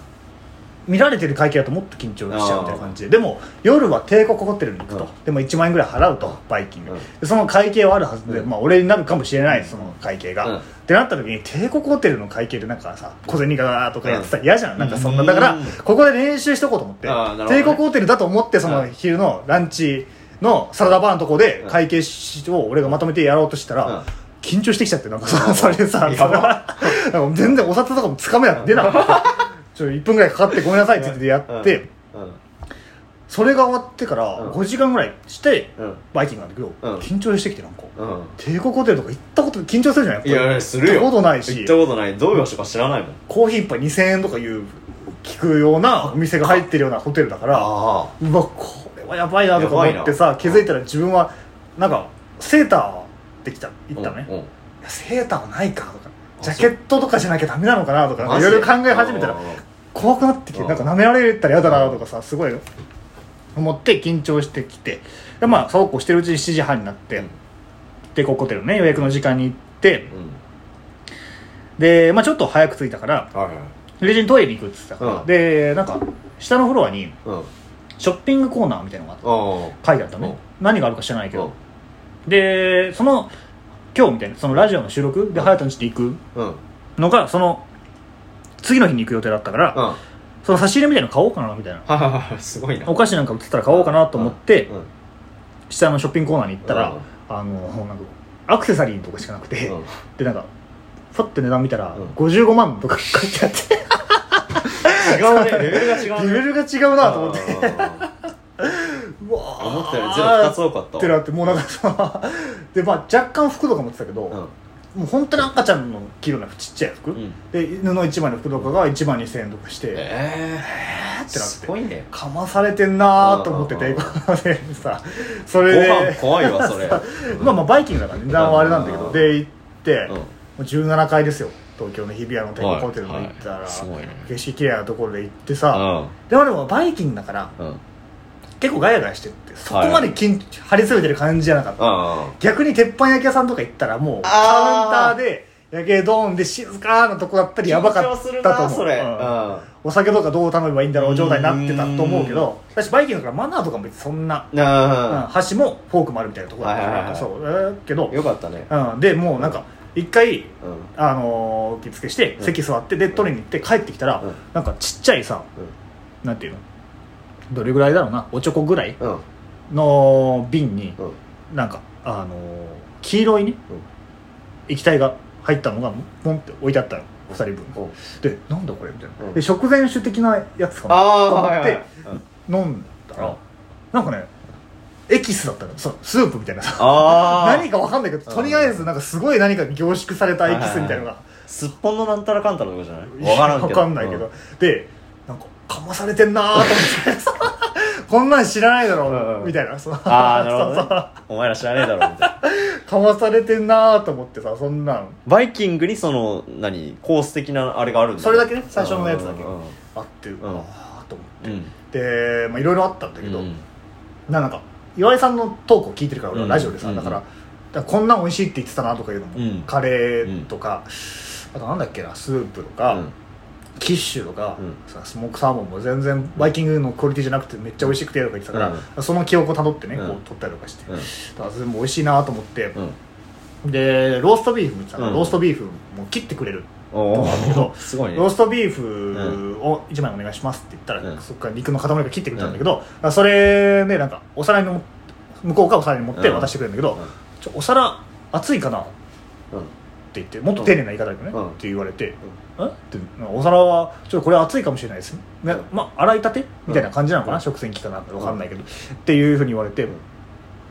見られてる会計だともっと緊張しちゃうみたいな感じで。でも夜は帝国ホテルに行くと、うん。でも1万円ぐらい払うとバイキング、うん。でその会計はあるはずで、うん。まあ俺になるかもしれないその会計が、うん。ってなった時に帝国ホテルの会計でなんかさ小銭がとかやってたら嫌じゃん、なんかそんな。うんだからここで練習しとこうと思って、あーなるほどね。帝国ホテルだと思ってその昼のランチのサラダバーのとこで会計を俺がまとめてやろうとしたら、うん。緊張してきちゃってなんかうそれでさ全然お札とかもつかめなくて出な。かったちょ1分ぐらいかかってごめんなさいって言ってやって、うん。それが終わってからうん。5時間ぐらいしてうん。バイキングなんだけど、うん。緊張してきてなんか。うん。帝国ホテルとか行ったこと緊張するじゃないいやするよ。行ったことないし。行ったことない。どういう場所か知らないもん。コーヒー一杯2000円とかいう聞くようなお店が入ってるようなホテルだからあうわこやばいなとか思ってさ気づいたら自分はなんかセーターできた行ったのね、うんうん。セーターはないかとかあジャケットとかじゃなきゃダメなのかなとかいろいろ考え始めたらうん怖くなってきてうん。なんか舐められたら嫌だなとかさすごい思って緊張してきてでまあそうこうしてるうちに7時半になって、うん。帝国ホテルのね予約の時間に行ってうん。で、まあ、ちょっと早く着いたからはいはい。友人トイレに行くって言ってたから、うん。でなんか下のフロアにうんショッピングコーナーみたいなのがあ書いてあ。ったのね、何があるか知らないけど、でその今日みたいなそのラジオの収録で隼人の家で行くのがその次の日に行く予定だったから、はその差し入れみたいなの買おうかなみたいな。すごいな。お菓子なんか売ってたら買おうかなと思って、うん。下のショッピングコーナーに行ったら、うん。あのなんかアクセサリーとかしかなくて、うん。でなんかファッて値段見たら、うん。55万とか書いてあって違うね。レベルが違うね。レベルが違うなと思って。わー。思ったよりゼロ2つ多かったってなってもうなんかさでまあ若干服とか持ってたけど、うん。もう本当に赤ちゃんの着るようなちっちゃい服、うん。で布1枚の服とかが1万2000円とかして、ええってなって。すごいね。かまされてんなーと思ってて、うん。ここでさ。それご飯で怖いわそれ。まあまあバイキングだから値段はあれなんだけど、うんで行って、うん。もう17階ですよ東京の日比谷の帝国ホテルの行ったら、はいはいすごいね。景色綺麗なところで行ってさ、うん。でもでもバイキングだからうん結構ガヤガヤしてってそこまで緊張張り詰めてる感じじゃなかった、あ逆に鉄板焼き屋さんとか行ったらもうカウンターで焼けドーンで静かなとこだったりやばかった緊張すると思うなそれ。うん。うん。お酒とかどう頼めばいいんだろう状態になってたと思うけど私バイキングだからマナーとかも別にそんな、うんあ箸もフォークもあるみたいなところだから、はいはいはいそうだけどあ、よかったね。うん、でもうなんか一回うん。あのー受付してうん。席座ってで取りに行って帰ってきたら、うん。なんかちっちゃいさなんていうの？どれぐらいだろうな？おちょこぐらいうん。の瓶にうん。なんかあのー黄色いね、液体が入ったのがポンって置いてあったの2人分。うん。でなんだこれみたいな、うん。で食前酒的なやつかなと思って飲んだら、うん。なんかねエキスだったの。そうスープみたいな。さ 何かわかんないけどとりあえずなんかすごい何か凝縮されたエキスみたいなのが。すっぽんのなんたらかんたらとかじゃない？わからんけど。わかんないけど、でなんかかまされてんなーと思って。こんなん知らないだろう、うんうんみたいな。そうああなるほどね。お前ら知らねえだろみたいな。かまされてんなーと思ってさそんなん。バイキングにその何？コース的なあれがあるんだ。それだけね？最初のやつだけ。うんあって、んああと思って。うん。でまあいろいろあったんだけど、うん。なんか岩井さんのトークを聞いてるから俺はうん。ラジオでさ、うんだからだからこんなん美味しいって言ってたなとかいうのも、うん。カレーとか、あとなんだっけなスープとか、うん。キッシュとか、うん。さスモークサーモンも全然バイキングのクオリティじゃなくてめっちゃ美味しくてとか言ってたから、うその記憶をたどってね、うん。こう取ったりとかして、うん。だから全部美味しいなと思って、うん。でローストビーフも言ってたから、うん。ローストビーフも切ってくれるお すごいね。ローストビーフを1枚お願いしますって言ったら、うん。そっから肉の塊が切ってくれたんだけど、それねなんかお皿にも向こうがお皿に持って渡してくれるんだけど、うん。ちょお皿熱いかなってうん言ってもっと丁寧な言い方だけどね、うん。って言われて、え？ってお皿はちょっとこれ熱いかもしれないです。ね、まあ洗いたてみたいな感じなのかな、うん。食洗機かなわかんないけど、っていうふうに言われて、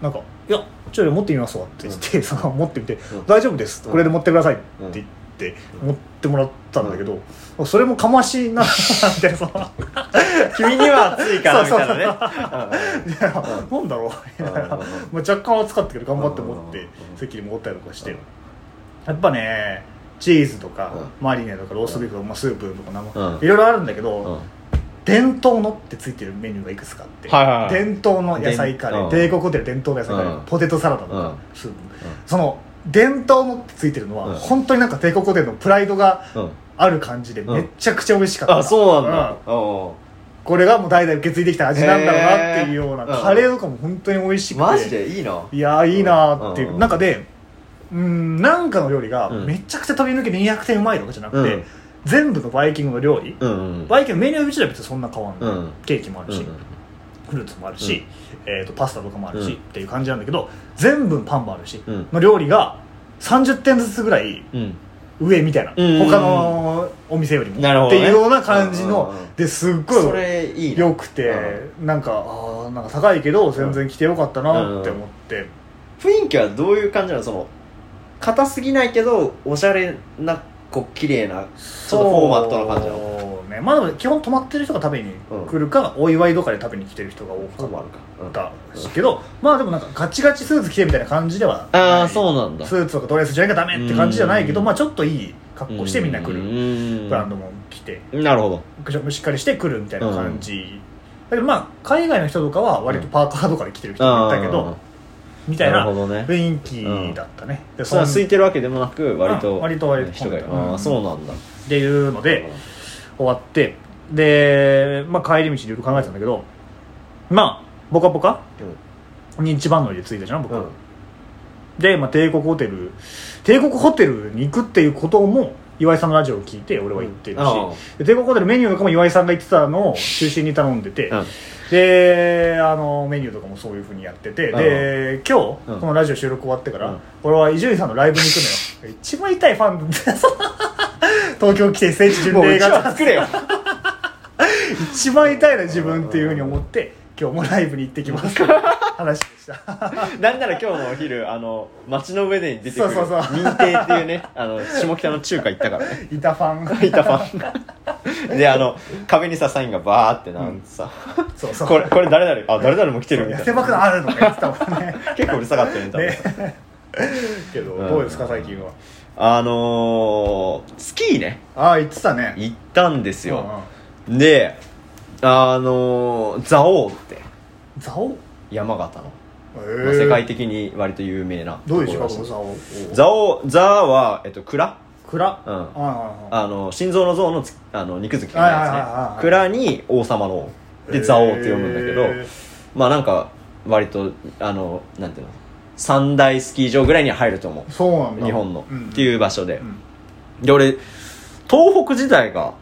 なんか「いやちょっと持ってみますわ」って言って、その持ってみて「うん。大丈夫です。うんこれで持ってください」って言って、持ってもらったんだけど、それもかましなみたいな君には熱いからみたいなね。なんだろう。みたいな、若干熱かったけど頑張って持ってうん。席に戻ったりとかして、うん。やっぱねチーズとか、うマリネとかローストビーフとか、まあ、スープとかなんかうん。いろいろあるんだけど、うん。伝統のってついてるメニューがいくつかあって、はいはいはい。伝統の野菜カレー、うん。帝国ホテル伝統の野菜カレー、うん。ポテトサラダとか、うん。スープ。その伝統のってついてるのは、うん。本当になんか帝国ホテルのプライドがうん。ある感じでめっちゃくちゃ美味しかった、あそうなんだ。うん。おこれがもう代々受け継いできた味なんだろうなっていうような、へーカレーとかも本当に美味しくて。マジで？いいな。いやーいいなーっていう、うん。中でうんなんかの料理がうん。めちゃくちゃ飛び抜けて200点うまいとかじゃなくて、うん。全部のバイキングの料理、うんうんバイキングのメニュー自体は別にそんな変わんない、うん。ケーキもあるし、うんフルーツもあるし、えー、とパスタとかもあるし、うん。っていう感じなんだけど全部パンもあるし、うん。の料理が30点ずつぐらいうん。上みたいな、うん他のお店よりも、なるほどね。っていうような感じの、うんですっごいそれいいな。良くて、なんかあーなんか高いけど全然来てよかったなって思って、雰囲気はどういう感じなの？その硬すぎないけどおしゃれなこう綺麗なちょっとフォーマットな感じなの？ね。まあでも基本泊まってる人が食べに来るか、お祝いとかで食べに来てる人が多かフォーマルか、うん。ったけど、まあでもなんかガチガチスーツ着てみたいな感じではああそうなんだ。スーツとかドレスじゃなきゃダメって感じじゃないけどうん。まあちょっといい格好してみんな来るるブランドも来てなるほど。しっかりして来るみたいな感じ、だけどまあ海外の人とかは割とパーカーとかで来てる人もいたけど、みたいな雰囲気だったね、でそれは空いっててるわけでもなく割とうん割と割と人がいる。うん。ああそうなんだ。ていうので終わってで、まあ、帰り道でいろいろ考えてたんだけどまあ「ぽかぽか」に一番乗りで着いたじゃん僕、うん。で、まあ、帝国ホテル帝国ホテルに行くっていうことも岩井さんのラジオを聞いて俺は行ってるし、うん。帝国ホテルメニューとかも岩井さんが言ってたのを中心に頼んでて、うん。であのメニューとかもそういうふうにやってて、で今日、うん。このラジオ収録終わってから、うん。俺は伊集院さんのライブに行くのよ。一番痛いファンで東京来て聖地巡礼がは作れよ。一番痛いな自分っていうふうに思って今日もライブに行ってきます。話でした。なんなら今日のお昼あの街の上で出てくるそうそうそう。認定っていうねあの下北の中華行ったからね。いたファン。いたファン。であの壁にさサインがバーってなんてさ、そうそう。これこれ誰々あ誰々も来てるみたいな。痩せ爆弾あるとか言ってたもんね。結構うるさかったよね多分。ね。けどうんどうですか最近は？あのー、スキーね。ああ言ってたね。行ったんですうんよ、であのー、蔵王って。うんザオ？山形の、へまあ世界的に割と有名などういう字ところらしい書くのザオ。蔵王蔵は、えっと、蔵？蔵？うん。あの心臓の像のつあの肉付きがはいはいないはいはい。ですね蔵に王様の王。で蔵王って読むんだけど、へー。まあなんか割とあのなんていうの？三大スキー場ぐらいには入ると思う。そうなんだ。日本の、うんっていう場所で、うん。で俺東北時代が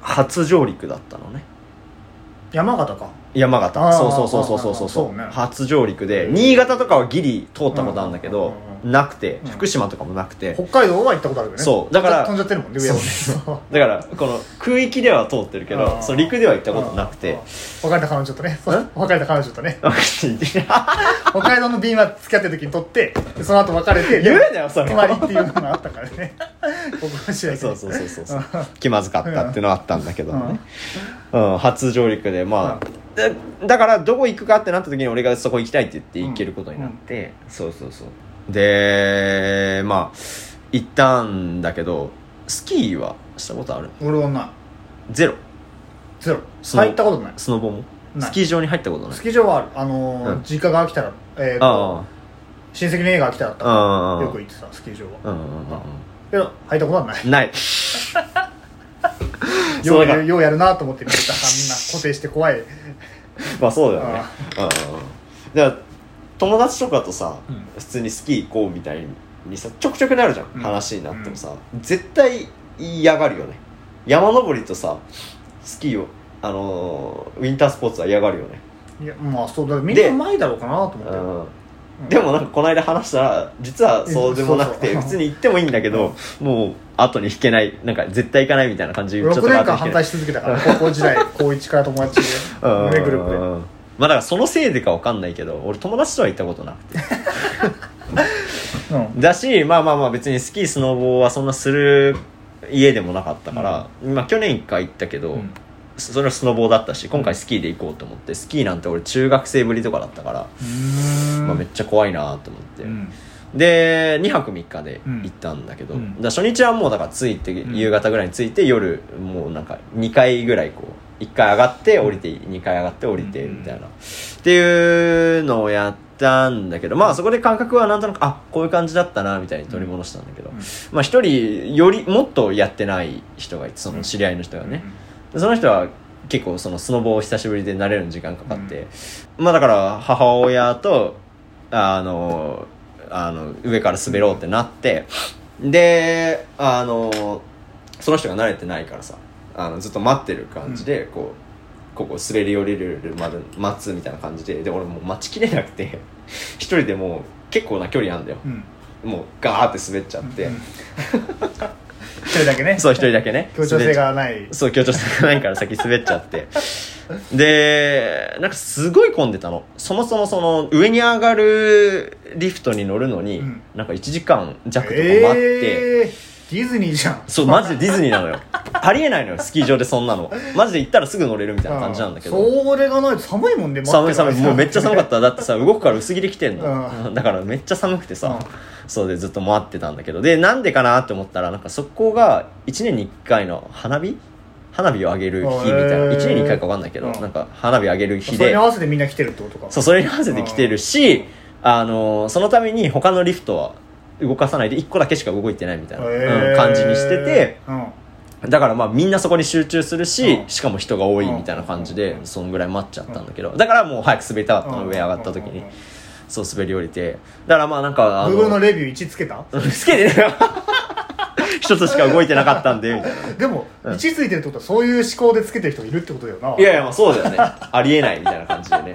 初上陸だったのね。山形か山形。そうそうそうそうそうそうそう。ね。初上陸でうん新潟とかはギリ通ったことあるんだけどうんうんうんなくてうん。福島とかもなくて。北海道は行ったことあるよね。そう。だから飛んじゃってるもんね上をね だからこの空域では通ってるけどうんその陸では行ったことなくて。別れた彼女とね。別れた彼女とね。北海道の便は付き合ってる時に取ってでその後別れて言うなよそれ隣っていうのがあったからね。僕は知らないけど。そうそうそうそうそう。気まずかったっていうのはあったんだけどうん。ね、うん、初上陸でまあ、だだからどこ行くかってなった時に俺がそこ行きたいって言って行けることになって、そうそうそう。でまあ行ったんだけどスキーはしたことある？俺はない。ゼロ。ゼロ。スノ入ったことない。スノボも？スキー場に入ったことない？スキー場はある。あのーうん。実家が来たらえーとあ親戚の家が来たらったよく行ってたスキー場は。うんうんうんけど入ったことはない。うんないよそうやるなと思って見てた。あんな固定して怖い。まあそうだよね。うんから友達とかとさ、うん。普通にスキー行こうみたいにさちょくちょくなるじゃん、うん。話になってもさ、絶対嫌がるよね。山登りとさスキーをあのーウィンタースポーツは嫌がるよね、いやまあそうだみんなうまいだろうかなと思って。でもなんかこの間話したら実はそうでもなくてそうそう。普通に行ってもいいんだけどもう後に引けないなんか絶対行かないみたいな感じで言っちゃった6から後に引けない。年間反対し続けたから 高校時代高1から友達でうん。胸グループで。まあだからそのせいでかわかんないけど俺友達とは行ったことなくて。うん。だしまあまあまあ別にスキースノボはそんなする家でもなかったから、まあ去年一回行ったけど、うん。それはスノボだったし今回スキーで行こうと思ってスキーなんて俺中学生ぶりとかだったから、まあ、めっちゃ怖いなと思って、うんで2泊3日で行ったんだけど、うん。だ初日はもうだから着いてん。夕方ぐらいに着いて夜もうなんか2回ぐらいこう1回上がって降りて2回上がって降りてうんみたいな、っていうのをやったんだけどまあそこで感覚はなんとなくあこういう感じだったなみたいに取り戻したんだけど、うんまあ一人よりもっとやってない人がいてその知り合いの人がね、でその人は結構そのスノボを久しぶりで慣れるのに時間かかって、まあだから母親とあのあの上から滑ろうってなってであのその人が慣れてないからさあのずっと待ってる感じで、こうここ滑り降りるまで待つみたいな感じでで俺もう待ちきれなくて 一人でもう結構な距離あんだよ。うん。もうガーって滑っちゃって、うん一人だけね。そう一人だけね。協調性がない。そう協調性がないから先滑っちゃってでなんかすごい混んでたの。そもそもその上に上がるリフトに乗るのに、うん。なんか1時間弱とか待って、えーディズニーじゃん。そうマジでディズニーなのよ。ありえないのよスキー場でそんなの。マジで行ったらすぐ乗れるみたいな感じなんだけど、うん。それがないと寒いもんね寒い寒い。もうめっちゃ寒かっった。だってさ動くから薄着で来てんの、うだからめっちゃ寒くてさ、うん。そうでずっと待ってたんだけど。でなんでかなって思ったらなんかそこが1年に1回の花火花火を上げる日みたいな。へー。1年に1回か分かんないけど、うん。なんか花火上げる日それにで合わせてみんな来てるってことか。そうそれに合わせて来てるし、あのそのために他のリフトは動かさないで1個だけしか動いてないみたいな、へー。うん感じにしててうん。だからまあみんなそこに集中するし、うん。しかも人が多いみたいな感じで、うん。そんぐらい待っちゃったんだけどだからもう早く滑りたかったの、うん。上上がった時に、うんそう滑り降りてだからまあなんかあ Google のレビュー1つけたつけてね一つしか動いてなかったんででも、1ついてるってことはそういう思考でつけてる人いるってことだよないやいやまあそうだよねありえないみたいな感じでねうん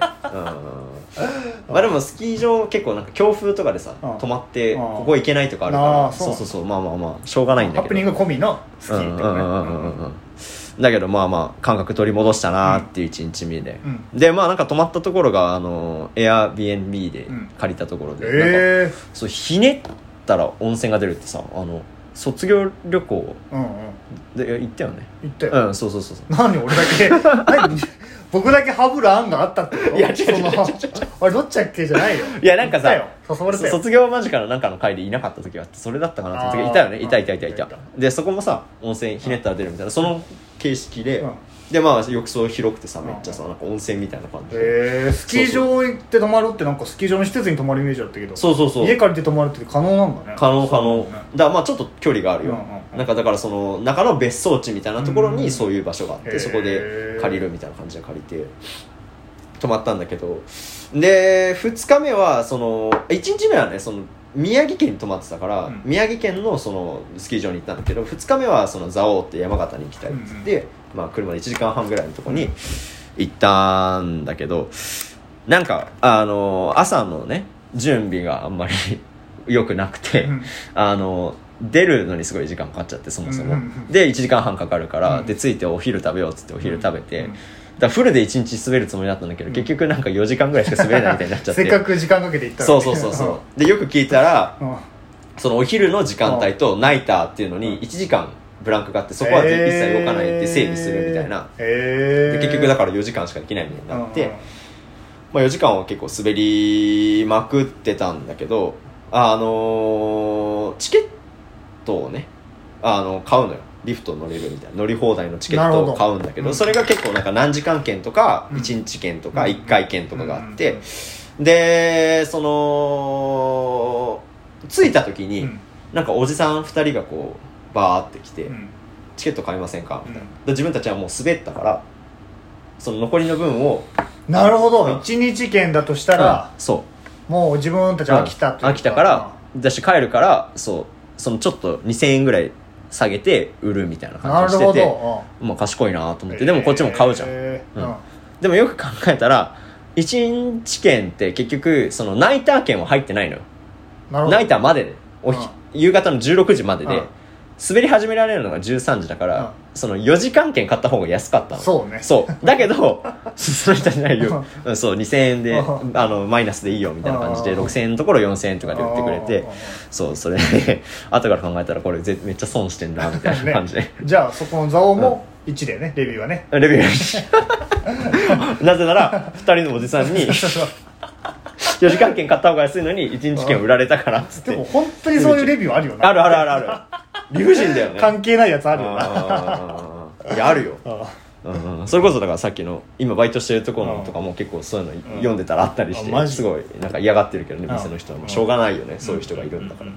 まあでもスキー場結構なんか強風とかでさ止まってここ行けないとかあるからそうそうそうまあまあまあしょうがないんだけどハプニング込みのスキーってことねうんうんうんうんうんだけどまあまあ感覚取り戻したなっていう1日目で、うでまあなんか泊まったところがあの Airbnb で借りたところで、なんかええそうひねったら温泉が出るってさあの卒業旅行うんうん。で行ったよね。言ったよ。うんそうそうそうそう。何俺だけ？何？僕だけハブる案があったってこと？いや違う違う違う違う。そのあれどっちだっけ？じゃないよ。いやなんかさ言ったよ。誘われたよ。卒業間近のなんかの会でいなかった時があってそれだったかなと思った時あー。いたよね？いたいたいたいた。いたいでそこもさ温泉ひねったら出るみたいなその形式で、うんでまあ浴槽広くてさうんめっちゃさなんか温泉みたいな感じで、えー、スキー場行って泊まるってなんかスキー場の施設に泊まるイメージだったけど。そうそうそう。家借りて泊まるって可能なんだね。可能可能、だね。だからまあちょっと距離があるよ、うんうんうん。なんかだからその中の別荘地みたいなところうんにそういう場所があって、へー。そこで借りるみたいな感じで借りて泊まったんだけど。で2日目はその1日目はねその宮城県に泊まってたから、うん。宮城県のそのスキー場に行ったんだけど2日目はその蔵王って山形に行きたいって言って、まあ、車で1時間半ぐらいのとこに行ったんだけどなんかあの朝のね準備があんまり 良くなくて、うん。あの出るのにすごい時間かかっちゃってそもそも、で1時間半かかるから、うん。で着いてお昼食べようっつってお昼食べて、うん。だフルで1日滑るつもりだったんだけど、結局なんか4時間ぐらいしか滑れないみたいになっちゃって。せっかく時間かけて行ったそうそうそうそう。でよく聞いたらそのお昼の時間帯とナイターっていうのに1時間ブランクがあってそこは一切動かないって整備するみたいな、へえで結局だから4時間しかできないみたいになって、うん。うんまあ、4時間は結構滑りまくってたんだけどあのーチケットをねあの買うのよ。リフト乗れるみたいな。乗り放題のチケットを買うんだけどなるほどそれが結構なんか何時間券とかうん。1日券とかうん。1回券とかがあってうん。でその着いた時にうん。なんかおじさん2人がこうバーって来てうん「チケット買いませんか?」みたいな。自分たちはもう滑ったからその残りの分をなるほど。うん。一日券だとしたら、そう。もう自分たちは飽きたという飽きたからだし帰るからそう。そのちょっと2000円ぐらい下げて売るみたいななるほ感じしててど。まあ賢いなと思って。でもこっちも買うじゃん、へー。うん。でもよく考えたら1日券って結局そのナイター券は入ってないのよ。なるほど。ナイターまでで。おひうん。夕方の16時までで、うん滑り始められるのが13時だから、うん。その4時間券買った方が安かったの。そうね。そう。だけど その人じゃないよ、うん、そう2000円でうん。あのマイナスでいいよみたいな感じでうん。6000円のところ4000円とかで売ってくれてあそうそれで 後から考えたらこれぜめっちゃ損してんなみたいーな感じで、ねじゃあそこの座王も1でねレビューはね。レビュー。なぜなら2人のおじさんに4時間券買った方が安いのに1日券売られたからっつって。でも本当にそういうレビューあるよな。あるあるあるある理不尽だよね。関係ないやつあるよ。ないやあるよ。あうんうん。それこそだからさっきの今バイトしてるところのとかも結構そういうの読んでたらあったりしてすごいなんか嫌がってるけどねうん店の人は。もうしょうがないよねそういう人がいるんだから。っ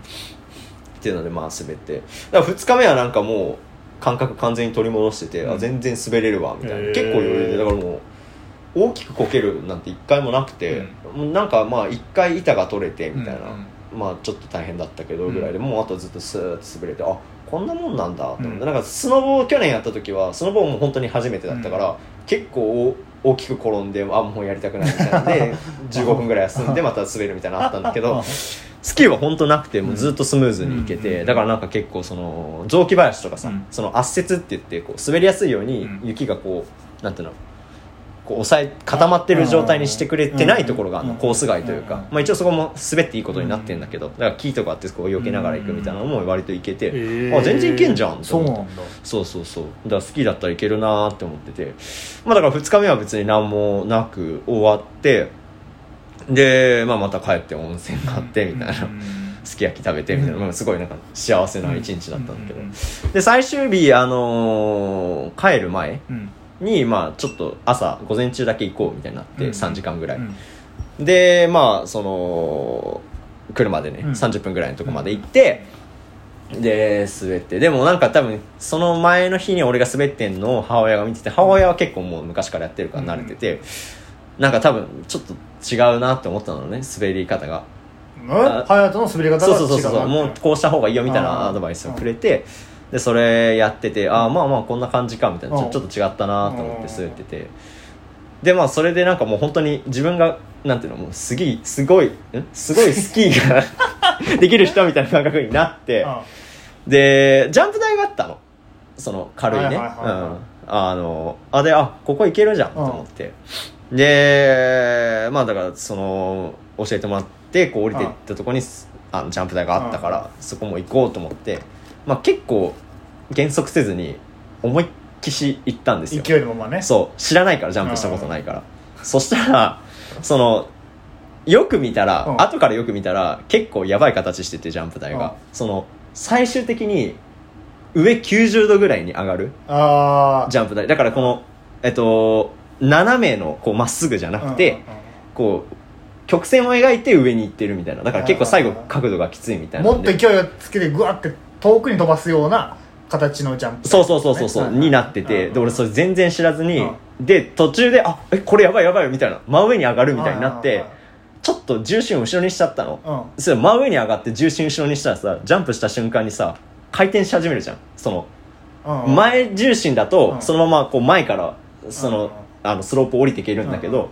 ていうのでまあ滑って。だから2日目はなんかもう感覚完全に取り戻してて、うん。あ全然滑れるわみたいな。結構余裕で。だからもう大きくこけるなんて1回もなくて、なんかまあ1回板が取れてみたいな、まあちょっと大変だったけどぐらいで、もうあとずっとスーッと滑れてあこんなもんなんだと思って、うん。なんかスノボを去年やった時はスノボも本当に初めてだったから、結構大きく転んであもうやりたくないみたいなんで 15分ぐらい休んでまた滑るみたいなのあったんだけどスキーは本当なくてもうずっとスムーズにいけて、うん。だからなんか結構その雑木林とかさ、うん。その圧雪って言ってこう滑りやすいようにうん。雪がこうなんていうのこう押さえ固まってる状態にしてくれてないところがあるのうん。コース外というかうん、まあ、一応そこも滑っていいことになってるんだけどだから木とかあってこう避けながら行くみたいなのも割といけて、へー。あ全然いけんじゃんと思って。そうそうそうそう。だから好きだったらいけるなーって思ってて。まあだから2日目は別に何もなく終わってで、まあ、また帰って温泉があってみたいな、うん。すき焼き食べてみたいな、まあ、すごいなんか幸せな一日だったんだけど、うん。で最終日、あのー帰る前うんに、まあ、ちょっと朝午前中だけ行こうみたいになって、うん。3時間ぐらい、うん。でまあその車でね、うん。30分ぐらいのとこまで行って、で滑って。でもなんか多分その前の日に俺が滑ってんのを母親が見てて母親は結構もう昔からやってるから慣れてて、なんか多分ちょっと違うなって思ったのね滑り方が。隼人の滑り方が違うそうそうそうそうなもうこうした方がいいよみたいなアドバイスをくれてでそれやっててああまあまあこんな感じかみたいなちょうん。ちょっと違ったなと思っうん。て滑ってて。でまあそれでなんかもう本当に自分がなんていうのもうすぎすごいん？すごいスキーが できる人みたいな感覚になって。うん。でジャンプ台があったの。その軽いね。はいはいはいはい。うん。あのあであここ行けるじゃんと思って。でまあだからその教えてもらってこう降りていったところにあのジャンプ台があったからそこも行こうと思ってまあ結構減速せずに思いっきし行ったんですよ。勢いのままね。そう。知らないからジャンプしたことないから。そしたらそのよく見たら、うん。後からよく見たら結構やばい形しててジャンプ台が、うん。その最終的に上90度ぐらいに上がるああジャンプ台。だからこのえっと斜めのこうまっすぐじゃなくて、こう曲線を描いて上に行ってるみたいな。だから結構最後角度がきついみたいなもっと勢いをつけてグワって遠くに飛ばすような形のジャンプ。そうそうそうそうそう、ねになってて、で俺それ全然知らずに、うで途中であえこれやばいやばいみたいな。真上に上がるみたいになって、ちょっと重心を後ろにしちゃったの、うん。うんそれ真上に上がって重心後ろにしたらさジャンプした瞬間にさ回転し始めるじゃん。その、うん前重心だと、うん。そのままこう前からその,、うんあのスロープ降りていけるんだけど、うん。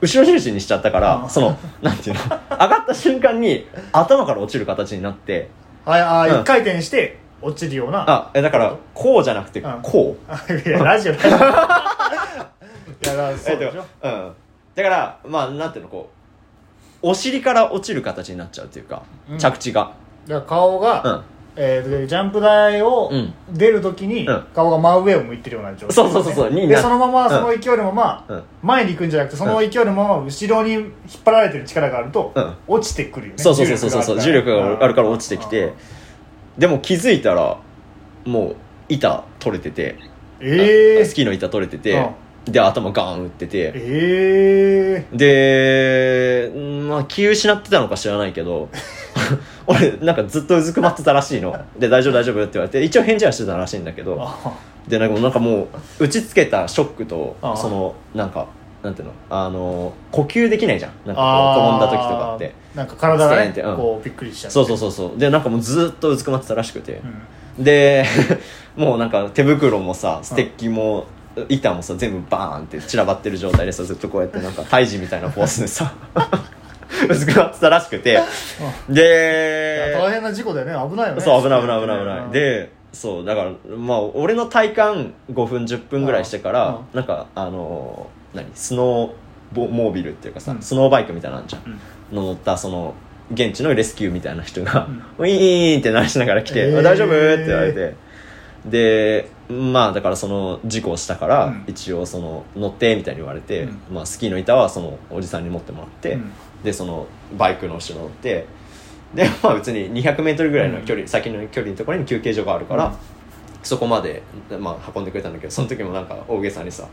後ろ重心にしちゃったから、うん。そのなんていうの？上がった瞬間に頭から落ちる形になってはいあうん。ー一回転して落ちるような。あえだからこうじゃなくてうん。こう、あいやラジオラジオいやだからそうでしょ。えっとうん、だからまあなんていうのこうお尻から落ちる形になっちゃうっていうか、うん。着地が。だから顔が、うんえーでジャンプ台をうん。出るときにうん。顔が真上を向いてるような状態、そうそうそうそうにな。でそのままうんその勢いのまま、うん。前に行くんじゃなくてその勢いのまま後ろに引っ張られてる力があると、うん。落ちてくるよね。そうそうそうそうそう重力があるから。落ちてきてでも気づいたらもう板取れてて、ええスキーの板取れてて、で頭ガーン打ってて、ええでんまあ気失ってたのか知らないけど俺なんかずっとうずくまってたらしいの。で大丈夫大丈夫って言われて一応返事はしてたらしいんだけど。あでなんかもうなんかもう打ちつけたショックとそのなんかなんていうのあの呼吸できないじゃん。なんかこあう転んだ時とかって。なんか体がねうん。こうびっくりしちゃうそうそうそうそう。でなんかもうずっとうずくまってたらしくて。う、ん。で もうなんか手袋もさステッキも、板もさ全部バーンって散らばってる状態でさずっとこうやってなんか胎児みたいなポーズでさ うずくまってたらしくて。で大変な事故だよね。危ないよね。そう危ない危ない危ない。危ないうん。でそうだからまあ俺の体感5分10分ぐらいしてからうん。なんかあのー何？スノーボモービルっていうかさ、うん。スノーバイクみたいなんじゃん。乗ったその現地のレスキューみたいな人が、ウィーンって鳴らしながら来て大丈夫?」って言われて。でまあだからその事故をしたから、うん。一応その乗ってみたいに言われて、うん。まあ、スキーの板はそのおじさんに持ってもらって、うんでそのバイクの後ろ乗ってで まあ別に 200m ぐらいの距離、先の距離のところに休憩所があるから、うん。そこまで、まあ、運んでくれたんだけどその時もなんか大げさにさ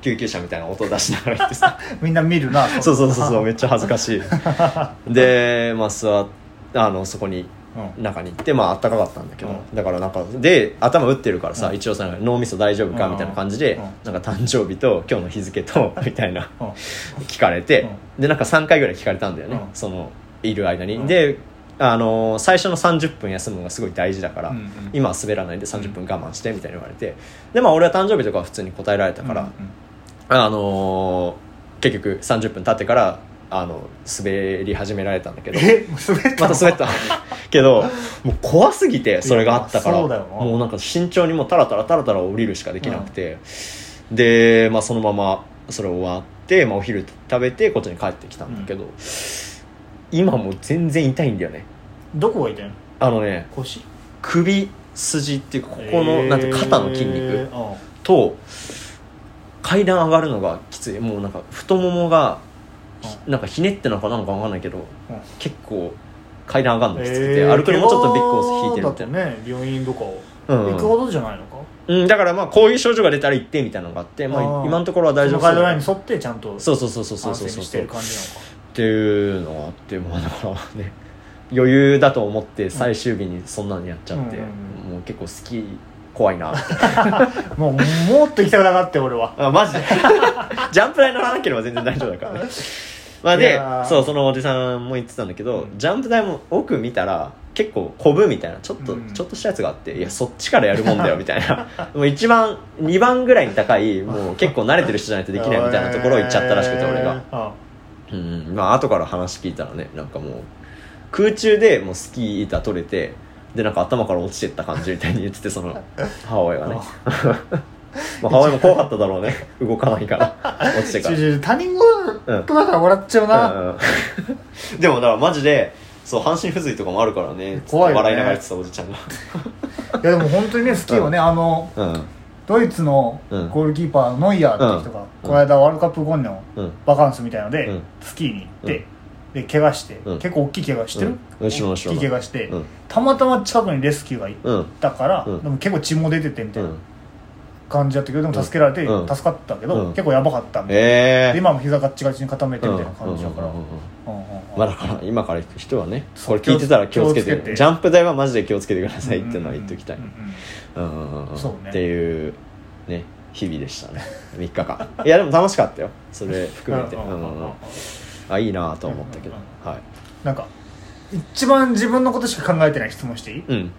救急車みたいな音出しながら行ってさ。みんな見るなそうそうそうそうめっちゃ恥ずかしい。でまあ座っあのそこにうん中に行ってまああったかかったんだけど、うん。だからなんかで頭打ってるからさ、うん。一応さ脳みそ大丈夫かうんみたいな感じで、うん。なんか誕生日と今日の日付とみたいなうん。聞かれて、でなんか3回ぐらい聞かれたんだよね、うん。そのいる間に、うん。であのー最初の30分休むのがすごい大事だから、うんうん。今は滑らないで30分我慢してみたいに言われて。でまあ俺は誕生日とかは普通に答えられたから、うんあのー結局30分経ってからあの滑り始められたんだけど。え滑ったの？また滑った。けどもう怖すぎてそれがあったから。もうなんか慎重にもうタラタラタラタラ降りるしかできなくて、で、まあ、そのままそれ終わって、まあ、お昼食べてこっちに帰ってきたんだけど、今もう全然痛いんだよね。どこが痛いの？あのね腰？首筋っていうかここの、なんて肩の筋肉うん。と階段上がるのがきつい。もうなんか太ももがひなんかひねってのかなんかわかんないけど、結構階段上がるのきつくて、えー歩くのもちょっとビッグを引いてるみたいな、ね病院とかを。うん行くほどじゃないのか？うん、だからまあこういう症状が出たら行ってみたいなのがあってまあ、今のところは大丈夫。ガイドラインっに沿ってちゃんとそうそうそうそうそうそうそう。安静にしてる感じなのか。ていうのがあってまあだからね余裕だと思って最終日にそんなのやっちゃって、もう結構好き怖いな。もうもっと行きたくなかったよ俺は。あマジで？ジャンプ台乗らなければ全然大丈夫だから。ねまあいでそうそのおじさんも言ってたんだけど、ジャンプ台も奥見たら結構コブみたいなちょっと、うん。ちょっとしたやつがあっていやそっちからやるもんだよ みたいな。もう一番2番ぐらいに高いもう結構慣れてる人じゃないとできないみたいなところ行っちゃったらしくて俺が。あ。うん。まあ後から話聞いたらねなんかもう空中でもうスキー板取れてでなんか頭から落ちてった感じみたいに言っててその 母親がね。まあ母親も怖かっただろうね。動かないから。落ちてから。他人事だから笑っちゃうな、うんうん でもだからマジでそう半身不随とかもあるからね。怖いよね。笑いながら言ってたおじちゃんが。いやでも本当にねスキーはね、あのうん。ドイツのうん。ゴールキーパーのノイヤーっていう人が、うん。この間ワールドカップ後のうん。バカンスみたいので、うん。スキーに行って、で怪我して、うん。結構大きい怪我してる、うん。大きい怪我して、うん。たまたま近くにレスキューが行っうんたから、うん。でも結構血も出ててみたいなうん。感じだったけどでも助けられてうん。助かったけど、うん。結構やばかったみたいな、ええ。で今も膝ガッチガチに固めてみたいな感じだから、うんうんうんうんうん。うんうんまあだから今から行く人はねこれ聞いてたら気をつけて気をつけて。ジャンプ台はマジで気をつけてくださいっていうのは言っておきたい。うんうんうんうんうん。うんそうね。っていうね日々でしたね。3日間。いやでも楽しかったよ。それ含めて。うんうんうんうん。うんうんうんあいいなとは思ったけど。うんはい。なんか一番自分のことしか考えてない質問していい？うん。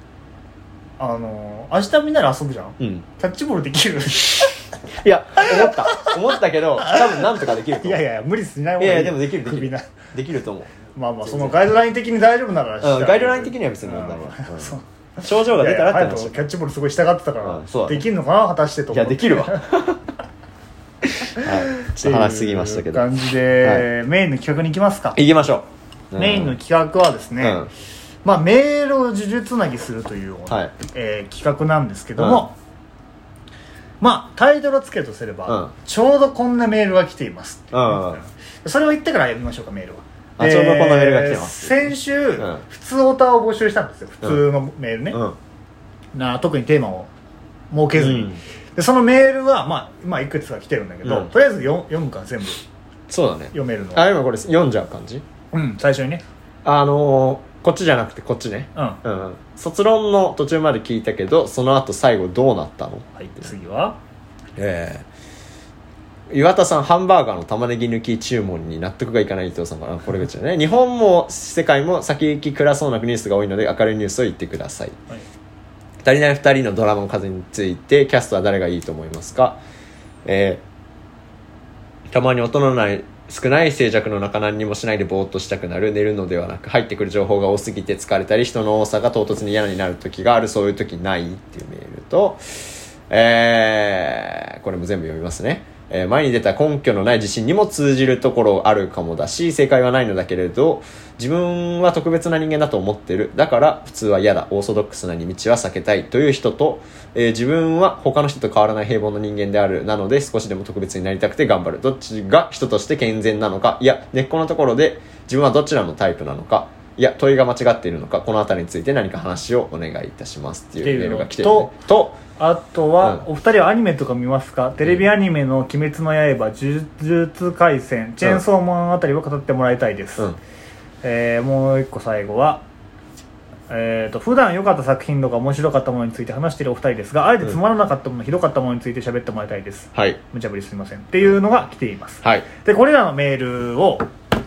あの明日みんなで遊ぶじゃん？うん。キャッチボールできる？いや思った。思ったけど多分なんとかできると思う。いやいやいや無理しない方がいやいやでもできるできる。できると思う。まあまあそのガイドライン的に大丈夫ならうんガイドライン的には別に問題ない。うん。症状が出たらって話。いやいや隼人キャッチボールすごい従ってたから、うんそうだね。できんのかな果たしてといやできるわちょっと話しすぎましたけど。感じで、メインの企画に行きますか、行きましょう。メインの企画はですね、うん。まあ、メールを呪術つなぎするというような、はい。えー企画なんですけども、まあタイトルをつけるとすれば、うん。ちょうどこんなメールが来ていますそれを言ってから読みましょうかメールは。あちょうどこんなメールが来てます。えー先週、ん。普通オタを募集したんですよ。普通のメールね、うん。な特にテーマを設けずに、うんでそのメールは、まあ、まあいくつか来てるんだけど、うん。とりあえず読読むか全部。そうだね。読めるのあ今これ読んじゃう感じ？うん最初にね。あのーこっちじゃなくてこっちね。うん。はうん。卒論の途中まで聞いたけどその後最後どうなったの？い次は？ええ岩田さんハンバーガーの玉ねぎ抜き注文に納得がいかない伊藤さんからあこれが違うね。日本も世界も先行き暗そうなニュースが多いので明るいニュースを言ってください。はい足りない2人のドラマの数についてキャストは誰がいいと思いますか？えーたまに音のない少ない静寂の中何にもしないでぼーっとしたくなる寝るのではなく入ってくる情報が多すぎて疲れたり人の多さが唐突に嫌になる時があるそういう時ないっていうメールとえーこれも全部読みますね、えー前に出た根拠のない自信にも通じるところあるかもだし正解はないのだけれど自分は特別な人間だと思ってる。だから普通は嫌だ。オーソドックスな道は避けたいという人と、えー自分は他の人と変わらない平凡な人間である。なので少しでも特別になりたくて頑張る。どっちが人として健全なのか。いや根っこのところで自分はどちらのタイプなのか。いや問いが間違っているのかこの辺りについて何か話をお願いいたしますっていうメールが来てる、ね、とあとは、うん。お二人はアニメとか見ますか？テレビアニメの「鬼滅の刃」「呪術廻戦」「チェーンソーマン」あたりを語ってもらいたいです、うん。えーもう一個最後はえー、と普段良かった作品とか面白かったものについて話しているお二人ですがあえてつまらなかったもの、ひどかったものについて喋ってもらいたいです。はい。無茶ぶりすみません。っていうのが来ています。はい。でこれらのメールを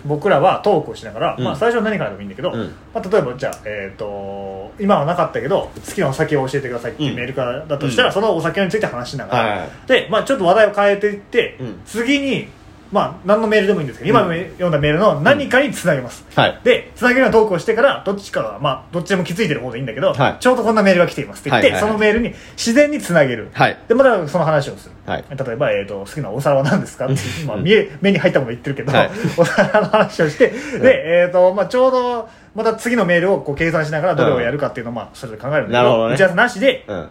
僕らはトークをしながら、うん。まあ、最初は何からでもいいんだけど、うん。まあ、例えばじゃあ、えー、と今はなかったけど好きなお酒を教えてくださいっていううん。メールからだとしたら、うん。そのお酒について話しながら、はいで、まあ、ちょっと話題を変えていって、うん。次に、まあ、何のメールでもいいんですけど今うん。読んだメールの何かにつなげます、はい。でつなげるようなトークをしてからどっちかが、まあ、どっちでも気づいてる方でいいんだけど、はい。ちょうどこんなメールが来ていますって言って、はいはいはい。そのメールに自然につなげる、はい。でまたその話をする、はい。例えば、えー、と好きなお皿は何ですか？って 今うん見え目に入ったもの言ってるけど、はい。お皿の話をしてで、えーとまあ、ちょうどまた次のメールをこう計算しながらどれをやるかっていうのを、まあ、それで考えるんだけどね。打ち合わせなしで、うん。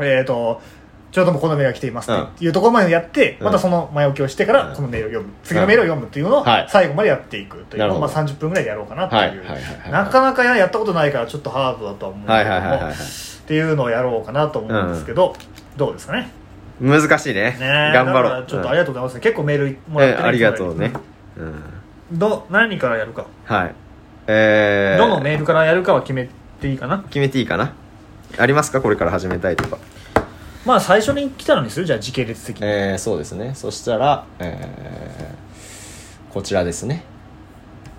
えー、とちょうどもうこのメールが来ていますっていうところまでやって、うん。またその前置きをしてからうん。このメールを読む、次のメールを読むっていうのをはい。最後までやっていくというのを、まあ、30分ぐらいでやろうかなっていう、なかなかやったことないからちょっとハードだとは思うんだはいけどっていうのをやろうかなと思うんですけど、どうですかね？難しいね。ね頑張ろう。ちょっとありがとうございます、結構メールもらってありがとうね。うん。ど何からやるか、はい。えー。どのメールからやるかは決めていいかな。決めていいかな。ありますか？これから始めたいとかまあ最初に来たのにする？じゃあ時系列的に、えー、そうですね。そしたら、えー、こちらですね。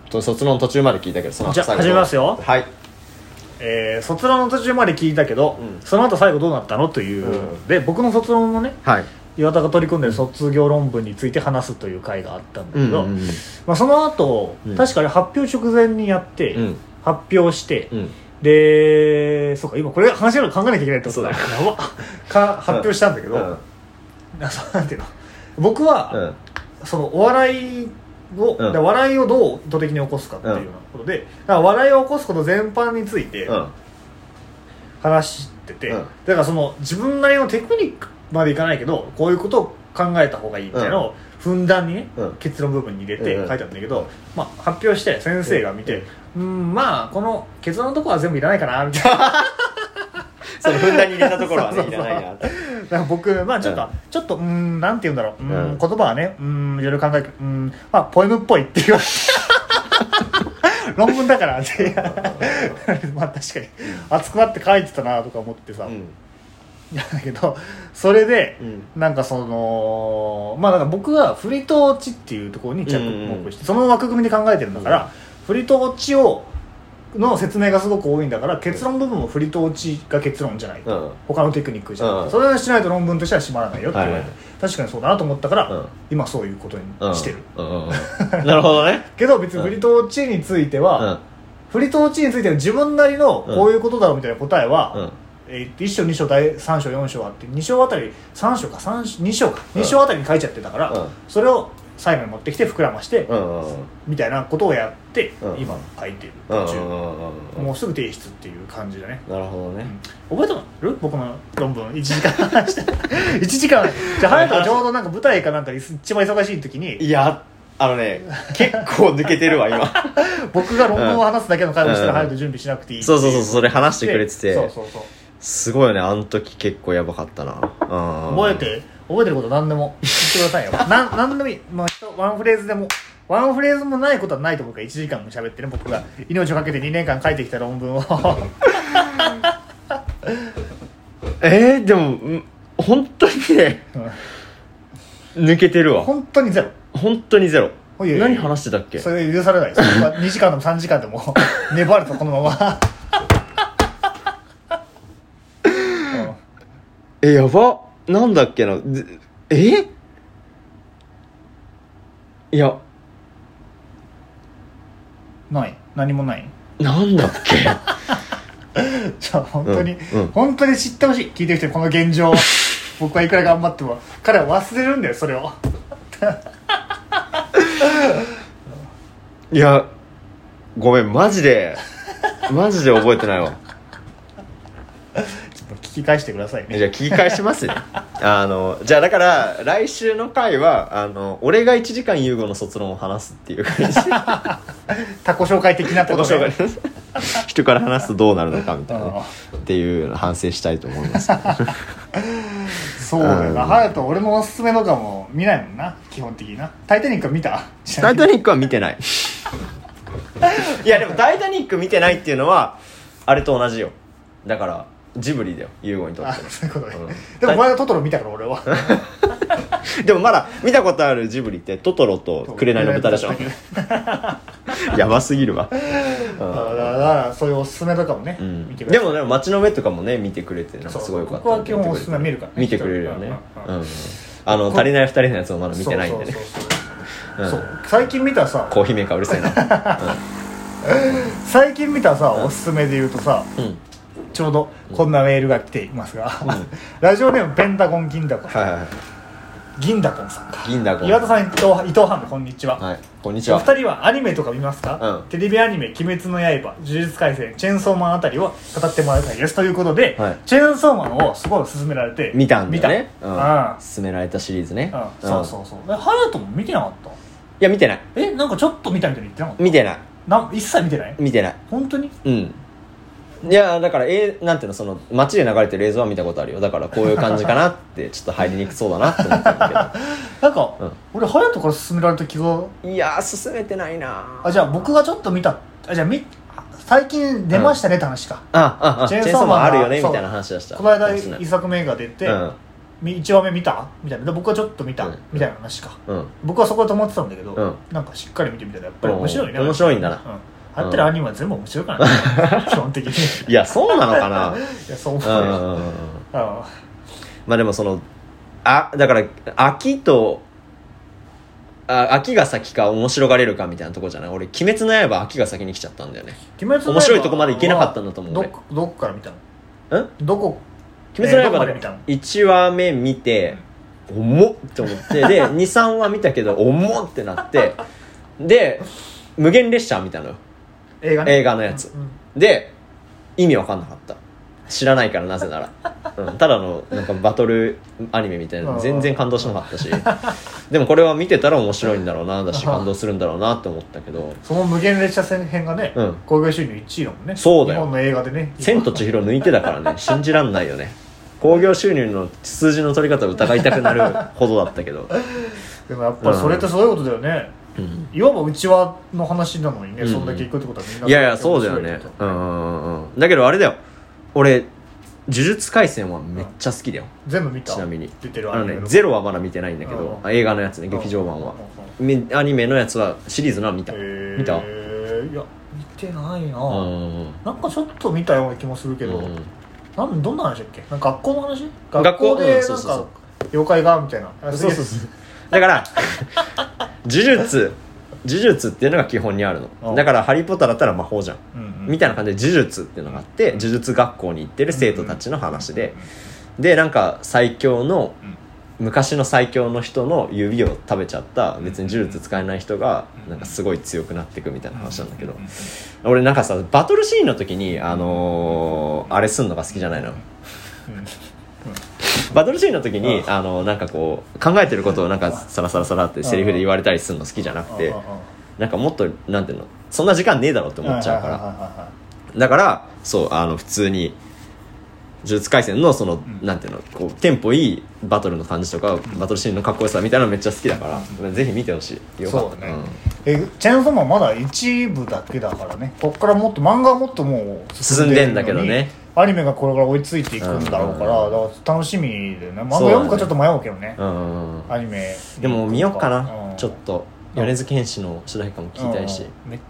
と卒論途中まで聞いたけどその後じゃあ始めますよ。はい。えー卒論の途中まで聞いたけど、うん。その後最後どうなったの？という、うん。で僕の卒論のねはい。岩田が取り組んでる卒業論文について話すという回があったんだけど、まあ、その後、うん。確かに発表直前にやって、うん。発表して、うんでそうか今これ話しながら考えなきゃいけないってことだ。やば。か発表したんだけど、うん。なんていうの。僕は、うん。そのお笑いを、うん。で笑いをどう意図的に起こすかっていうようなことで、笑いを起こすこと全般についてうん。話してて、うん。だからその自分なりのテクニックまでいかないけどこういうことを考えた方がいいみたいなのをふんだんにね、うん。結論部分に入れてうん書いてあったんだけど、まあ、発表して先生が見て、うん、まあこの結論のところは全部いらないかなみたいな。そのふんだんに入れたところはね そうそうそう。いらないな。ってだから僕まあちょっと、うん。ちょっとうんなんて言うんだろう。うん、うん言葉はねうんいろいろ考えてうんまあポエムっぽいって言われて論文だからって まあ確かに熱くなって書いてたなとか思ってさ、うん。だけどそれで、うん。なんかそのまあだから僕は振りと落ちっていうところに着目して、その枠組みで考えてるんだから、振りと落ちをの説明がすごく多いんだから結論部分も振りと落ちが結論じゃないと、うん。他のテクニックじゃなくて、うん。それをしないと論文としては締まらないよって言われて、はい。確かにそうだなと思ったから、うん。今そういうことにしてる、なるほどね。けど別に振りと落ちについては、うん。振りと落ちについては自分なりのこういうことだろうみたいな答えは、うん。えー、1章2章第3章4章あって2章あたり3章か3章2章か。うん2章あたりに書いちゃってたから、うん。それを最後に持ってきて膨らまして、うんうんうん。みたいなことをやって、うん今書いてるうん途中、うんうんうんもうすぐ提出っていう感じだね、なるほどね。覚えてる僕の論文1時間話した1 時間。じゃあ隼人がちょうどなんか舞台かなんかに一番忙しい時に。いやあのね結構抜けてるわ今。僕が論文を話すだけの会をしたらうん。隼人準備しなくていいそうそうそうそれ話してくれてて。そうそうそう。すごいよねあの時結構やばかったな。うん。覚えて覚えてること何でも言ってくださいよ。なん何でもいい、まあ、人ワンフレーズでも。ワンフレーズもないことはないと思うから1時間も喋ってね僕が命をかけて2年間書いてきた論文を。えー、でもうん本当にね抜けてるわ。本当にゼロ。本当にゼロ。何話してたっけ？それ許されないです。2時間でも3時間でも粘るとこのまま。うんえやばなんだっけな？でえ？いや。ない。何もない。なんだっけ？じゃあ本当に、うんうん。本当に知ってほしい。聞いてる人にこの現状 僕はいくら頑張っても。彼は忘れるんだよそれを。いやごめんマジで。マジで覚えてないわ聞き返してくださいね。じゃあ聞き返しますね あのじゃあだから来週の回はあの俺が1時間優吾の卒論を話すっていう感じ。他己紹介的なところで人から話すとどうなるのかみたいなっていうの反省したいと思います。そうだよな。うん。隼人俺のおすすめとかも見ないもんな。基本的にな「タイタニック」は見た「タイタニック」は見てない。いやでも「タイタニック」見てないっていうのはあれと同じよ。だからジブリだよ優吾にとっあて。のそういうことね、うん。でもこの間トトロ見たから俺は。でもまだ見たことあるジブリってトトロと紅の豚でしょ。やばすぎるわ、だからだからそういうおすすめとかもね、うん。見てくださいでもね街の上とかもね見てくれてなんかすごいよかったそう僕は基本おすすめ見るからね見てくれるよね。ううん。んあの足りない二人のやつをまだ見てないんでね。そうそうそうう。ん。そう最近見たさコーヒーメーカーうるせえな。最近見たさおすすめで言うとさうん、うんちょうどこんなメールが来ていますが、ラジオネームペンタゴン銀だこはいはいはい。銀だこんさんか。銀だこ岩田さん伊藤伊藤ハムこんにちは、はいこんにちは。お二人はアニメとか見ますか、うん。テレビアニメ「鬼滅の刃」「呪術廻戦」「チェーンソーマン」あたりを語ってもらいたいですということで、はい。チェーンソーマンをすごい勧められて見たんだよね。うん。うん。勧められたシリーズね。うん。そうそうそう。え隼人も見てなかった？いや見てない。えなんかちょっと見たみたいに言ってなかった？見てない。なん一切見てない？見てない。本当に？うんいやだからえなんていうのその街で流れてる映像は見たことあるよ。だからこういう感じかなってちょっと入りにくそうだなって思ったんだなんか、うん俺隼人から勧められた気が。けどいやー進めてないなあじゃあ僕がちょっと見たあじゃあみあ最近出ましたねって話か、あああチェーンソーマンあるよねみたいな話でしたこの間話しない一作目が出て、うん。み1話目見たみたいな。で僕はちょっと見た、うん。みたいな話か。うん。僕はそこで止まってたんだけど、うん。なんかしっかり見てみたらやっぱり面白いね。うん面白いんだなうん、あってるアニメは全部面白いからね基本的に。いいやそうなのかな。やそう思ううよ、んうんまあでもそのあだから秋とあ秋が先か面白がれるかみたいなとこじゃない？俺「鬼滅の刃」秋が先に来ちゃったんだよね。面白いとこまで行けなかったんだと思う俺。どこどこから見たの？んどこ？鬼滅の刃まで見たの？1話目見て重っって思ってで23話見たけど重っってなってで無限列車見たのよ映画ね。映画のやつ。うんうん。で意味わかんなかった。知らないからなぜなら、うん、ただのなんかバトルアニメみたいなの全然感動しなかったし。でもこれは見てたら面白いんだろうなだし感動するんだろうなって思ったけど。その無限列車戦編がねうん。興行、収入1位だもんね。そうだよ。日本の映画でね「千と千尋」抜いてだからね。信じらんないよね。興行収入の数字の取り方を疑いたくなるほどだったけど、でもやっぱりそれってそういうことだよね、うん、いわば内輪の話なのにね、うん。そんだけ行くってことはみんないやいやそうだよね。うんうんうんうん。だけどあれだよ。俺呪術廻戦はめっちゃ好きだよ。全部見た？ちなみに。出てるあのねゼロはまだ見てないんだけどうんあ映画のやつね劇場版は。みアニメのやつはシリーズのは見た。へー。見た？いや見てないな、うんなんかちょっと見たような気もするけど、うんなんどんな話だっけ？なんか学校の話？学校？学校でうんなんそうそう。そうか妖怪がみたいな。あそうそうそうだから呪術。呪術っていうのが基本にあるうん。のだから「ハリー・ポッター」だったら魔法じゃん。うんうん。みたいな感じで呪術っていうのがあって呪術学校に行ってる生徒たちの話で。でなんか最強のうん。昔の最強の人の指を食べちゃった別に呪術使えない人がうん。なんかすごい強くなっていくみたいな話なんだけど。俺なんかさバトルシーンの時にあのーあれすんのが好きじゃないのバトルシーンの時にあのなんかこう考えてることをなんかサラサラサラってセリフで言われたりするの好きじゃなくてなんかもっとなんていうのそんな時間ねえだろって思っちゃうかはいらだからそうあの普通に呪術廻戦のその、ん。なんていうのこうテンポいいバトルの感じとか、バトルシーンのかっこよさみたいなのめっちゃ好きだから、ぜひ見てほしい。よかった。そうだねえチェーンソーマンまだ一部だけだからね。こっからもっと漫画はもっともう進んでんだけどねアニメがこれから追いついていくんだろうから、から楽しみでね。漫画読むかちょっと迷うけどね。アニメ。でも見ようかな、うん。ちょっと米津玄師の主題歌も聞きたいし、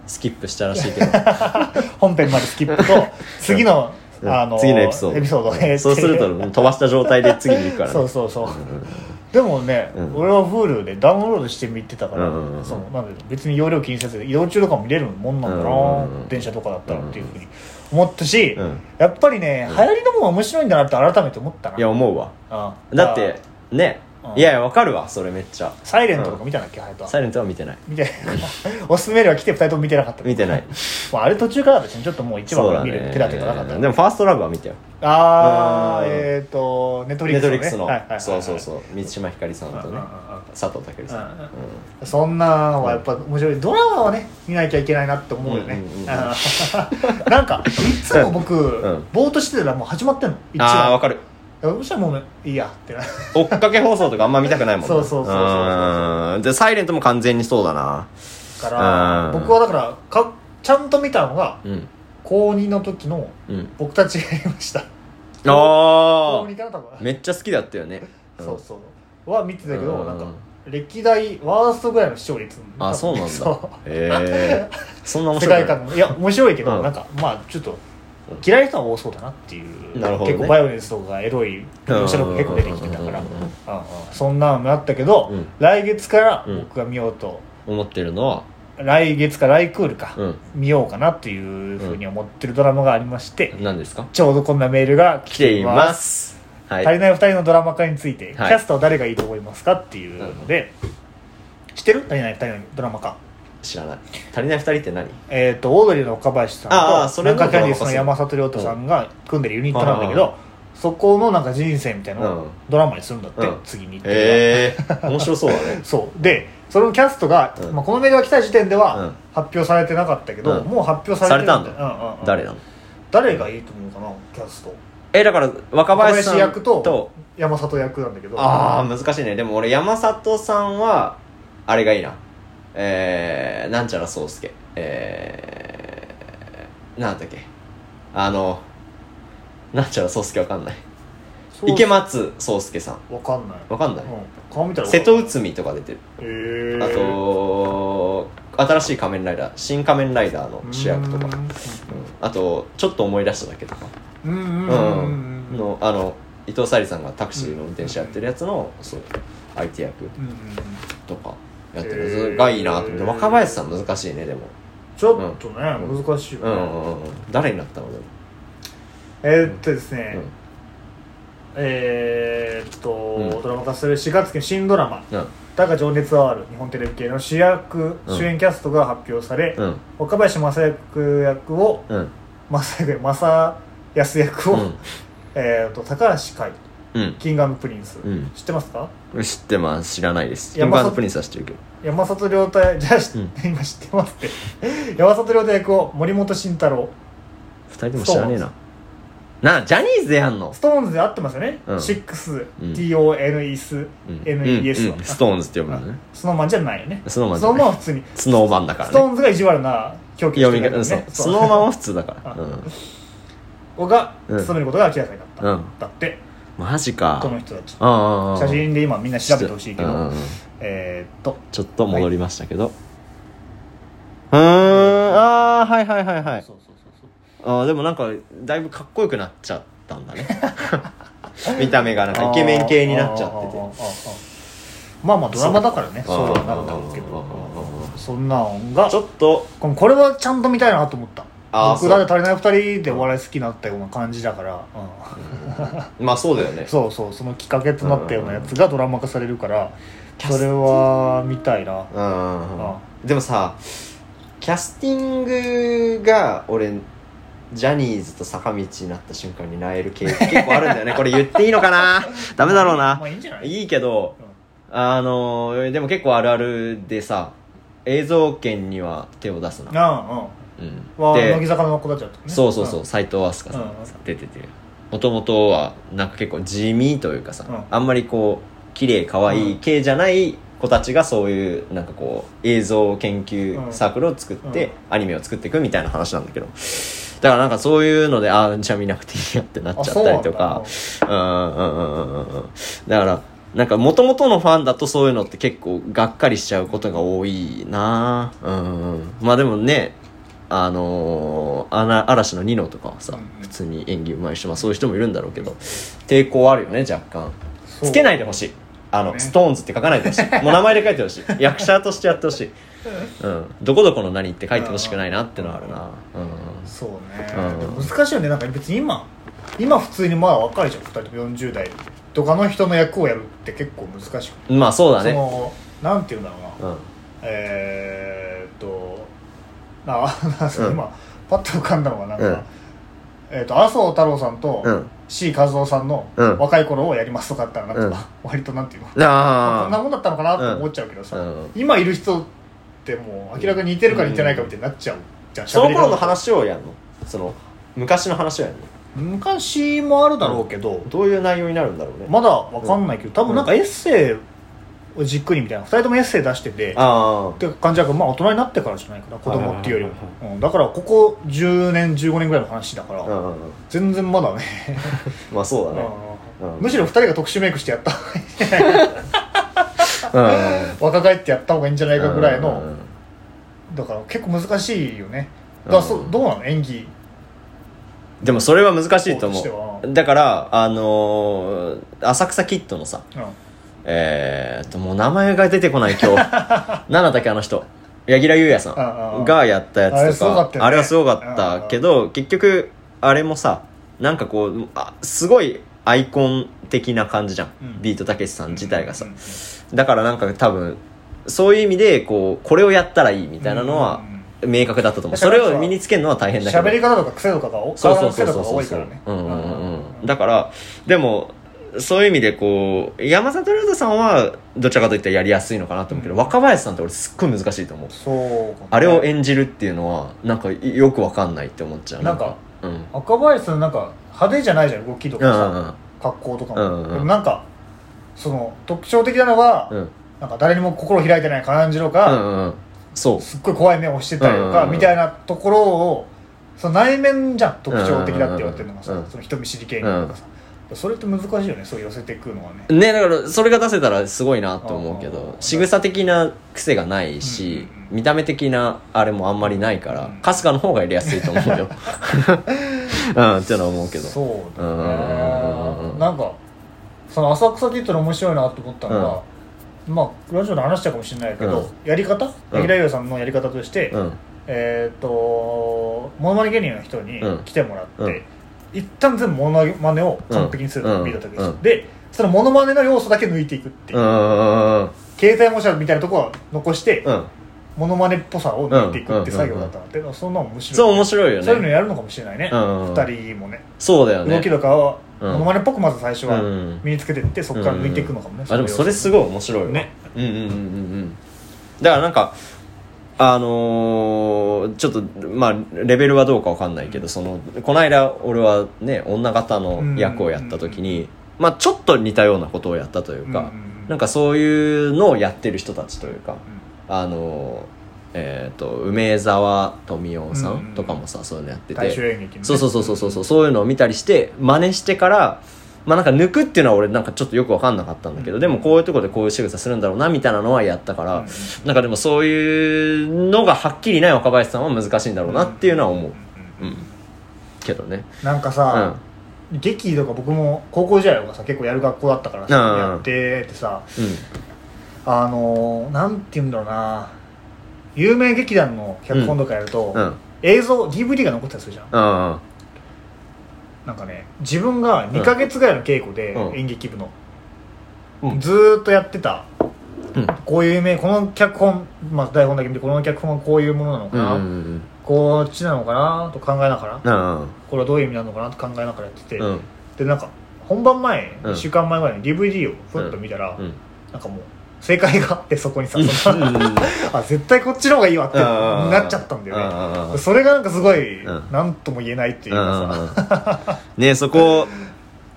スキップしたらしいけど。本編までスキップと 次の、うん。あの次のエピソード。エピソードでそうすると 飛ばした状態で次に行くからね。そうそうそう、でもね、うん。俺は Hulu でダウンロードして見てたから、そのなんで別に容量気にせず移動中とかも見れるもんなんだな、電車とかだったらっていうふうに思ったし、うん。やっぱりね、流行りのものが面白いんだなって改めて思ったな。いや思うわ。あだってねうんいやいやわかるわそれめっちゃ。サイレントとか見たんだっけ、ハヤトは。サイレントは見てない。見て おすすめでは来て2人とも見てなかった。見てない。もうあれ途中からですねちょっともう1話見る手立てがなかったねでもファーストラブは見たよ。ああうん。えっ、ー、とネットフリネックスの、そうそうそう。満島ひかりさんとね。佐藤健さん。うんそんなんはやっぱ面白い。ドラマはね見なきゃいけないなって思うよね、なんかいつも僕、ん。ぼーっとしてたらもう始まってんの。一話。ああわかるそしたらもういいやってな追っかけ放送とかあんま見たくないもんなそうそうそうそううん。でサイレントも完全にそうだな。からうん。僕はだからかちゃんと見たのがうん。高2の時のうん。僕たちがやりました。あ高あ2かな多分。めっちゃ好きだったよね。うん。そうそう。は見てたけど、うん。なんか歴代ワーストぐらいの視聴率。あそうなんだ。へえそんな面世白い。界観の。いや面白いけど、うん。なんかまあちょっと嫌いな人は多そうだなっていう、ね。結構バイオレンスとかエロい描写力が結構出てきてたから。うんうんうんうんうん。うんそんなのもあったけど、うん。来月からうん。僕が見ようと、思ってるのは？来月か来クールか、うん。見ようかなっていうふうに思ってるドラマがありまして、何ですか？ちょうどこんなメールが来来ています。はい。足りない2人のドラマ化について、はい。キャストは誰がいいと思いますかっていうので、知ってる？足りない？2人のドラマ化知らない。足りない二人って何？えっ、とオードリーの岡林さんとああそれの南海キャンディーズの山里亮太さんが組んでるユニットなんだけど、そこのなんか人生みたいなのうん。をドラマにするんだって、うん。次にへえ面白そうだね。そう。でそのキャストが、うん。まあ、このメールが来た時点ではうん。発表されてなかったけど、うん。もう発表されてるんだされうんうんうん。誰なの誰がいいと思うかなキャスト。えだから若林さん役とと山里役なんだけど。ああ難しいね。でも俺山里さんはあれがいいなえー、なんちゃら宗介えなんだっけ。あのなんちゃら宗介わかんない。池松壮亮さん。わかんない。わかんない？うん。顔見たら瀬戸内海とか出てる。あと新しい仮面ライダー。新仮面ライダーの主役とか。うん。あとちょっと思い出しただけとか。うんのあの伊藤沙莉さんがタクシーの運転手やってるやつのそう相手役とかやってへるーがいいなと思って。若林さん難しいねでも。ちょっとねうん。難しいよね。うんうんうん。誰になったの？でも。えーっとですね。うん。えーっとうん。ドラマ化する4月期の新ドラマ。うん「だが情熱はある」日本テレビ系の主役うん。主演キャストが発表されうん。若林正役役をうん。正役正康役を、えーっと高橋海うん。キングプリンス、うん。知ってますか？うん知ってます。知らないです。キン山里グプリンスは知ってるけど。山里亮太じゃあ、しうん。今知ってますって。山里亮太役を森本慎太郎。二人とも知らねえな。なジャニーズでやんの？ストーンズで合ってますよね、うん。6TONES、うん。NES は、うん。うん。ストーンズって読むのね。スノーマンじゃないよね。スノーマンスじゃない。ノーマンは普通に。スノーマンだからストーね。ンズが意地悪な表記してる方そう。ねスノーマンは普通だから。あうん。がうん。務めることが明らかになった、うん。だってマジか。この人たち。写真で今みんな調べてほしいけど、えーっと。ちょっと戻りましたけど、うーん。ああはいはいはいはい。そうそうそうそう。あーでもなんかだいぶかっこよくなっちゃったんだね。見た目がなんかイケメン系になっちゃってて。まあまあドラマだからね。そう。なるだろうけど。そんなんがちょっと。ここれはちゃんと見たいなと思ったあー僕だって足りない二人でお笑い好きになったような感じだから、まあそうだよね。う んそうそうそのきっかけとなったようなやつがドラマ化されるからそれは見たいな。うんうんうん。あでもさキャスティングが俺ジャニーズと坂道になった瞬間になえる系 結構あるんだよね。これ言っていいのかな？ダメだろうな。まあいいんじゃない？いいけどあのでも結構あるあるでさ映像権には手を出すな、ああうんうん。は乃木で坂の子たちだったね。そうそうそうう斎藤飛鳥さん出てて。もともとはなんか結構地味というかさ、うん。あんまりこう綺麗可愛い系じゃない子たちがそういうなんかこう映像研究サークルを作って、うん。アニメを作っていくみたいな話なんだけど。だからなんかそういうのでああじゃあ見なくていいやってなっちゃったりとか。うんうんうんうんうんうん。だからなんか元々のファンだとそういうのって結構がっかりしちゃうことが多いな。うんうん。まあでもねあのー、嵐のニノとかはさ、うん普通に演技うまい人、まあ、そういう人もいるんだろうけど抵抗あるよね若干。つけないでほしい。あの、ね。ストーンズって書かないでほしい。もう名前で書いてほしい。役者としてやってほしい、うん、どこどこの何って書いてほしくないなってのはあるな。うん。そうね、うん。難しいよね。なんか別に今今普通にまだ若いじゃん。2人とも40代。とかの人の役をやるって結構難しくて、まあそうだね。そのなんていうんだろうな、うん。えー、っとな なんすかうん。今パッと浮かんだのがなんか、うん。えー、っと麻生太郎さんと、うん。C 和夫さんのうん。若い頃をやりますとかあったらなんか、うん。割となんていうのああこんなもんだったのかなと思っちゃうけどさ、うん。今いる人ってもう明らかに似てるか似てないかみたいになっちゃうじゃんその頃の話をやるの？その昔の話をやるの？昔もあるだろうけど、どういう内容になるんだろうね。まだわかんないけど、多分なんかエッセイをじっくりみたいな。2人ともエッセイ出しててあって感じだからまあ大人になってからじゃないかな子供っていうよりも、うん、だからここ10年15年ぐらいの話だから、全然まだね、まあそうだね。むしろ2人が特殊メイクしてやった方がいい 若返ってやった方がいいんじゃないかぐらいの、だから結構難しいよね。だそうんどうなの？演技。でもそれは難しいと思う。だからあのー浅草キッドのさうんえーっともう名前が出てこない今日。何だったっけあの人。柳楽優弥さうんがやったやつとか。あれはすごかったけど結局あれもさなんかこうあすごいアイコン的な感じじゃん、うん。ビートたけしさん自体がさ。だからなんか多分そういう意味でこうこれをやったらいいみたいなのは明確だったと思う。それを身につけるのは大変だけど。喋り方とか癖とかが多そうそう体そうそう。多いからねうん。うんうんうん。だからでもそういう意味でこう山里亮太さんはどちらかといったらやりやすいのかなと思うけど、うん。若林さんって俺すっごい難しいと思う。そうね。あれを演じるっていうのはなんかよくわかんないって思っちゃう。なんかうん。赤林さんなんか派手じゃないじゃん動きとかさ、うんうん格好とかも、うんうんなんかその特徴的なのは、うん。なんか誰にも心開いてない感じとうか、んうん。そう。すっごい怖い目をしてたりとか、みたいなところをその内面じゃん特徴的だって言われてるのがさ、うんその人見知り系とかさ、それって難しいよねそう寄せていくのはね。ねだからそれが出せたらすごいなと思うけあどあ仕草的な癖がないし、うんうん見た目的なあれもあんまりないから、うん。春日の方がやりやすいと思うよ。うんってのは思うけど。そうだうんうんうんうんねなんかその浅草って言ったら面白いなと思ったのが、まあラジオで話したかもしれないけど、うん。やり方？うん。平井さんのやり方として、うん。えっ、とモノマネ芸人の人にうん。来てもらって、うん一旦全部モノマネを完璧にするのた時です、うんでそのモノマネの要素だけ抜いていくっていう。う、んうんうん携帯模写みたいなところは残して、うん。モノマネっぽさを抜いていくって作業だったので、そんなの面白いそう面白いよそういうのねやるのかもしれないね、うんうんうん。二人もね。そうだよね。動きとかは、うん。モノマネっぽくまず最初はうん身につけてって、そこから抜いていくのかもね、あでもそれすごい面白いわ。ね。うんうんうんうんうん。だからなんかあのーちょっとまあレベルはどうかわかんないけどそのこの間俺はね女型の役をやった時に、まあちょっと似たようなことをやったというか、うんうんうん。なんかそういうのをやってる人たちというか、あのーえっ、と梅沢富美男さんとかもさ、そういうのやってて。そうそうそうそうそうそういうのを見たりして真似してからまあなんか抜くっていうのは俺なんかちょっとよく分かんなかったんだけど、でもこういうところでこういう仕草するんだろうなみたいなのはやったから、うん。なんかでもそういうのがはっきりない若林さんは難しいんだろうなっていうのは思う、うんけどね。なんかうさん、劇とか僕も高校時代とかさ結構やる学校だったからさ、うんやっててさうん。あのー、なんて言うんだろうな。有名劇団の脚本とかやると、うん。映像 DVD が残ったりするじゃんうんなんかね自分が2ヶ月ぐらいの稽古で、うん。演劇部の、うん。ずーっとやってた。うん。こういう夢この脚本、まあ、台本だけ見てこの脚本はこういうものなのかうんな、うんこっちなのかな？と考えながら。うんこれはどういう意味なのかな？と考えながらやってて、うん。でなんか本番前、うん。1週間前ぐらいに DVD をふっと見たら、うん。なんかもう正解があってそこにさ、うん。そあ絶対こっちの方がいいわってうん。なっちゃったんだよね、ねそれがなんかすごいうん。何とも言えないっていうかさ、ねそこ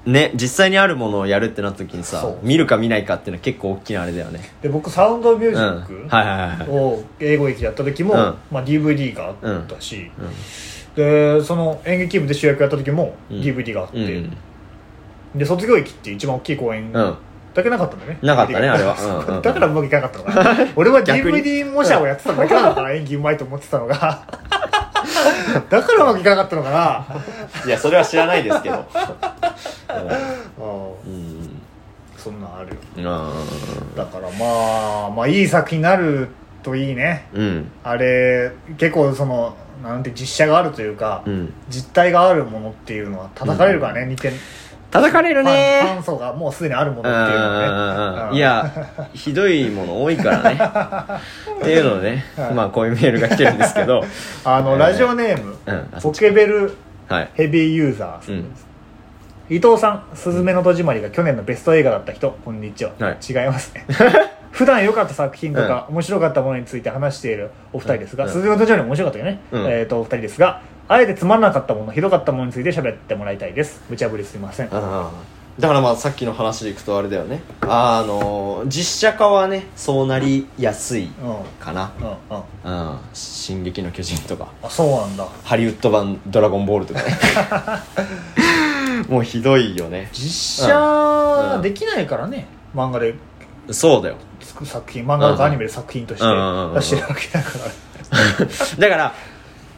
ね実際にあるものをやるってなった時にさ見るか見ないかっていうのは結構大きなあれだよね。で僕サウンドミュージうん。ックを英語劇やった時も、うん。まあ、DVD があったし、うん。でその演劇部で主役やった時もうん。DVD があって、うん。で卒業劇って一番大きい公演うんだけなかったんだよね。なかったね あれは。うんうんだからうまくいかなかったのかな。俺は DVD 模写をやってただけなのかな演技うまいと思ってたのが だからうまくいかなかったのかな。いやそれは知らないですけど。うん。うんそんなんあるよ。うんだからまあまあいい作品になるといいね。うん。あれ結構そのなんて実写があるというか、うん。実体があるものっていうのは叩かれるからね、似て叩かれるファンファねン層がもうすでにあるものうんっていうのね。うんいやひどいもの多いからね。っていうのでねはい。まあこういうメールが来てるんですけど。あの、えー。ラジオネーム、ポケベルはい。ヘビーユーザーさんです、伊藤さん「すずめの戸締まり」が去年のベスト映画だった人。こんにちは、はい。違いますね。普段良かった作品とか、面白かったものについて話しているお二人ですが「うん。すずめの戸締まり」面白かったよね、うん。えー、とお二人ですがあえてつまらなかったものひどかったものについて喋ってもらいたいです。無茶ぶりすいません。ああ。だからまあさっきの話でいくとあれだよね。あの実写化はねそうなりやすいうんかな。うん。うん。うん「進撃の巨人」とか。あそうなんだ。ハリウッド版「ドラゴンボール」とかね。もうひどいよね。実写できないからね、漫画でそうだよ。作品漫画とかアニメで作品として出してるわけだから。だから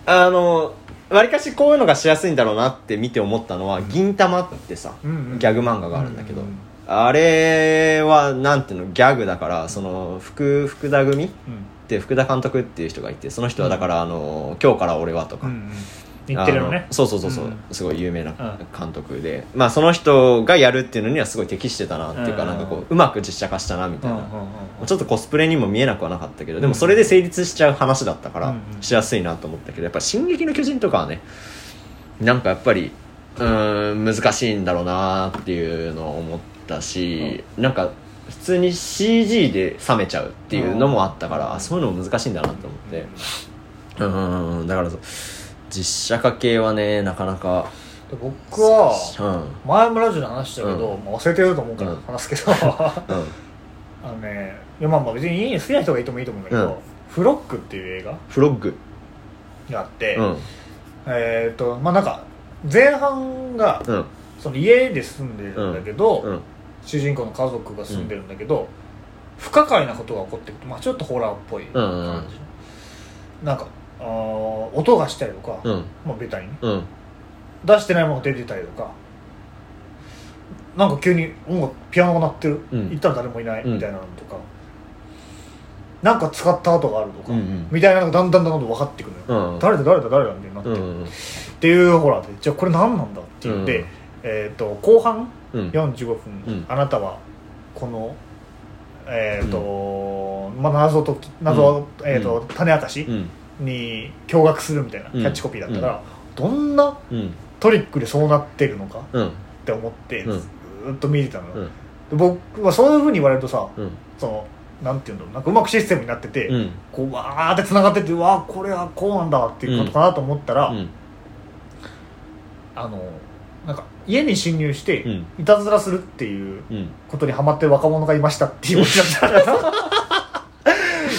あのわりかしこういうのがしやすいんだろうなって見て思ったのは「銀玉」ってさ、ギャグ漫画があるんだけど、あれはなんていうのギャグだからその福福田組っうん。て福田監督っていう人がいてその人はだから、あの「今日から俺は」とか、言ってるのね。あそうそうそうそう、うん。すごい有名な監督で、まあその人がやるっていうのにはすごい適してたなっていうか、うん。なんかこううまく実写化したなみたいな、ちょっとコスプレにも見えなくはなかったけどでもそれで成立しちゃう話だったからうんうんしやすいなと思ったけどやっぱ「進撃の巨人」とかはねなんかやっぱりうーん難しいんだろうなっていうのを思ったし、なんか普通に CG で冷めちゃうっていうのもあったから、うんそういうのも難しいんだなと思って。うん。だからそう実写化系はねなかなか。で僕はうん。前もラジオで話したけど、うまあ、忘れてると思うからうん。話すけど、あうん。のねいやまあまあ別にいい好きな人がいてもいいと思うんだけど、うん。フロックっていう映画フロッグ。があって、うん。えっ、とまあなんか前半がうん。その家で住んでるんだけど、うん。主人公の家族が住んでるんだけど、不可解なことが起こってくる、まあ、ちょっとホラーっぽいうんうん。感じ、なんかあー音がしたりとか、うん。まあ、ベタにね。うん。出してないものが出てたりとか。なんか急に音楽ピアノが鳴ってる、うん。行ったら誰もいないうん。みたいなのとか、なんか使った跡があるとか、うんうん。みたいなのがだんだんだんだん分かってくるのよ、うん誰だ誰だ誰だみたいになって、うっん。ていうホラーでじゃあこれ何なんだっていうんで、うんえー、と後半？うん。45分、うん。あなたはこのえっ、と、まあ謎と謎、うん。えっ、と、種明かし？うんに驚愕するみたいなキャッチコピーだったから、どんなうん。トリックでそうなってるのかうんって思ってうん。ずーっと見てたのよ、うん。で僕はそういうふうに言われるとさうん。そのなんていうんだろうなんかうまくシステムになってて、うん。こうわーってつながっててわあこれはこうなんだっていうことかなと思ったら、うん。あのなんか家に侵入して、うん。いたずらするっていううん。ことにハマってる若者がいましたっていうオチだった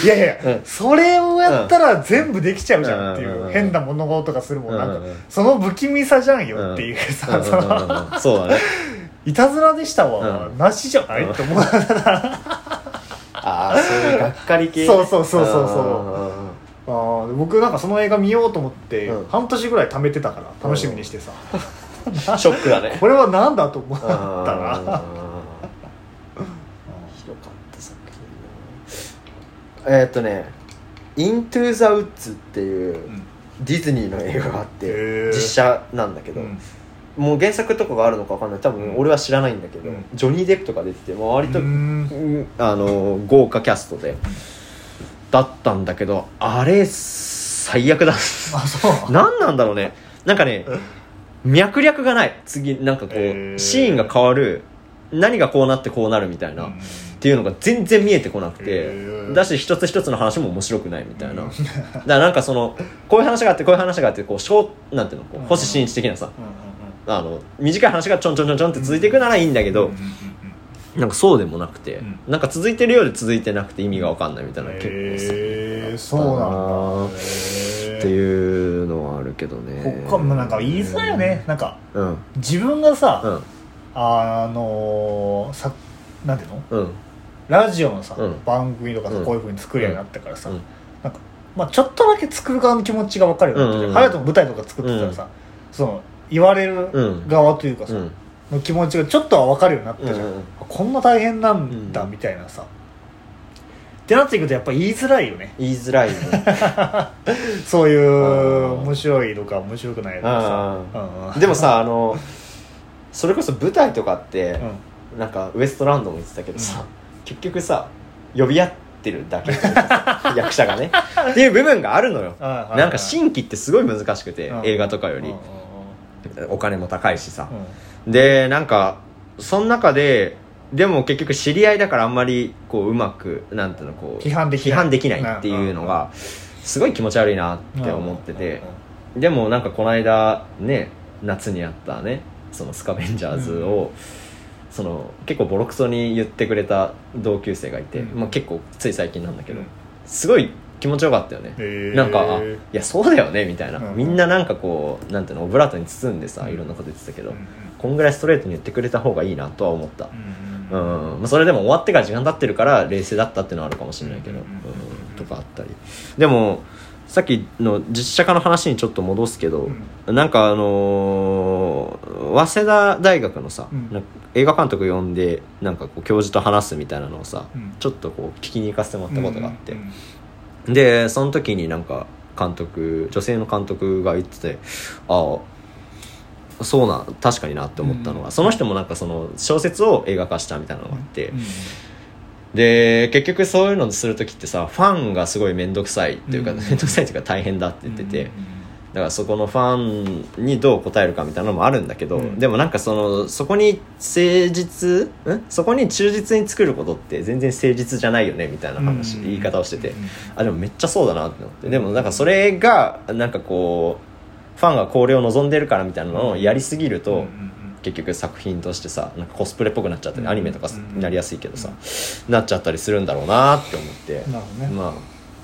いやいやうん。それをやったら全部できちゃうじゃんっていう、うん変な物事がするもん、なんか。その不気味さじゃんよっていうさ、そのうんそうだね。いたずらでしたわ、うん。なしじゃないって思う。ああそういうがっかり系そうそうそうそうそう。うあー僕なんかその映画見ようと思って、うん。半年ぐらい貯めてたから楽しみにしてさ、ん。ショックだね。これは何だと思ったなひどかった作品えーっとね「イントゥ・ザ・ウッズ」っていううん。ディズニーの映画があって実写なんだけど、うん。もう原作とかがあるのか分かんない。多分俺は知らないんだけど、うん。ジョニー・デップとか出てて割と、あの豪華キャストでだったんだけどあれ最悪だ。あそう。何なんだろうね。なんかね脈略がない。次なんかこう、シーンが変わる。何がこうなってこうなるみたいな、うんっていうのが全然見えてこなくてだし一つ一つの話も面白くないみたいな、うん。だからなんかそのこういう話があってこういう話があってこう小なんていうのこう星新一的なさ、あの短い話がちょんちょんちょんちょんって続いていくならいいんだけど、なんかそうでもなくて、うん。なんか続いてるようで続いてなくて意味が分かんないみたいな結構へえそうなんだ。っていうのはあるけどね。ここもなんか言いづらいよね。なんかうんうん。自分がさ、うん。あのーさなんていうの？うんラジオのさ、うん。番組とかさ、うん。こういうふうに作るようになってからさ、うん。なんかまあちょっとだけ作る側の気持ちが分かるようになってうんうんうん。隼人も舞台とか作ってたらさ、その言われるうん。側というかさ、うん。の気持ちがちょっとは分かるようになったじゃん、こんな大変なんだうんみたいなさ、ってなっていくとやっぱ言いづらいよね。言いづらいね。そういううん面白いのか面白くないのかさ。うんでもさあのそれこそ舞台とかってう、ん。なんかウエストランドも言ってたけどさ、結局さ呼び合ってるだけ。役者がね。っていう部分があるのよ。はいはいはい。なんか新規ってすごい難しくて、うん。映画とかより。うん、お金も高いしさ。う、ん。でなんかその中ででも結局知り合いだからあんまりこううまくなんていうのこう批判できない。批判できないっていうのがすごい気持ち悪いなって思ってて。でもなんかこの間ね夏にあったねそのスカベンジャーズを、その結構ボロクソに言ってくれた同級生がいて、うん。まあ、結構つい最近なんだけど、うん。すごい気持ちよかったよね、へー。なんかあいやそうだよねみたいな、うん。みんななんかこうなんていうのオブラートに包んでさうん。いろんなこと言ってたけど、うんこんぐらいストレートに言ってくれた方がいいなとは思った。う、んうんまあ、それでも終わってから時間経ってるから冷静だったっていうのはあるかもしれないけど、うん。うん。とかあったり。でもさっきの実写化の話にちょっと戻すけど、なんかあのー早稲田大学のさ、うん。映画監督呼んでなんかこう教授と話すみたいなのをさ、うん。ちょっとこう聞きに行かせてもらったことがあって、うんでその時になんか監督女性の監督が言っててああそうな確かになって思ったのが、うん。その人もなんかその小説を映画化したみたいなのがあって、うんで結局そういうのする時ってさファンがすごい面倒くさいっていうかうん。面倒くさいっていうか大変だって言ってて、うん。だからそこのファンにどう答えるかみたいなのもあるんだけど、うん。でもなんかそのそこに誠実ん？そこに忠実に作ることって全然誠実じゃないよねみたいな話、うん。言い方をしてて、うん。あでもめっちゃそうだなって思って。でもなんかそれがなんかこうファンがこれを望んでるからみたいなのをやりすぎると、うんうん結局作品としてさなんかコスプレっぽくなっちゃったり、うん。アニメとかうんになりやすいけどさ、なっちゃったりするんだろうなって思って、ね。ま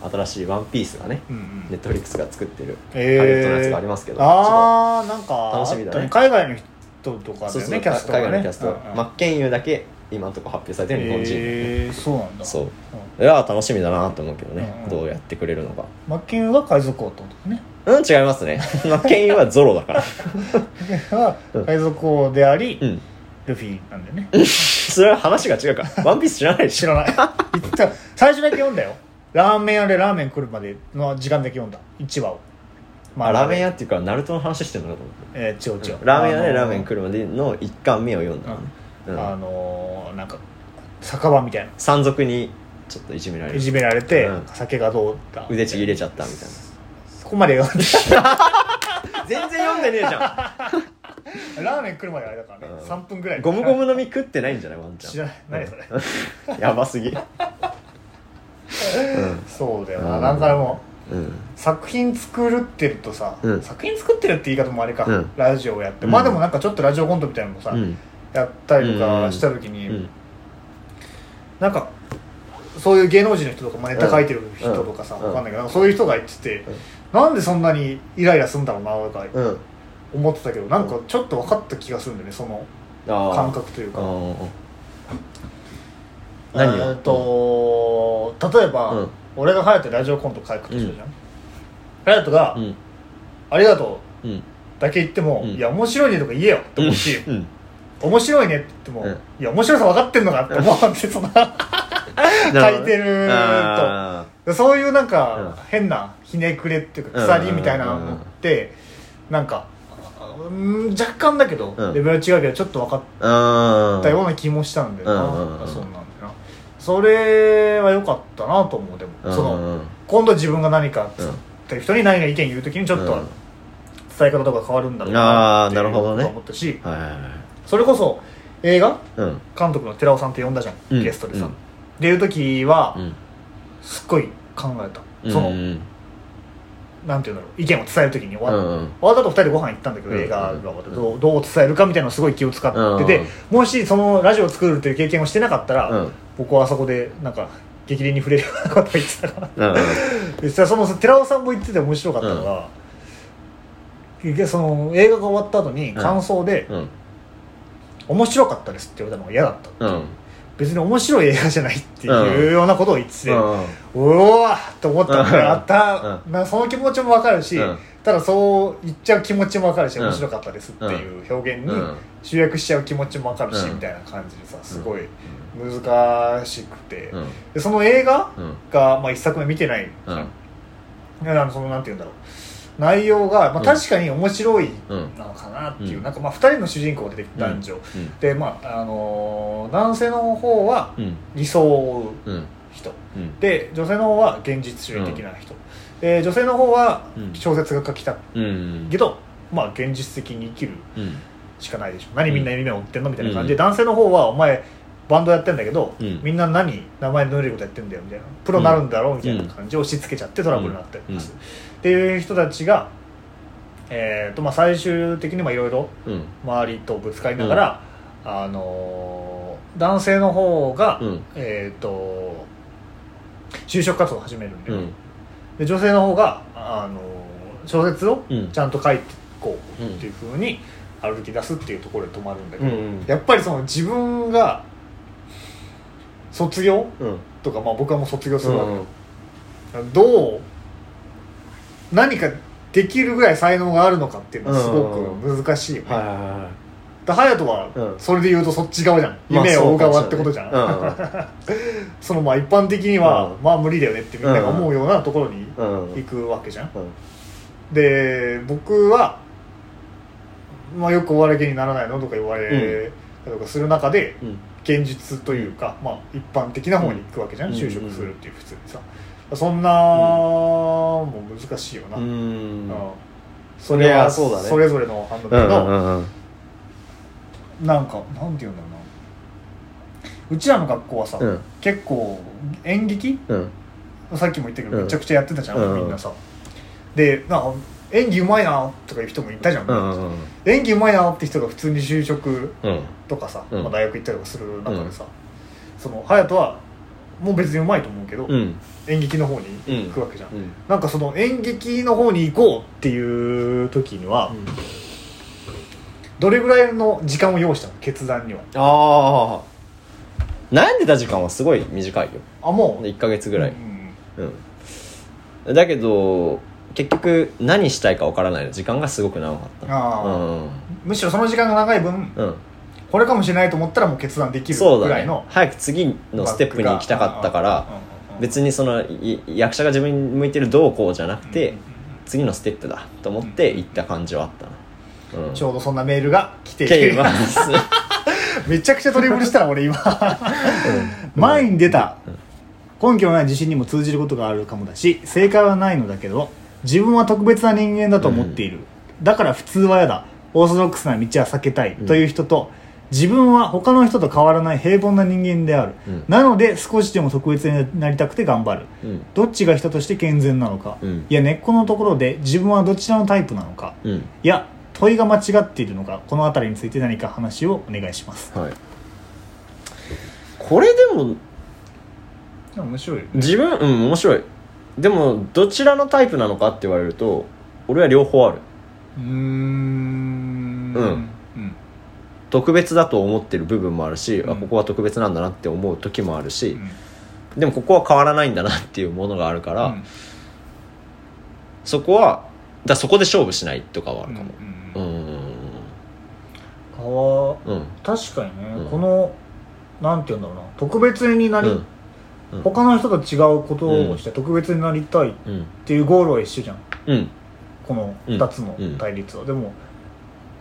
あ新しい「ワンピースがねうんうん。ネットフリックスが作ってるえハリウッドのやつがありますけどああなんか楽しみだね。海外の人とかだそうそうよねキャストがね。海外のキャスト、うんうん。真剣佑だけ今のところ発表されてる日本人、えー、そうなんだ。そう。うん。いや楽しみだなと思うけどね、うんうん。どうやってくれるのか。マッケンは海賊王ってことねうん違いますね。真剣佑はゾロだから。は 海賊王であり、うん。ルフィなんだよね。それは話が違うか。らワンピース知らないでしょ。知らない。最初だけ読んだよ。ラーメン屋でラーメン来るまでの時間だけ読んだ。1話を、あラーメン屋屋っていうかナルトの話してるのかと思って。えー、違う違う、ラーメン屋でラーメン来るまでの一巻目を読んだのね、うんあのーなんか酒場みたい山賊にちょっといじめられいじめられて、うん。酒がどうだ腕ちぎれちゃったみたいな。そこまで読んで全然読んでねえじゃ ラーメン来るまであれだからね、うん。3分ぐらい。んゴムゴムの実食ってないんじゃないワンちゃん。知らない。何それ。やばすぎ。そうだよな、うん。なんかでも。うん。作品作るってるとさ、うん。作品作ってるって言い方もあれか、うん。ラジオをやって、うん。まあでもなんかちょっとラジオコントみたいなのもさ、うん。やったりとかした時に、うん。なんかそういう芸能人の人とか、まあ、ネタ書いてる人とかさ、うん。わかんないけどなんかそういう人が言ってて、なんでそんなにイライラするんだろうなとかうん。思ってたけどなんかちょっと分かった気がするんだよねその感覚というか。何よえーっと例えば、うん。俺が隼人ラジオコント書くとするじゃん。隼人が、うん。ありがとう」うん。だけ言っても「うん。いや面白いね」とか言えよって思うしうん「面白いね」って言っても「うん。いや面白さ分かってんのか」って思うんでその書いてるあとそういうなんうん。か変なひねくれっていうか鎖みたいなのってなんかうん若干だけどうん。レベルは違うけどちょっと分かったような気もしたんだよな。そうなんだよなそれは良かったなと思うでも。そのうん今度自分が何かって人に何か意見言う時にちょっとうん。伝え方とか変わるんだろうあーって思ったしそれこそ映画？うん。監督の寺尾さんって呼んだじゃん、うん。ゲストでさ、うん。っていう時は、うん。すっごい考えた、そのうんなんていうんだろう意見を伝える時に終わ,、わった後二人でご飯行ったんだけど、うん映画が。終わってどうどう伝えるかみたいなのをすごい気を使ってて、うんもしそのラジオを作るっていう経験をしてなかったら、うん。僕はあそこでなんか激励に触れるようなことを言ってたから。うん その寺尾さんも言ってて面白かったのが、でその映画が終わった後に感想で、うん。面白かったですって言われたのが嫌だった。うん別に面白い映画じゃないっていうようなことを言ってて、ううんと思ったのがあった、うなその気持ちも分かるし、うん。ただそう言っちゃう気持ちも分かるし、うん。面白かったですっていう表現にうん。集約しちゃう気持ちも分かるし、うん。みたいな感じでさすごい難しくて、うん。でその映画うん。が、まあ、一作目見てないうん。だからそのなんて言うんだろう内容が、まあ、うん。確かに面白いのかなっていう、うん。なんかまあ2人の主人公が出てきて男女、う。ん。でまああのー男性の方はうん。理想を追ううん。人うん。で女性の方は現実主義的な人、で女性の方はうん。小説が書きたけど、まあ現実的に生きるうん。しかないでしょ。何みんな夢を追ってんのみたいな感じで、うん。男性の方はお前バンドやってんだけど、うん。みんな何名前の塗ることやってんだよみたいな。プロになるんだろうみたいな感じを押し付けちゃってトラブルになったりとかする、っていう人たちが、えーとまあ、最終的にいろいろうん。周りとぶつかりながら、あのー男性の方が、うん。えっ、と就職活動を始めるんで,、うん。で女性の方が、あのー小説をうん。ちゃんと書いていこうっていうふうに歩き出すっていうところで止まるんだけど、うんやっぱりその自分が卒業うん。とか、まあ、僕はもう卒業するわけ、うん。どう何かできるぐらい才能があるのかっていうのはすごく難しいよね、はいはいはだ隼人はうんそれで言うとそっち側じゃん、まあ夢を追う側ってことじゃん、うん。そのまあ一般的には、うん。まあ無理だよねってみんなが思うようなところに行くわけじゃん、うん。で僕は、まあ、よくお笑い芸人にならないのとか言われたりとかする中でうん。現実というか、まあ、一般的な方に行くわけじゃん。就職するっていう普通にさそんなも難しいよな、ううん。んそれはそうだね。それぞれの反応だけど、うんうんうん。なんかなんて言うんだろうな。うちらの学校はさ、うん。結構演劇うん。さっきも言ったけどうん。めちゃくちゃやってたじゃん、うんみんなさ。でなんか演技うまいなとかいう人もいたじゃん、うんうん演技うまいなって人が普通に就職うん。とかさ、うん。まあ、大学行ったりとかする中でさ、うその隼人はもう別にうまいと思うけど、うん演劇の方に行くわけじゃん、うん。なんかその演劇の方に行こうっていう時には、どれぐらいの時間を要したの？決断には。ああ悩んでた時間はすごい短いよ。あもう？1ヶ月ぐらい。うんうん。だけど結局何したいかわからないの。時間がすごく長かった。ああうん。むしろその時間が長い分うん。これかもしれないと思ったらもう決断できるぐらいの早く次のステップに行きたかったから別にそのい役者が自分に向いてるどうこうじゃなくて次のステップだと思って行った感じはあったな。うん。ちょうどそんなメールが来て。います。めちゃくちゃドリブルしたら俺今。前に出た。根拠のない自信にも通じることがあるかもだし正解はないのだけど自分は特別な人間だと思っている、だから普通は嫌だ。オーソドックスな道は避けたいという人と、自分は他の人と変わらない平凡な人間である、うん。なので少しでも特別になりたくて頑張る。うん。どっちが人として健全なのか、うん。いや根っこのところで自分はどちらのタイプなのか、うん。いや問いが間違っているのか。この辺りについて何か話をお願いします。はい。これでも面白いよね。自分うん面白い。でもどちらのタイプなのかって言われると俺は両方ある。うーんうん。うん特別だと思ってる部分もあるし、うん。あここは特別なんだなって思う時もあるしう、ん。でもここは変わらないんだなっていうものがあるから、うん。そこはだそこで勝負しないとかはあるかも。ううんん。かわうん。確かにね、うん。このなんて言うんだろうな特別になり、うん。うん。他の人と違うことをして特別になりたいっうんていうゴールは一緒じゃん。うん。このうん。2つの対立は、でも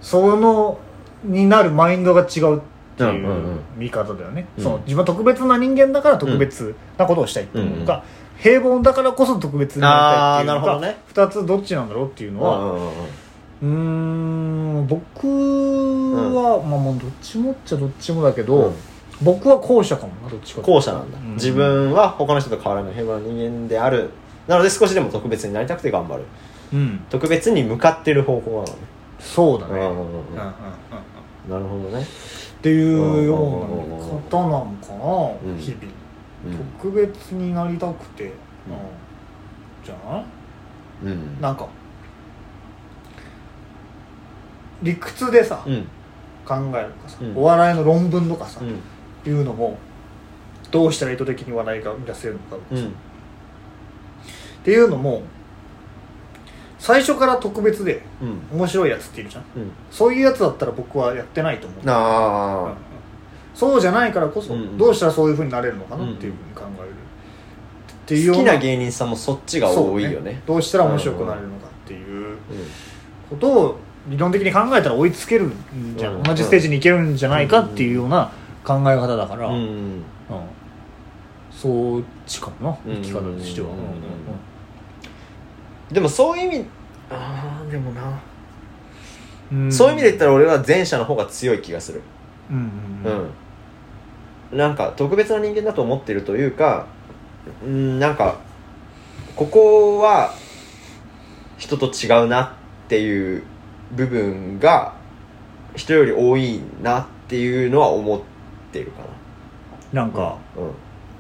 そのになるマインドが違うってうんいうんううん。見方だよね、うん。その自分は特別な人間だから特別なことをしたいっていうのか、平凡だからこそ特別になりたいっていうのかね。2つどっちなんだろうっていうのは、うん僕は、まあもうどっちもっちゃどっちもだけど、うん。僕は後者かもなどっちか後者なんだ、うん。自分は他の人と変わらない平和な人間である。なので少しでも特別になりたくて頑張る。うん。特別に向かってる方法なのね。そうだね、うんうんなるほどね。っていうような見方なのかな、うん。日々、うん。特別になりたくて、うん。じゃない？うん。なんか理屈でさ、うん。考えるとかさ、うん。お笑いの論文とかさ、うん。いうのもどうしたら意図的に笑いが生み出せるのか、っう。ん。ていうのも最初から特別でうん。面白いやつっているじゃん。うん。そういうやつだったら僕はやってないと思う。うん。あそうじゃないからこそ、うんどうしたらそういうふうになれるのかなっていうふうに考える、っていうよう好きな芸人さんもそっちが多いようどうしたら面白くなれるのかっていうことを理論的に考えたら追いつけるんじゃん、うん。同じステージに行けるんじゃないかっていうような考え方だから、うん。うん。うん。そっちかもな生き方としては、うん。うん。うんでもそういう意味ああでもな、うん。そういう意味で言ったら俺は前者の方が強い気がする。うんううん。ん、なんか特別な人間だと思ってるというかうんなんかここは人と違うなっていう部分が人より多いなっていうのは思ってるかな。んか、なうん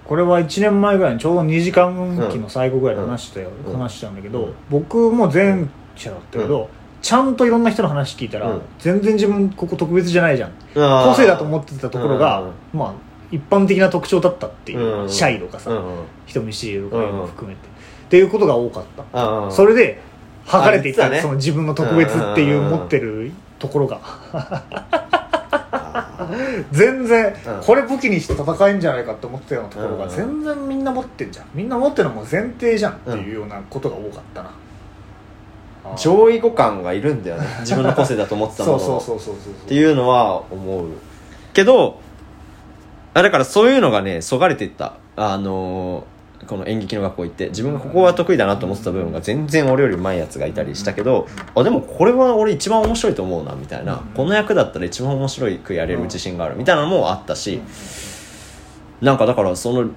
これは1年前ぐらいにちょうど2時間期の最後ぐらいで話したよ、うん。話したんだけど、うん僕も前者だったけど、ちゃんといろんな人の話聞いたら、うん。全然自分ここ特別じゃないじゃん。個個性だと思ってたところが、うん。まあ一般的な特徴だったっていう、うん。シャイとかさ、うん。うん人見知りとか含めて、っていうことが多かった、うん。それで剥がれていった、ね。その自分の特別っていううん。持ってるところが。あ 全然うん。これ武器にして戦えんじゃないかって思ってたようなところがうん。全然みんな持ってんじゃん。みんな持ってるのも前提じゃんっていうようなことが多かったな、あー。上位互換がいるんだよね。自分の個性だと思ってたものそうそうそうそうそうっていうのは思うけどあだからそういうのがねそがれていった。あのーこの演劇の学校行って自分がここは得意だなと思ってた部分が全然俺より上手いやつがいたりしたけどあでもこれは俺一番面白いと思うなみたいな。この役だったら一番面白くやれる自信があるみたいなのもあったしなんかだからその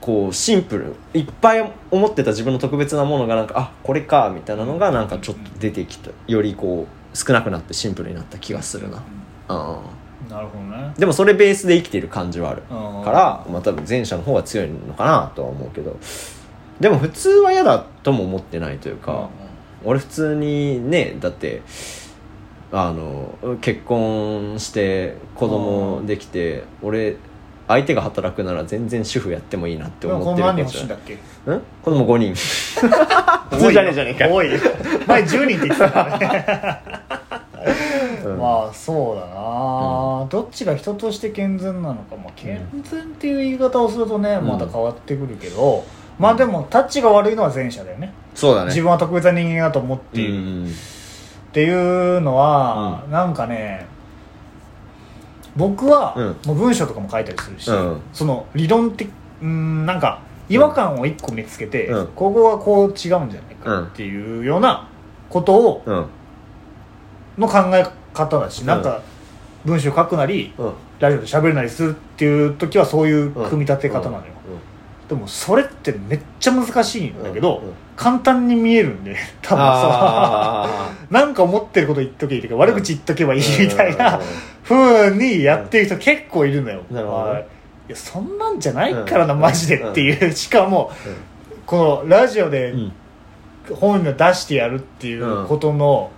こうシンプルいっぱい思ってた自分の特別なものがなんかあこれかみたいなのがなんかちょっと出てきたよりこう少なくなってシンプルになった気がするな。うん。なるほどね。でもそれベースで生きてる感じはある。うんからまあ多分前者の方が強いのかなとは思うけど。でも普通は嫌だとも思ってないというか、俺普通にねだってあの結婚して子供できて俺相手が働くなら全然主婦やってもいいなって思ってるけうん？子供5人。普通じゃねえじゃねえか。多いよ。前10人って言ってたからねうん。まあそうだな、どっちが人として健全なのか、まあ、健全っていう言い方をするとね、ん。また変わってくるけど、まあでもタッチが悪いのは前者だよね。そうだね。自分は特別な人間だと思っている、うんっていうのは、なんかね僕は、うん。もう文章とかも書いたりするし、うん。その理論的うんなんか違和感を一個見つけて、うん。ここはこう違うんじゃないかっていうようなことをうん。の考え方だし、うん。なんか文章書くなりうん。ラジオで喋るなりするっていう時はそういう組み立て方なのよ、でもそれってめっちゃ難しいんだけど、うん。うん簡単に見えるんで多分さ。あ なんか思ってること言っとけばいいとか悪口言っとけばいいーみたいなうん。風にやってる人結構いるのよ、なるほどいいやそんなんじゃないからな、うん。マジでっていう、しかもこのラジオでうん。本を出してやるっていうことの、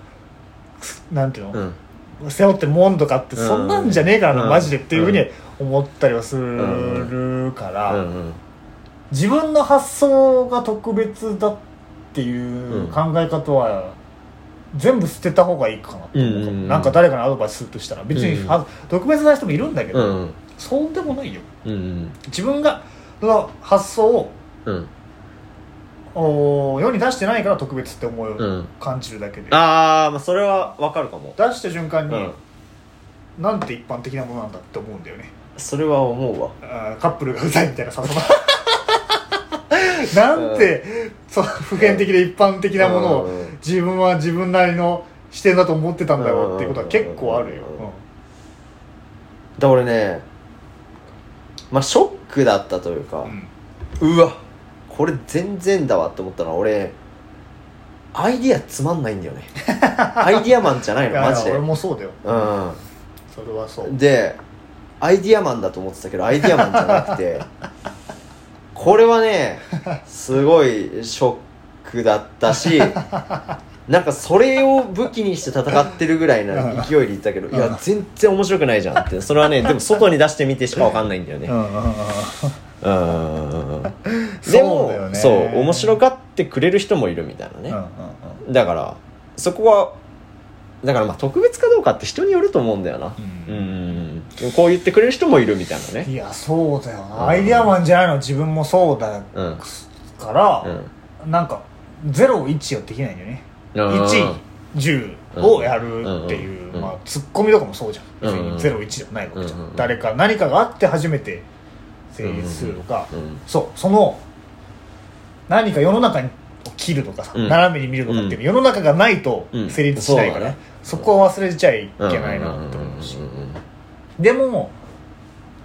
なんていうの、うん背負ってるもんとかってうんそんなんじゃねえからな、うん。マジでっていうふうに思ったりはするから、うん。うん。自分の発想が特別だっていう考え方は全部捨てた方がいいかなと思ううんうんうん。なんか誰かにアドバイスするとしたら別に、うんは特別な人もいるんだけど、うんそうでもないよ。うん自分がその発想をうんお世に出してないから特別って思う、うん。感じるだけで。ああまあそれはわかるかも。出した瞬間に、うん。なんて一般的なものなんだって思うんだよね。それは思うわ。あーカップルがうざいみたいなさ なんて、そう普遍的で一般的なものをうん。自分は自分なりの視点だと思ってたんだよっていうことは結構あるよ、うん。だ俺ねまあショックだったというかう、ん。うわこれ全然だわって思ったのは俺アイディアつまんないんだよね。アイディアマンじゃないのマジで。俺もそうだよ。うそれはそう。んでアイディアマンだと思ってたけどアイディアマンじゃなくて これはねすごいショックだったしなんかそれを武器にして戦ってるぐらいな勢いで言ったけどいや全然面白くないじゃんって。それはねでも外に出してみてしか分かんないんだよね。うんうんうんうん。そうでもそう面白がってくれる人もいるみたいなね、うんうんだからそこはだからまあ特別かどうかって人によると思うんだよな。うん。うん。こう言ってくれる人もいるみたいなね。いやそうだようんな。アイディアマンじゃないの。は自分もそうだうんから、うん。なんか01をできないんだよね。うん。110をやるっていう、うんまあ、ツッコミとかもそうじゃん。別うんに01ではないわけじゃん、うん誰か何かがあって初めて成立するとか、うん。そうその何か世の中に切るとかさ、うん。斜めに見るとかっていうの、世の中がないとうん。成立しないから、そうだね。そこは忘れちゃいけないなって思うし、でも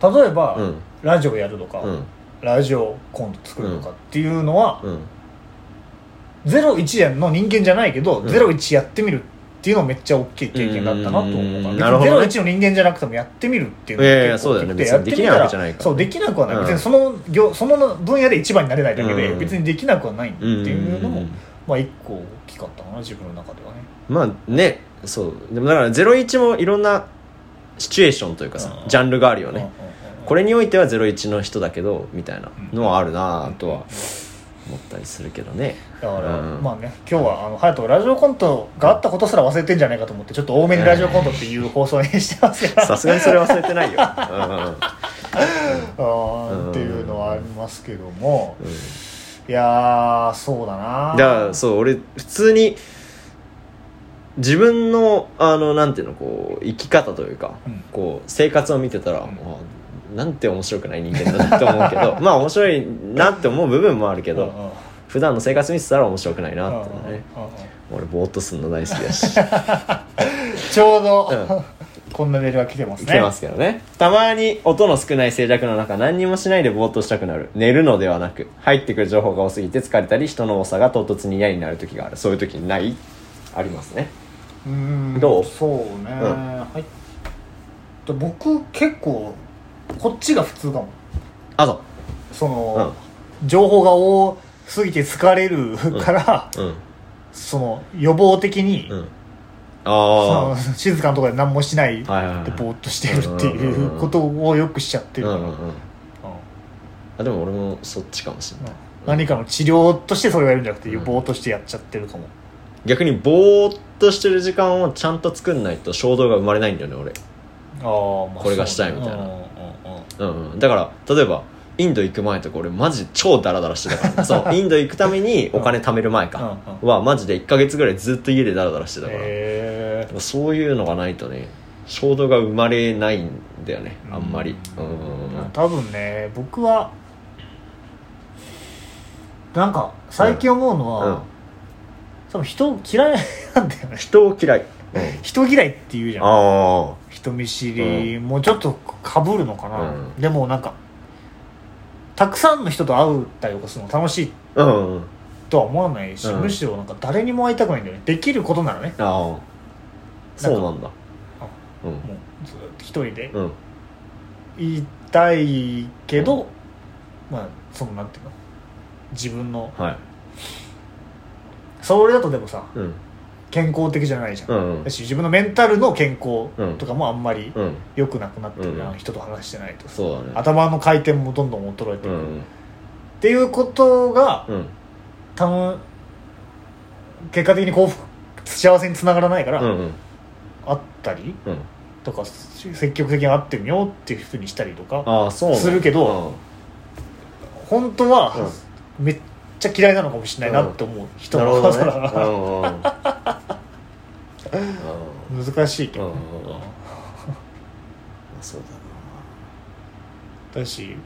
例えば、うん。ラジオやるとか、うん。ラジオコント作るとかっていうのは、うん。01の人間じゃないけど、ん。01やってみるっていうのめっちゃ大きい経験だったなと思うから。うんなるほどね。別に01の人間じゃなくてもやってみるっていうのが結構大きくてやってみた別にできないわけじゃないからそうできなくはない、うん。別にその業その分野で一番になれないだけで、うん。別にできなくはないっていうのも、うんまあ一個大きかったかな自分の中ではね。まあねそう。でもだから01もいろんなシチュエーションというかさうん。ジャンルがあるよね。これにおいては01の人だけどみたいなのはあるなとは思ったりするけどね。だから、うん。まあね今日はあの隼人がラジオコントがあったことすら忘れてんじゃないかと思ってちょっと多めにラジオコントっていう放送にしてますけどさすがにそれ忘れてないよ、あーっていうのはありますけども、うん。うんいやーそうだな。だからそう俺普通に自分のあのなんていうのこう生き方というか、うん。こう生活を見てたら、ん。あなんて面白くない人間だなって思うけど まあ面白いなって思う部分もあるけど、うんうん。普段の生活見てたら面白くないなってね、俺ぼーっとするの大好きだし。ちょうど、うん。こんなメールが来てますね。来てますけどね。たまに音の少ない静寂の中何にもしないでぼーっとしたくなる。寝るのではなく入ってくる情報が多すぎて疲れたり人の多さが唐突に嫌になる時がある。そういう時ない？ありますね。うーんどう？そうね、うん。はい。で僕結構こっちが普通かも。あそう。その、情報が多すぎて疲れるから、うん。その予防的に、うん。そあの静かなところで何もしないであはいはいはい。ぼーっとしてるっていうことをよくしちゃってるから、うんうんうんうん。あでも俺もそっちかもしれない。何かの治療としてそれをやるんじゃなくて予防としてやっちゃってるかも、逆にぼーっとしてる時間をちゃんと作んないと衝動が生まれないんだよね俺。ああまあこれがしたいみたいな。そうねうんうんだから例えばインド行く前とか俺マジ超ダラダラしてたから、そうインド行くためにお金貯める前か。うはマジで1ヶ月ぐらいずっと家でダラダラしてうんうんたから、へえそういうのがないとね衝動が生まれないんだよねあんまり。うん。うんうん多分ね僕はなんか最近思うのは、うん。多分人嫌いなんだよね。人を嫌い、人嫌いって言うじゃん。あ人見知りもちょっとかぶるのかな、うん。でもなんかたくさんの人と会うたりとかするの楽しい。あうん。うんとは思わないし、うん。むしろなんか誰にも会いたくないんだよね。できることならね。ああ。そうなんだ。うもうずっと一人でんうん。言いたいけど、まあそのなんていうの？自分の。はい。それだとでもさうん健康的じゃないじゃん、うん。うんだし自分のメンタルの健康うん。とかもあんまりうん。良くなくなってるな、うん。人と話してないと。そうだね。頭の回転もどんどん衰えていく、っうん。ていうことがうん。多分結果的に幸福幸せにつながらないから、うんうん。あったりうん。とか積極的に会ってみようっていうふうにしたりとかああそうなんだするけど本当はめっちゃ嫌いなのかもしれないなって思う人なるほどねだから難しいけど、うん。うん。うん。そうだし、うん。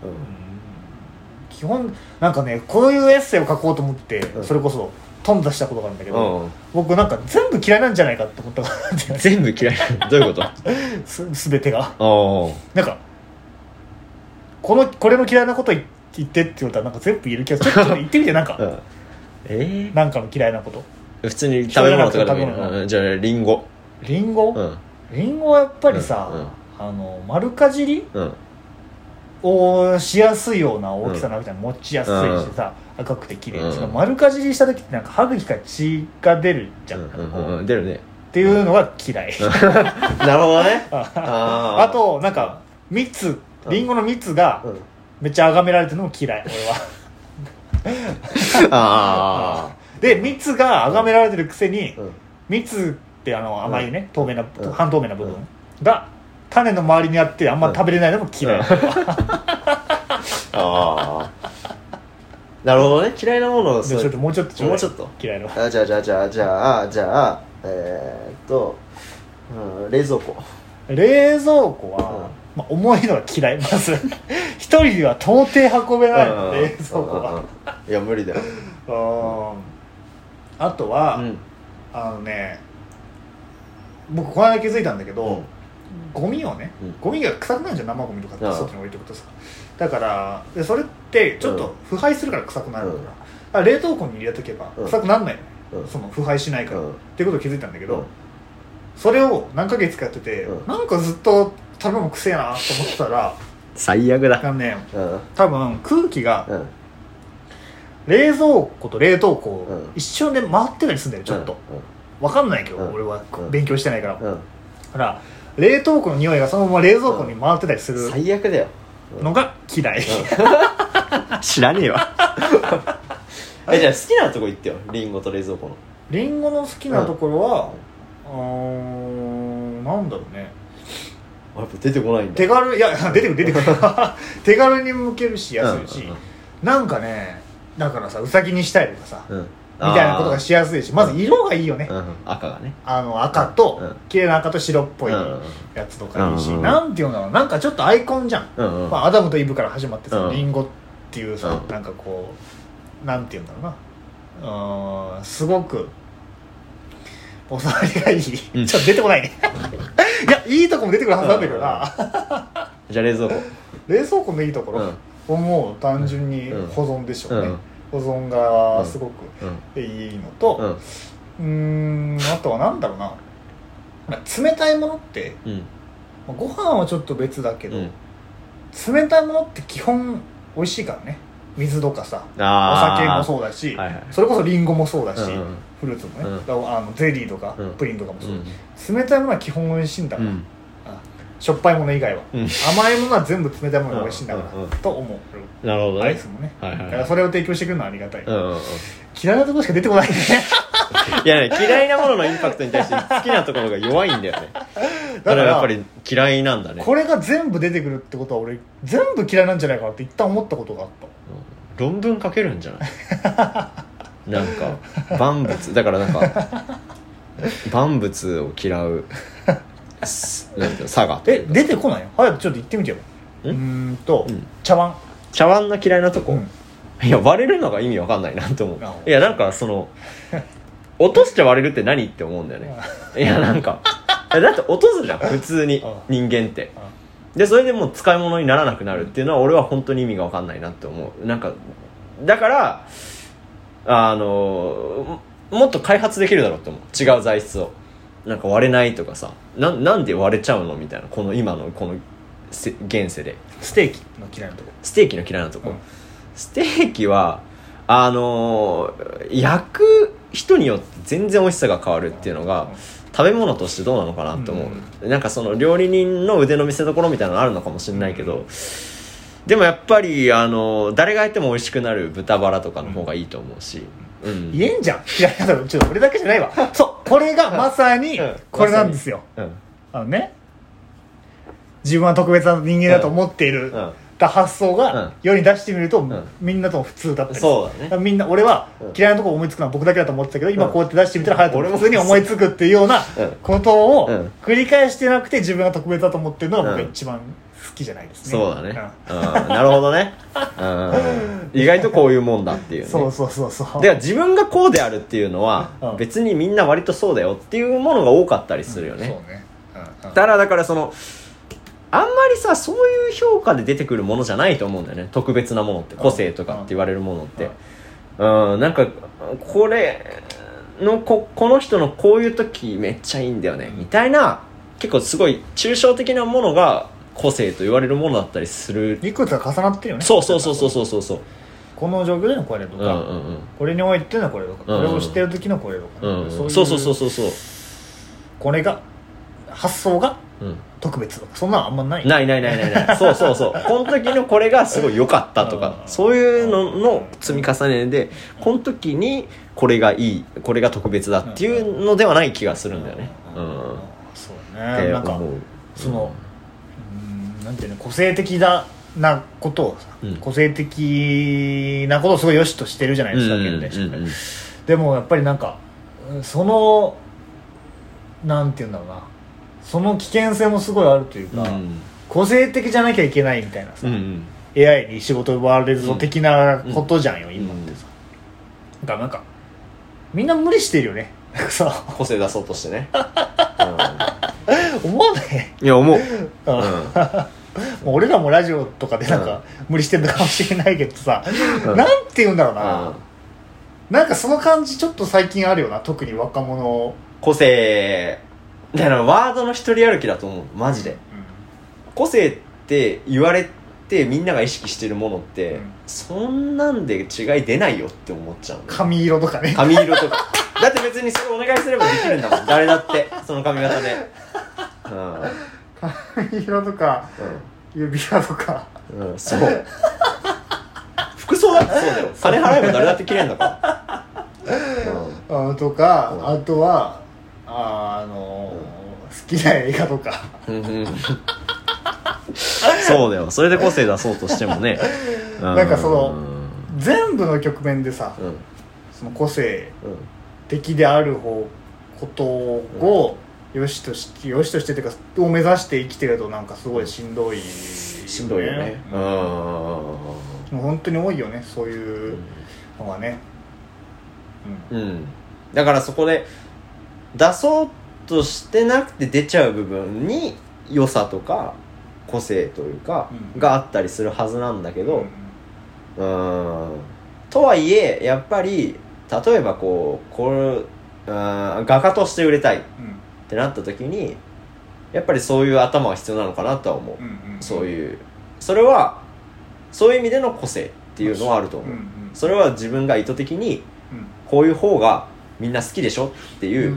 基本なん。かねこういうエッセイを書こうと思って、うん。それこそ頓挫したことがあるん。だけど、うん。僕なん。か全部嫌いなん。じゃないかって思ったことがあって全部嫌いなどういうことす全てがなん。かこのこれの嫌いなこと言言ってって言われたらなんか全部言える気がする。ちょっと言ってみてなんか、うん。えなんかの嫌いなこと。え普通に食べ物とかでも。いい食べ物のうん。じゃあリンゴ。リンゴ、うん。リンゴはやっぱりさ、あの丸かじりうん。をしやすいような大きさなわけじゃん、持ちやすいしさ、赤くて綺麗で、うん。丸かじりした時ってなんか歯茎から血が出るじゃん、うん。うん。こううん。うん出るね。っていうのが嫌い。なるほどね。あ あー。となんか蜜。リンゴの蜜がうんめっちゃ崇められてるのも嫌い俺は。あで蜜が崇められてるくせにあうん。蜜ってあの甘いね、透明な、うん。半透明な部分が種の周りにあってあんま食べれないのも嫌い、うん。ああなるほどね。嫌いなものをでちょっともうちょっとちょうだい。もうちょっと。嫌いのあじゃあじゃあじゃあじゃあじゃあえー、っと、うん、冷蔵庫。冷蔵庫は、まあ、重いのが嫌い。まず一人では到底運べないの冷蔵庫は。いや無理だよ。うん。あとは、うん。あのね僕この間気づいたんだけど、うん。ゴミをね、うん。ゴミが臭くないじゃん。生ゴミとかってうん。外に置いておくとさ。だからでそれってちょっと腐敗するから臭くなるから,、冷凍庫に入れとけばうん。臭くなんないのその腐敗しないから、うん。っていうことを気づいたんだけど、うん。それを何ヶ月かやってて、うん。なんかずっと食べ物くせえなと思ってたら最悪だ。あのねうん。多分空気がうん。冷蔵庫と冷凍庫をうん。一緒で回ってたりするんだよちょっと、わかんないけど、うん。俺はうん。勉強してないから、だうん。から冷凍庫の匂いがそのまま冷蔵庫に回ってたりする最悪だよ。のが嫌い、知らねえわ。えじゃあ好きなとこ行ってよ。リンゴと冷蔵庫の。リンゴの好きなところは、うーんなんだろうね。あやっぱ出てこないんだ。手軽いや出てくる出てくる。手軽に向けるし安いし、うんうんなんかねだからさうさぎにしたいとかさ、うん。みたいなことがしやすいしまず色がいいよね、うんうん。赤がね。あの赤と、うん。綺麗な赤と白っぽいやつとかいいし、うんうん。なんていうのだろうな。んかちょっとアイコンじゃん、うんうん。まあ、アダムとイブから始まってさ、うん。リンゴっていうさ、うん。なんかこうなんていうんだろうな。うーんすごくお触りがいい、うん。ちょっと出てこないね。いやいいとこも出てくるはずなんだけどな、じゃあ冷蔵庫。冷蔵庫のいいところ、うん。もう単純にうん。保存でしょうね、うん。保存がすごくうん。いいのと、うん。あとはなんだろうな。まあ冷たいものってうん。まあご飯はちょっと別だけど、うん。冷たいものって基本美味しいからね水とかさおあ酒もうそうだし、はいはい。それこそリンゴもそうだし、うんうん。フルーツもね、うん。あのゼリーとか、うん。プリンとかもそう、ん。冷たいものは基本美味しいんだから、しょっぱいもの以外は、うん。甘いものは全部冷たいものが美味しいんだから、と思う。なるほどね。アイスもね、はいはいはい。だからそれを提供してくれるのはありがたい、うんうんうん嫌いなところしか出てこないね。いやね嫌いなもののインパクトに対して好きなところが弱いんだよね。だかららやっぱり嫌いなんだね。これが全部出てくるってことは俺全部嫌いなんじゃないかなって一旦思ったことがあった。論文書けるんじゃない？なんか万物。だからなんか万物を嫌うすなんていうの佐賀え出てこない？よ早くちょっと言ってみてよ。うーんと、うん。茶碗。茶碗の嫌いなとこ、うんいや割れるのが意味わかんないなと思う。あいやなんかその 落として割れるって何って思うんだよね。いやなんか。だって落とすじゃん普通にあ人間って。あでそれでもう使い物にならなくなるっていうのは俺は本当に意味が分かんないなって思う。なんかだからあのももっと開発できるだろうって思う。違う材質を。なんか割れないとかさ。ななんで割れちゃうのみたいな。この今のこのせ現世で。ステーキの嫌いなとこ。ステーキの嫌いなとこ、うんステーキはあのー焼く人によって全然美味しさが変わるっていうのが、食べ物としてどうなのかなって思う、なんかその料理人の腕の見せ所みたいなのあるのかもしれないけど、でもやっぱりあの誰がやっても美味しくなる豚バラとかの方がいいと思うし、うん。言えんじゃん。嫌いなとこちょっと俺だけじゃないわ。そう。これがまさにうん。これなんですよ。うん。あのね。自分は特別な人間だと思っている、うんた発想うん。が世に出してみると、ん。みんなとも普通だったりする。そうだね。からみんな俺はうん。嫌いなとこ思いつくのは僕だけだと思ってたけど、今うんこうやって出してみたら隼人俺もも普通に思いつくっていうようなう。ん。ことをうん繰り返してなくて自分が特別だと思ってるのが僕がうん一番好きじゃないですね、そうだね、うん、なるほどね、うん、意外とこういうもんだっていうね。そうそうそうそう。だから自分がこうであるっていうのはうん。別にみんな割とそうだよっていうものが多かったりするよね、そうね、うん。うん。ただだからそのあんまりさそういう評価で出てくるものじゃないと思うんだよね。特別なものって。個性とかって言われるものって。うんなんかこれのここの人のこういう時めっちゃいいんだよね。みたいな結構すごい抽象的なものが個性と言われるものだったりする。いくつか重なってるよね。そうそうそうそうそうそう。そうこの状況でのこれとか、うんうんうん。これにおいてのこれとか、うんうん。これをしてる時のこれとか、うん。うんいそうそうそうそうそう。これが発想がうん。特別とかそんなのあんまない。ないないないないない。そうそうそう。この時のこれがすごい良かったとかうん。そういうのの積み重ねでこの時にこれがいいこれが特別だっていうのではない気がするんだよね。うん。そうね。なんかそのうんなんていうの個性的だなことをさ、うん。個性的なことをすごい良しとしてるじゃないですか、うんうんうんでもやっぱりなんかうんそのなんていうんだろうなその危険性もすごいあるというか、うん。個性的じゃなきゃいけないみたいなさ、うんうん。AI に仕事奪われるぞ的なことじゃんよ、ん。今ってさ。だからなんかみんな無理してるよね。なんかさ。個性出そうとしてね。思わない？うん。いや思う。うん。もう俺らもラジオとかでなんか無理してんのかもしれないけどさ、うん。なんて言うんだろううな、ん。なんかその感じちょっと最近あるよな特に若者個性だからワードの一人歩きだと思う。マジで。個性って言われてみんなが意識してるものって、うん。そんなんで違い出ないよって思っちゃうの。髪色とかね。髪色とか。だって別にそれお願いすればできるんだもん。誰だって。その髪型で。髪色とか指輪とか。うん、うん、そう。服装だってそうだよ。金払えば誰だって綺麗んだから、あとか、うん。あとはあの好きな映画とか。うんうんそうだよ。それで個性出そうとしてもね、う なんかその全部の局面でさうん。うんその個性的である方ことを良しとして良しとしてっていうかを目指して生きてるとなんかすごいしんどい、しんどいよね。ううん。んもう本当に多いよねそういうのがね。うん。うん。だからそこで出そうとしてなくて出ちゃう部分に良さとか個性というか、うん。があったりするはずなんだけどうん。うん。とはいえやっぱり例えばこうこれうん画家として売れたいっうんてなった時にやっぱりそういう頭は必要なのかなとは思う、うんうんそういう。それはそういう意味での個性っていうのはあると思う、うんうんそれは自分が意図的にうん。こういう方がみんな好きでしょってうんいう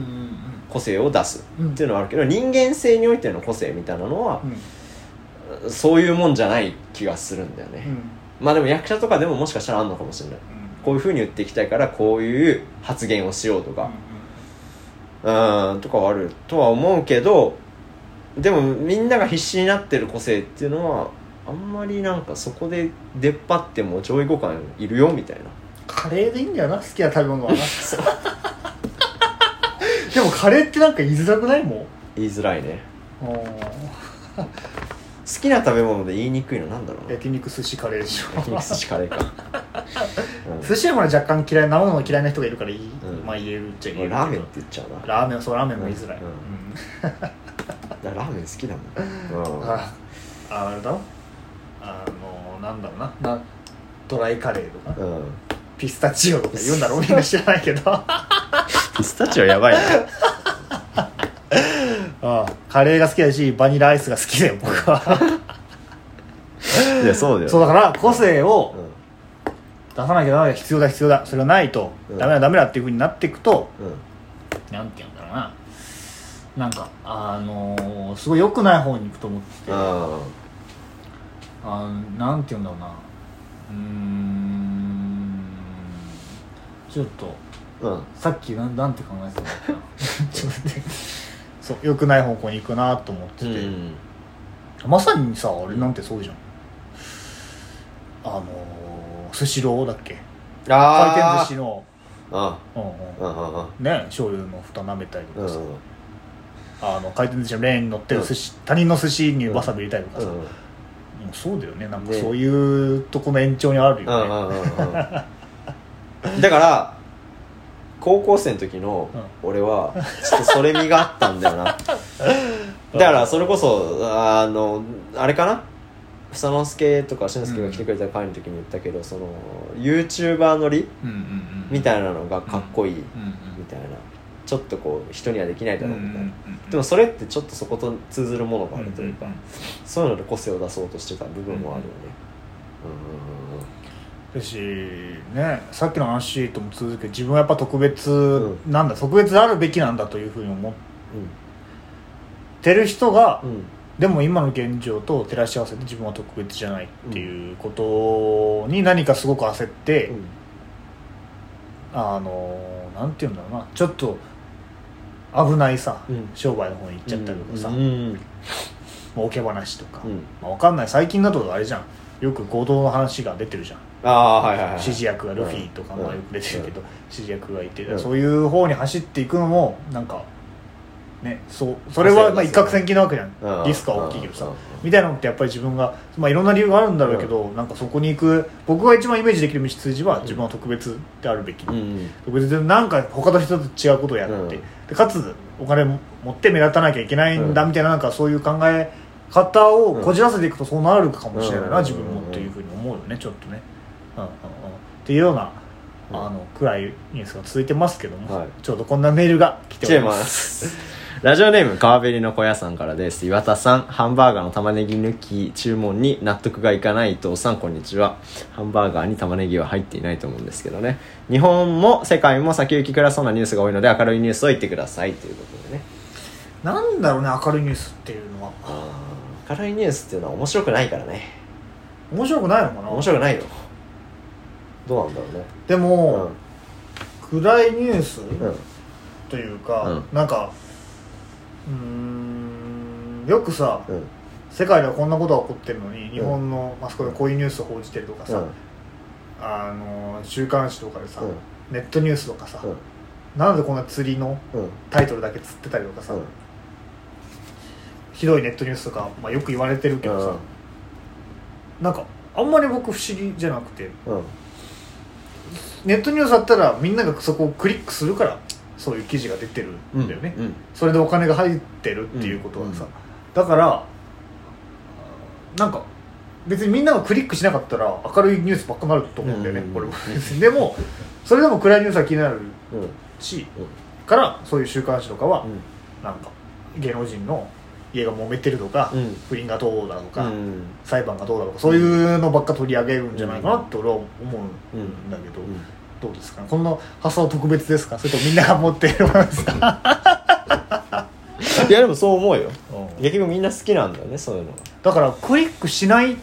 個性を出すうん。っていうのはあるけど人間性においての個性みたいなのはうんそういうもんじゃない気がするんだよね、うん。まあでも役者とかでももしかしたらあんのかもしれない。こういうふうに言っていきたいからこういう発言をしようとかうんとかはあるとは思うけどでもみんなが必死になってる個性っていうのはあんまりなんかそこで出っ張っても上位互換いるよみたいな。カレーでいいんだよな好きな食べ物はな でもカレーってなんか言いづらくないもん？言いづらいね。うん好きな食べ物で言いにくいのなんだろうな。焼肉寿司カレーでしょ。焼肉寿司カレーか、寿司はまだ若干嫌い生もの嫌いな人がいるからい。い、うん。まあ言えるっちゃうん、言えラーメンって言っちゃうな。ラーメンそうラーメンも言いづらい、うん。う んだラーメン好きだもん、うん、あああれだろ？あのなんだろうな。なドライカレーとか？うんピスタチオとか言うんだろうみんな知らないけど。あ ピスタチオやばいね あカレーが好きだしバニラアイスが好きだよ僕は。いやそうだよ。そうだから個性をう出さなきゃダメだ必要だ必要だ。それがないとうん。ダメだダメだっていうふうになっていくと、んうん。なんて言うんだろうな。なんかあのーすごい良くない方に行くと思ってああ。なんて言うんだろうな。うーんちょっとあうん。さっきなんなんて考えてたんだっけな。ちょっと待って。そう。良くない方向に行くなと思ってて、うん。まさにさあれなんてそうじゃん。あのースシローだっけ？回転あ寿司の。あうんうんうん。うんうんね醤油の蓋舐めたりとかさ、うんあの回転寿司のレーンに乗ってる寿司、他人の寿司にわさび入れたりとかさ、うん。もうそうだよね。なんかねそういうとこの延長にあるうんよね、うんうんうん だから高校生の時の俺はちょっとそれ身があったんだよな。だからそれこそあのあれかな？房之助とか俊介が来てくれた回の時に言ったけど、その YouTuber 乗りうんうんうん。みたいなのがかっこいいうんうんみたいな。ちょっとこう人にはできないだろうみたいな、うんうんでもそれってちょっとそこと通ずるものがあるというか、うんうんそういうので個性を出そうとしてた部分もあるよねだしねさっきの話とも続け自分はやっぱ特別うなんだ、特別であるべきなんだというふうに思っう。んうん。てる人が、うん。でも今の現状と照らし合わせて自分は特別じゃないっていうことに何かすごく焦って、うん。あのなんて言うんだろうな。ちょっと危ないさ、うん。商売の方に行っちゃったりとかさ、うん。儲け話とか、うん。まあ、分かんない。最近だとあれじゃんよく合同の話が出てるじゃん。ああはいはいはい。指示役がルフィとかうん。まあよく出てるけど、指示役がいて、うん。そういう方に走っていくのもなんかねそうそれはまあ一攫千金なわけじゃうんん。リスクは大きいけどさ。うん。みたいなのってやっぱり自分が、まあ、いろんな理由があるんだろうけど、なんかそこに行く僕が一番イメージできる道筋は自分は特別であるべき、うん。特別でなんか他の人と違うことをやって、うん。でかつお金持って目立たなきゃいけないんだうんみたいななんかそういう考え方をこじらせていくとそうなるかもしれないな、うん。自分もっていうふうに思うよねちょっとね、うんうんうん、っていうようなうん。あの暗いニュースが続いてますけども、はい。ちょうどこんなメールが来ておりまます。すラジオネーム川べりの小屋さんからです。岩田さんハンバーガーの玉ねぎ抜き注文に納得がいかない伊藤さんこんにちは。ハンバーガーに玉ねぎは入っていないと思うんですけどね。日本も世界も先行き暗そうなニュースが多いので明るいニュースを言ってくださいということでね。なんだろうね明るいニュースっていうのは明るいニュースっていうのは面白くないからね。面白くないのかな？面白くないよ。どうなんだろうね。でも、暗いニュース、うん。うんというか、うん。なんかうーんよくさ、うん。世界ではこんなことが起こってるのに日本のマスコミがこういうニュースを報じてるとかさ、あの週刊誌とかでさ、うん。ネットニュースとかさ、うん。なんでこんな釣りのうん。タイトルだけ釣ってたりとかさ、うんひどいネットニュースとか、まあ、よく言われてるけどさ、なんかあんまり僕不思議じゃなくて。うん。ネットニュースだったらみんながそこをクリックするからそういう記事が出てるんだよね、うん。それでお金が入ってるっていうことはさ、だからなんか別にみんながクリックしなかったら明るいニュースばっかなると思うんだよね、うん。これも。でもそれでも暗いニュースは気になるうんうん。しからそういう週刊誌とかは、うん。なんか芸能人の家が揉めてるとか、うん。不倫がどうだとか、うん。裁判がどうだとかそういうのばっか取り上げるんじゃないかなって俺は思うんだけど、うん。どうですか？この発想は特別ですか？それともみんなが持っているものですか、いやでもそう思うよ。うん。結局みんな好きなんだよねそういうの。だからクリックしないっ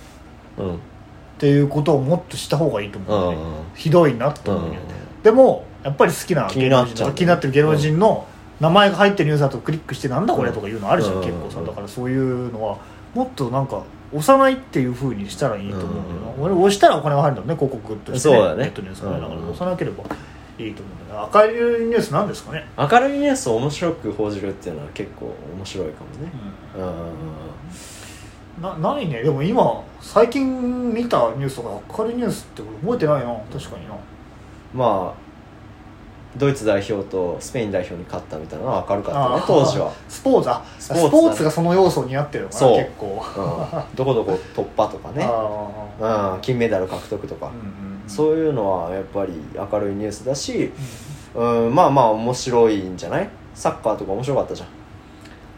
ていうことをもっとした方がいいと思う、ね。うん。ひどいなと思うよ、うでもやっぱり好きな気になっちゃう気になってる芸能人の名前が入ってるニュースだとクリックしてなんだこれうん。とかいうのあるじゃん、うん。結構さだからそういうのはもっとなんか押さないっていうふうにしたらいいと思うんだよな、俺押したらお金が入るんだもんね広告として、そうだね。ネットニュースがね。だからうん押さなければいいと思うんだけど赤いニュースなんですかね、明るいニュースを面白く報じるっていうのは結構面白いかもね。うん。なないね。でも今最近見たニュースとか明るいニュースって俺覚えてないな。確かにな。まあドイツ代表とスペイン代表に勝ったみたいなのは明るかったね当時は、スポーツあススポーツポーツがその要素になってるのかな結構。うん、どこどこ突破とかね、あうん、金メダル獲得とか。あ、うんうん。そういうのはやっぱり明るいニュースだし、うん、まあまあ面白いんじゃない？サッカーとか面白かったじゃん。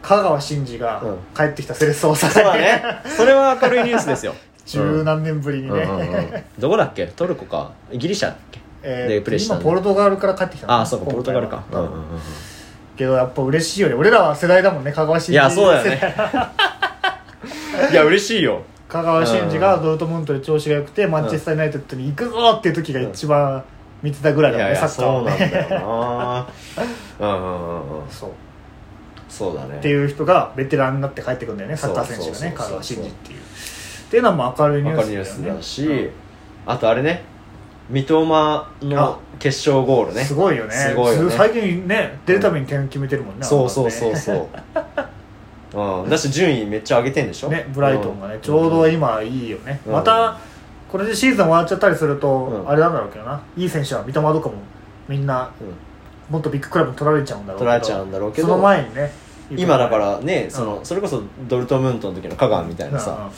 香川真司がうん。帰ってきたセレッソ大阪そうだね。それは明るいニュースですよ。十何年ぶりにうんうんうん。ねどこだっけ？トルコか。ギリシャだっけ？えーでプレーした今ポルトガルから帰ってきたの。ああそうかポルトガルか、うん。うんうんうん。けどやっぱ嬉しいよね。俺らは世代だもんね。香川真司いやそうだよね。いや嬉しいよ。香川真司がドルトムントで調子が良くてマンチェスター・ユナイテッドに行くぞっていう時が一番見てたぐらいだもんねサッカーはね。そうなんだよな。うんうんうそう。そうだね。っていう人がベテランになって帰ってくるんだよねサッカー選手がね香川真司っていう。っていうのはもう明るいニューースだよね。スだし、あとあれね三笘の決勝ゴールね。すごいよね。すごいよね。最近ね出るたびに点決めてるもんねそうそうそうう。そう うん。だし順位めっちゃ上げてんでしょ？ねブライトンがねん。ちょうど今いいよね。うん。またこれでシーズン終わっちゃったりするとうん。あれなんだろうけどな。いい選手は三笘とかもみんなうん。もっとビッグクラブに取られちゃうんだろうけど取られちゃうんだろうけどその前にね今だからねその、うん。それこそドルトムントの時の香川みたいなさ、うんうんうん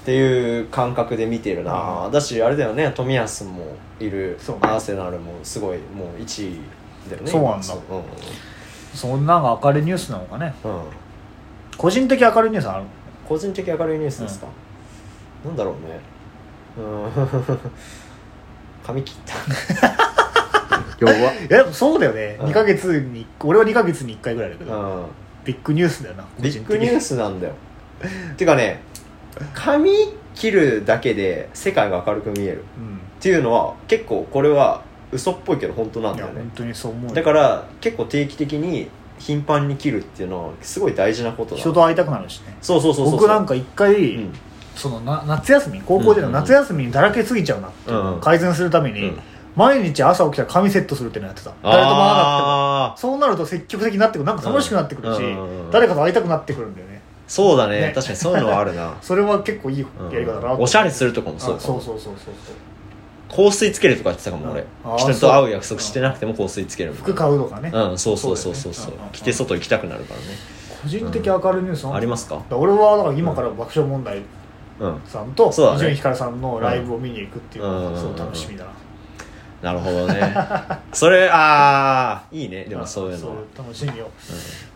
っていう感覚で見てるな、うん。だしあれだよね。冨安もいる。そうね。アーセナルもすごいもう1位だよね。そうなんだ。う。ん。そんなんが明るいニュースなのかね。うん、うん個人的明るいニュースある？個人的明るいニュースですか、なんだろうね。うん。髪切った。弱っえそうだよね。うん。2ヶ月に俺は2ヶ月に1回ぐらいだけど。うん。ビッグニュースだよなビッグニューススなんだよ。てかね髪切るだけで世界が明るく見える。うん。っていうのは結構これは嘘っぽいけど本当なんいだよね。や本当にそう思うよ。だから結構定期的に頻繁に切るっていうのはすごい大事なことだ。人と会いたくなるしね。そうそうそうそう僕なんか一回、うん。そのな夏休み高校での夏休みにだらけすぎちゃうなっていうのをうん改善するために、うん。毎日朝起きたら髪セットするっていうのやってた。誰とも会わなくても。そうなると積極的になってくる。なんか楽しくなってくるし、うんうんうん。誰かと会いたくなってくるんだよねそうだね。ね。確かにそういうのはあるな。それは結構いいやり方だな。おしゃれするとかもあそうかも。そうそうそうそう香水つけるとか言ってたかも俺。あー人と会う約束してなくても香水つける服買うとかね、なうんそうそうそうそう。そうそうだよね着て外行きたくなるからね。個人的明るいニュースなんだありますか？だら俺はだから今から爆笑問題うん。さんとそうだね。伊集院光さんのライブを見に行くっていうのうん。がすごい楽しみだな、なるほどね。それああいいね。でもそういうのは。そう楽しみを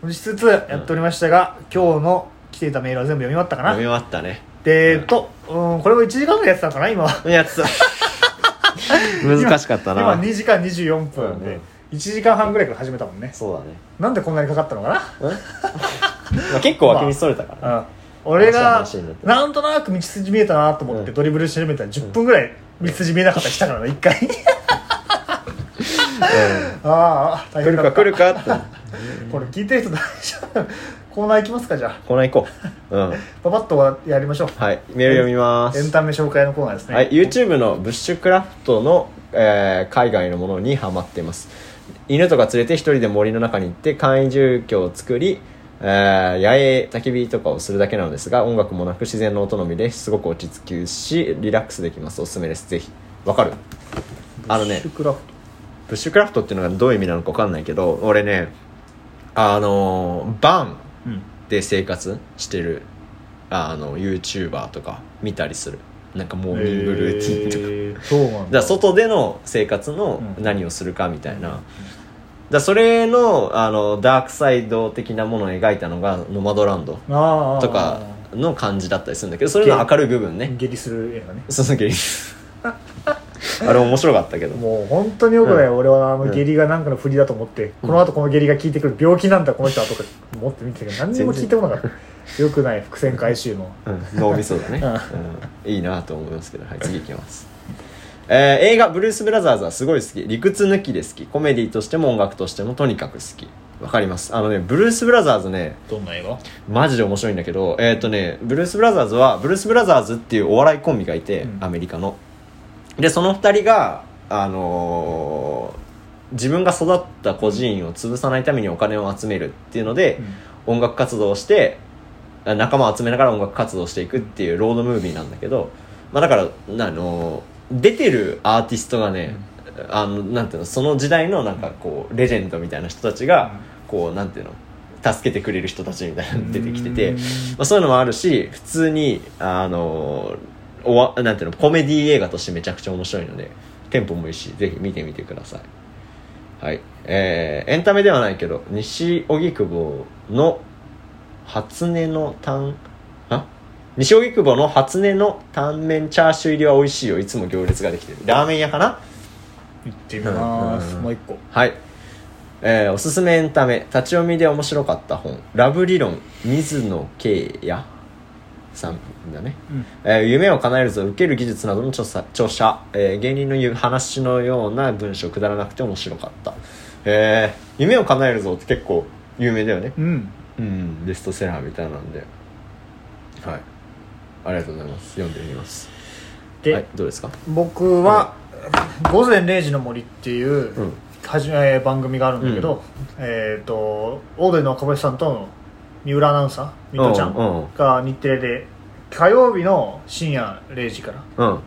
持ちつつやっておりましたが、今日の来ていたメールは全部読み終わったかな、飲み終わったね。でえっと、うん、これを1時間ぐらいやってたのかな今は。やつ 難しかったな。今2時間24分で、うん。うん1時間半ぐらいから始めたもんね。そうだね。なんでこんなにかかったのかな？まあ結構脇にそれたから、うん。俺がなんとなく道筋見えたなと思ってうん。ドリブルし始めたら10分ぐらい道筋見えなかったりしたからな1回。ああ大来るか変だった。来るかって。これ聞いてる人大丈夫？コーナー行きますかじゃあ。コーナー行こう。うん。パパッとやりましょう。はい。メール読みます。エンタメ紹介のコーナーですね。はい。YouTube のブッシュクラフトの、えー海外のものにハマっています。犬とか連れて一人で森の中に行って簡易住居を作り、えー野営焚き火とかをするだけなのですが音楽もなく自然の音のみですごく落ち着きしリラックスできます。おすすめです。ぜひ。わかる？あのねブッシュクラフブッシュクラフトっていうのがどういう意味なのか分かんないけど俺ねあのバンで生活してるあの YouTuber とか見たりする。なんかモーニングルーティンとか、えー。そうなんだ。外での生活のうん。何をするかみたいな、だそれのあのダークサイド的なものを描いたのがノマドランドとかの感じだったりするんだけどそれの明るい部分ね。下痢する映画ね。そのゲリあれ面白かったけど。もう本当によくない、うん。俺はあうん。の下痢が何かの振りだと思って、この後この下痢が効いてくる病気なんだこの人はとか思って見てたけど何にも聞いてこなかった。よくない伏線回収の。うん。脳みそだね、うん。うん。いいなと思いますけど。はい次いきます。えー映画「ブルース・ブラザーズ」はすごい好き。理屈抜きで好き。コメディとしても音楽としてもとにかく好き。わかります。あのねブルース・ブラザーズねどんな映画？マジで面白いんだけどえっ、とねブルース・ブラザーズはブルース・ブラザーズっていうお笑いコンビがいて、うん。アメリカのでその二人があのー自分が育った孤児院を潰さないためにお金を集めるっていうので、音楽活動をしてあ仲間を集めながら音楽活動をしていくっていうロードムービーなんだけど、まあ、だからなあの出てるアーティストがね、あのなんていうのその時代のなんかこうレジェンドみたいな人たちが、こうなんていうの助けてくれる人たちみたいなの出てきてて、うん。まあ、そういうのもあるし普通にあのおわなんていうのコメディ映画としてめちゃくちゃ面白いのでテンポもいいしぜひ見てみてください。はい。えー、エンタメではないけど西荻窪の初音のタンあ？西荻窪の初音のタンメンチャーシュー入りは美味しいよ。いつも行列ができてる。ラーメン屋かな？行ってみます、うん。もう一個。はい、えーおすすめエンタメ。立ち読みで面白かった本「ラブ理論。水野圭也さんだね、うん。えー夢を叶えるぞ受ける技術などの著者著者、えー芸人の話のような文章くだらなくて面白かった。えー夢を叶えるぞって結構有名だよね。うん。うん。ベストセラーみたいなんで。はい。ありがとうございます。読んでみます。で、はい。どうですか？僕は「午前0時の森」っていう、うん。はじめ番組があるんだけど、えっ、とオードリーの若林さんと三浦アナウンサー水戸ちゃうんうん。んが日テレで火曜日の深夜0時からうん。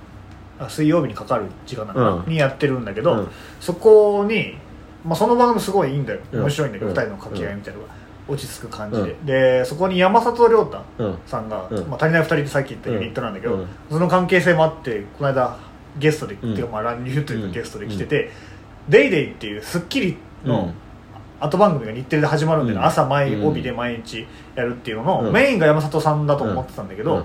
あ水曜日にかかる時間なんかなうん。にやってるんだけど、うん。そこに、まあ、その番組すごいいいんだよ。うん。面白いんだけど、うん。二人の掛け合いみたいなのが落ち着く感じで、でそこに山里亮太うん。さんが、うん。まあ、足りない二人ってさっき言ったユニットなんだけど、うん。その関係性もあってこの間ゲストで、うん。っていうかまあ乱入といううんかゲストで来てて「デイデイっていう『スッキリ」のうん後番組が日テレで始まるんだよね、うん。朝毎うん。帯で毎日やるっていうのの、うん。メインが山里さんだと思ってたんだけど、うん。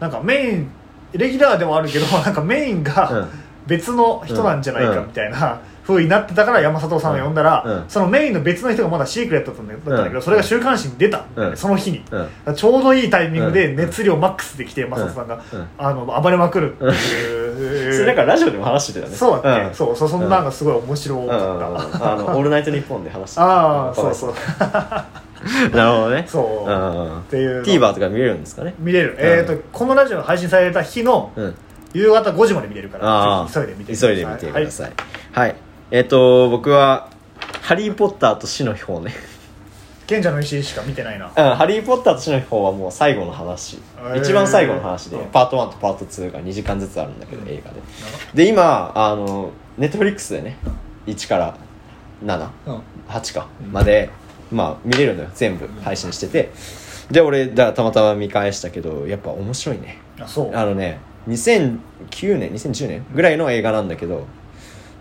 なんかメインレギュラーではあるけど なんかメインが、うん。別の人なんじゃないかみたいな風になってたから山里さんを呼んだら、うん。うん。そのメインの別の人がまだシークレットだったんだけど、うん。それが週刊誌に出たうん。その日に、うん。ちょうどいいタイミングでうん熱量マックスで来て山里さんが、うん。あの暴れまくるっていう、それなんかラジオでも話してたよね。そうだっけ、ん。そうそうそんなのがすごい面白うんかった、あの「オールナイトニッポン」で話してた。ああそうそう。なるほどね。そう、うん。っていうの。TVer とか見れるんですかね？見れる、えっ、とこのラジオが配信された日のうん。夕方5時まで見れるから急いで見てくださ急いで見てください。はい。えっと僕は「ハリー・ポッターと死の秘宝」ね。賢者の石しか見てないな。うん、ハリー・ポッターと死の秘宝はもう最後の話、一番最後の話で、うん。パート1とパート2が2時間ずつあるんだけど、映画で。で今あのネットフリックスでね1から78うん。か、までまあ見れるのよ全部配信してて。で俺だたまたま見返したけどやっぱ面白いね。あそう。あのね2009年2010年ぐらいの映画なんだけど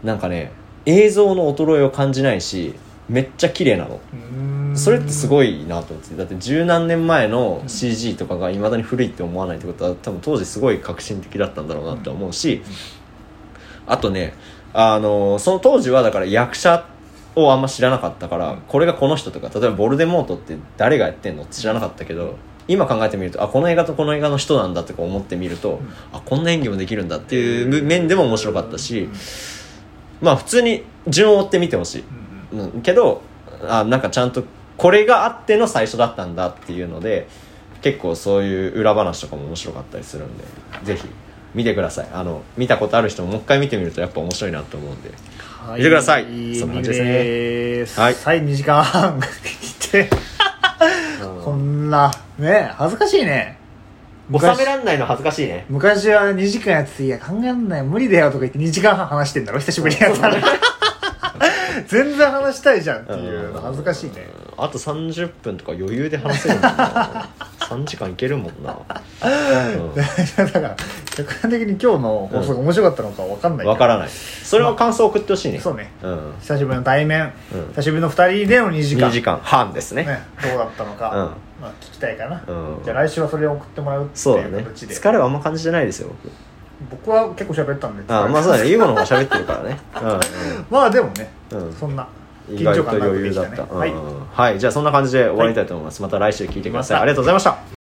なんかね映像の衰えを感じないしめっちゃ綺麗なの。それってすごいなと思って。だって十何年前の CG とかがいまだに古いって思わないってことは多分当時すごい革新的だったんだろうなって思うし、あとねあのその当時はだから役者をあんま知らなかったからこれがこの人とか例えばボルデモートって誰がやってんのって知らなかったけど今考えてみるとあこの映画とこの映画の人なんだとか思ってみると、あこんな演技もできるんだっていう面でも面白かったし、まあ普通に順を追って見てほしいけどあなんかちゃんとこれがあっての最初だったんだっていうので結構そういう裏話とかも面白かったりするんでぜひ見てください。あの見たことある人ももう一回見てみるとやっぱ面白いなと思うんで。はい。見てください。そんな感じですね。はいはい。2時間 半こんなね恥ずかしいね。収めらんないの恥ずかしいね。昔は2時間やってて「いや考えらんない無理だよ」とか言って2時間半話してんだろ久しぶりにやったら 全然話したいじゃんっていうの恥ずかしいね。あと30分とか余裕で話せるもん な3時間いけるもんな、だから客観的に今日の放送が面白かったのか分かんないわからない。それは感想送ってほしいね。そうね。うん。久しぶりの対面、うん。久しぶりの2人での2時間。2時間半ですね。ね、どうだったのか、うん。まあ、聞きたいかな、うん。じゃあ来週はそれを送ってもらうっていう形で、疲れはあんま感じてないですよ僕僕は結構喋ったんで。あまあそうだね。優吾の方が喋ってるからね。まあでもね、うん、うんそんな意外と余裕だった、緊張感なくできたね。はいうん。はい。じゃあそんな感じで終わりたいと思います、また来週聞いてください、ありがとうございました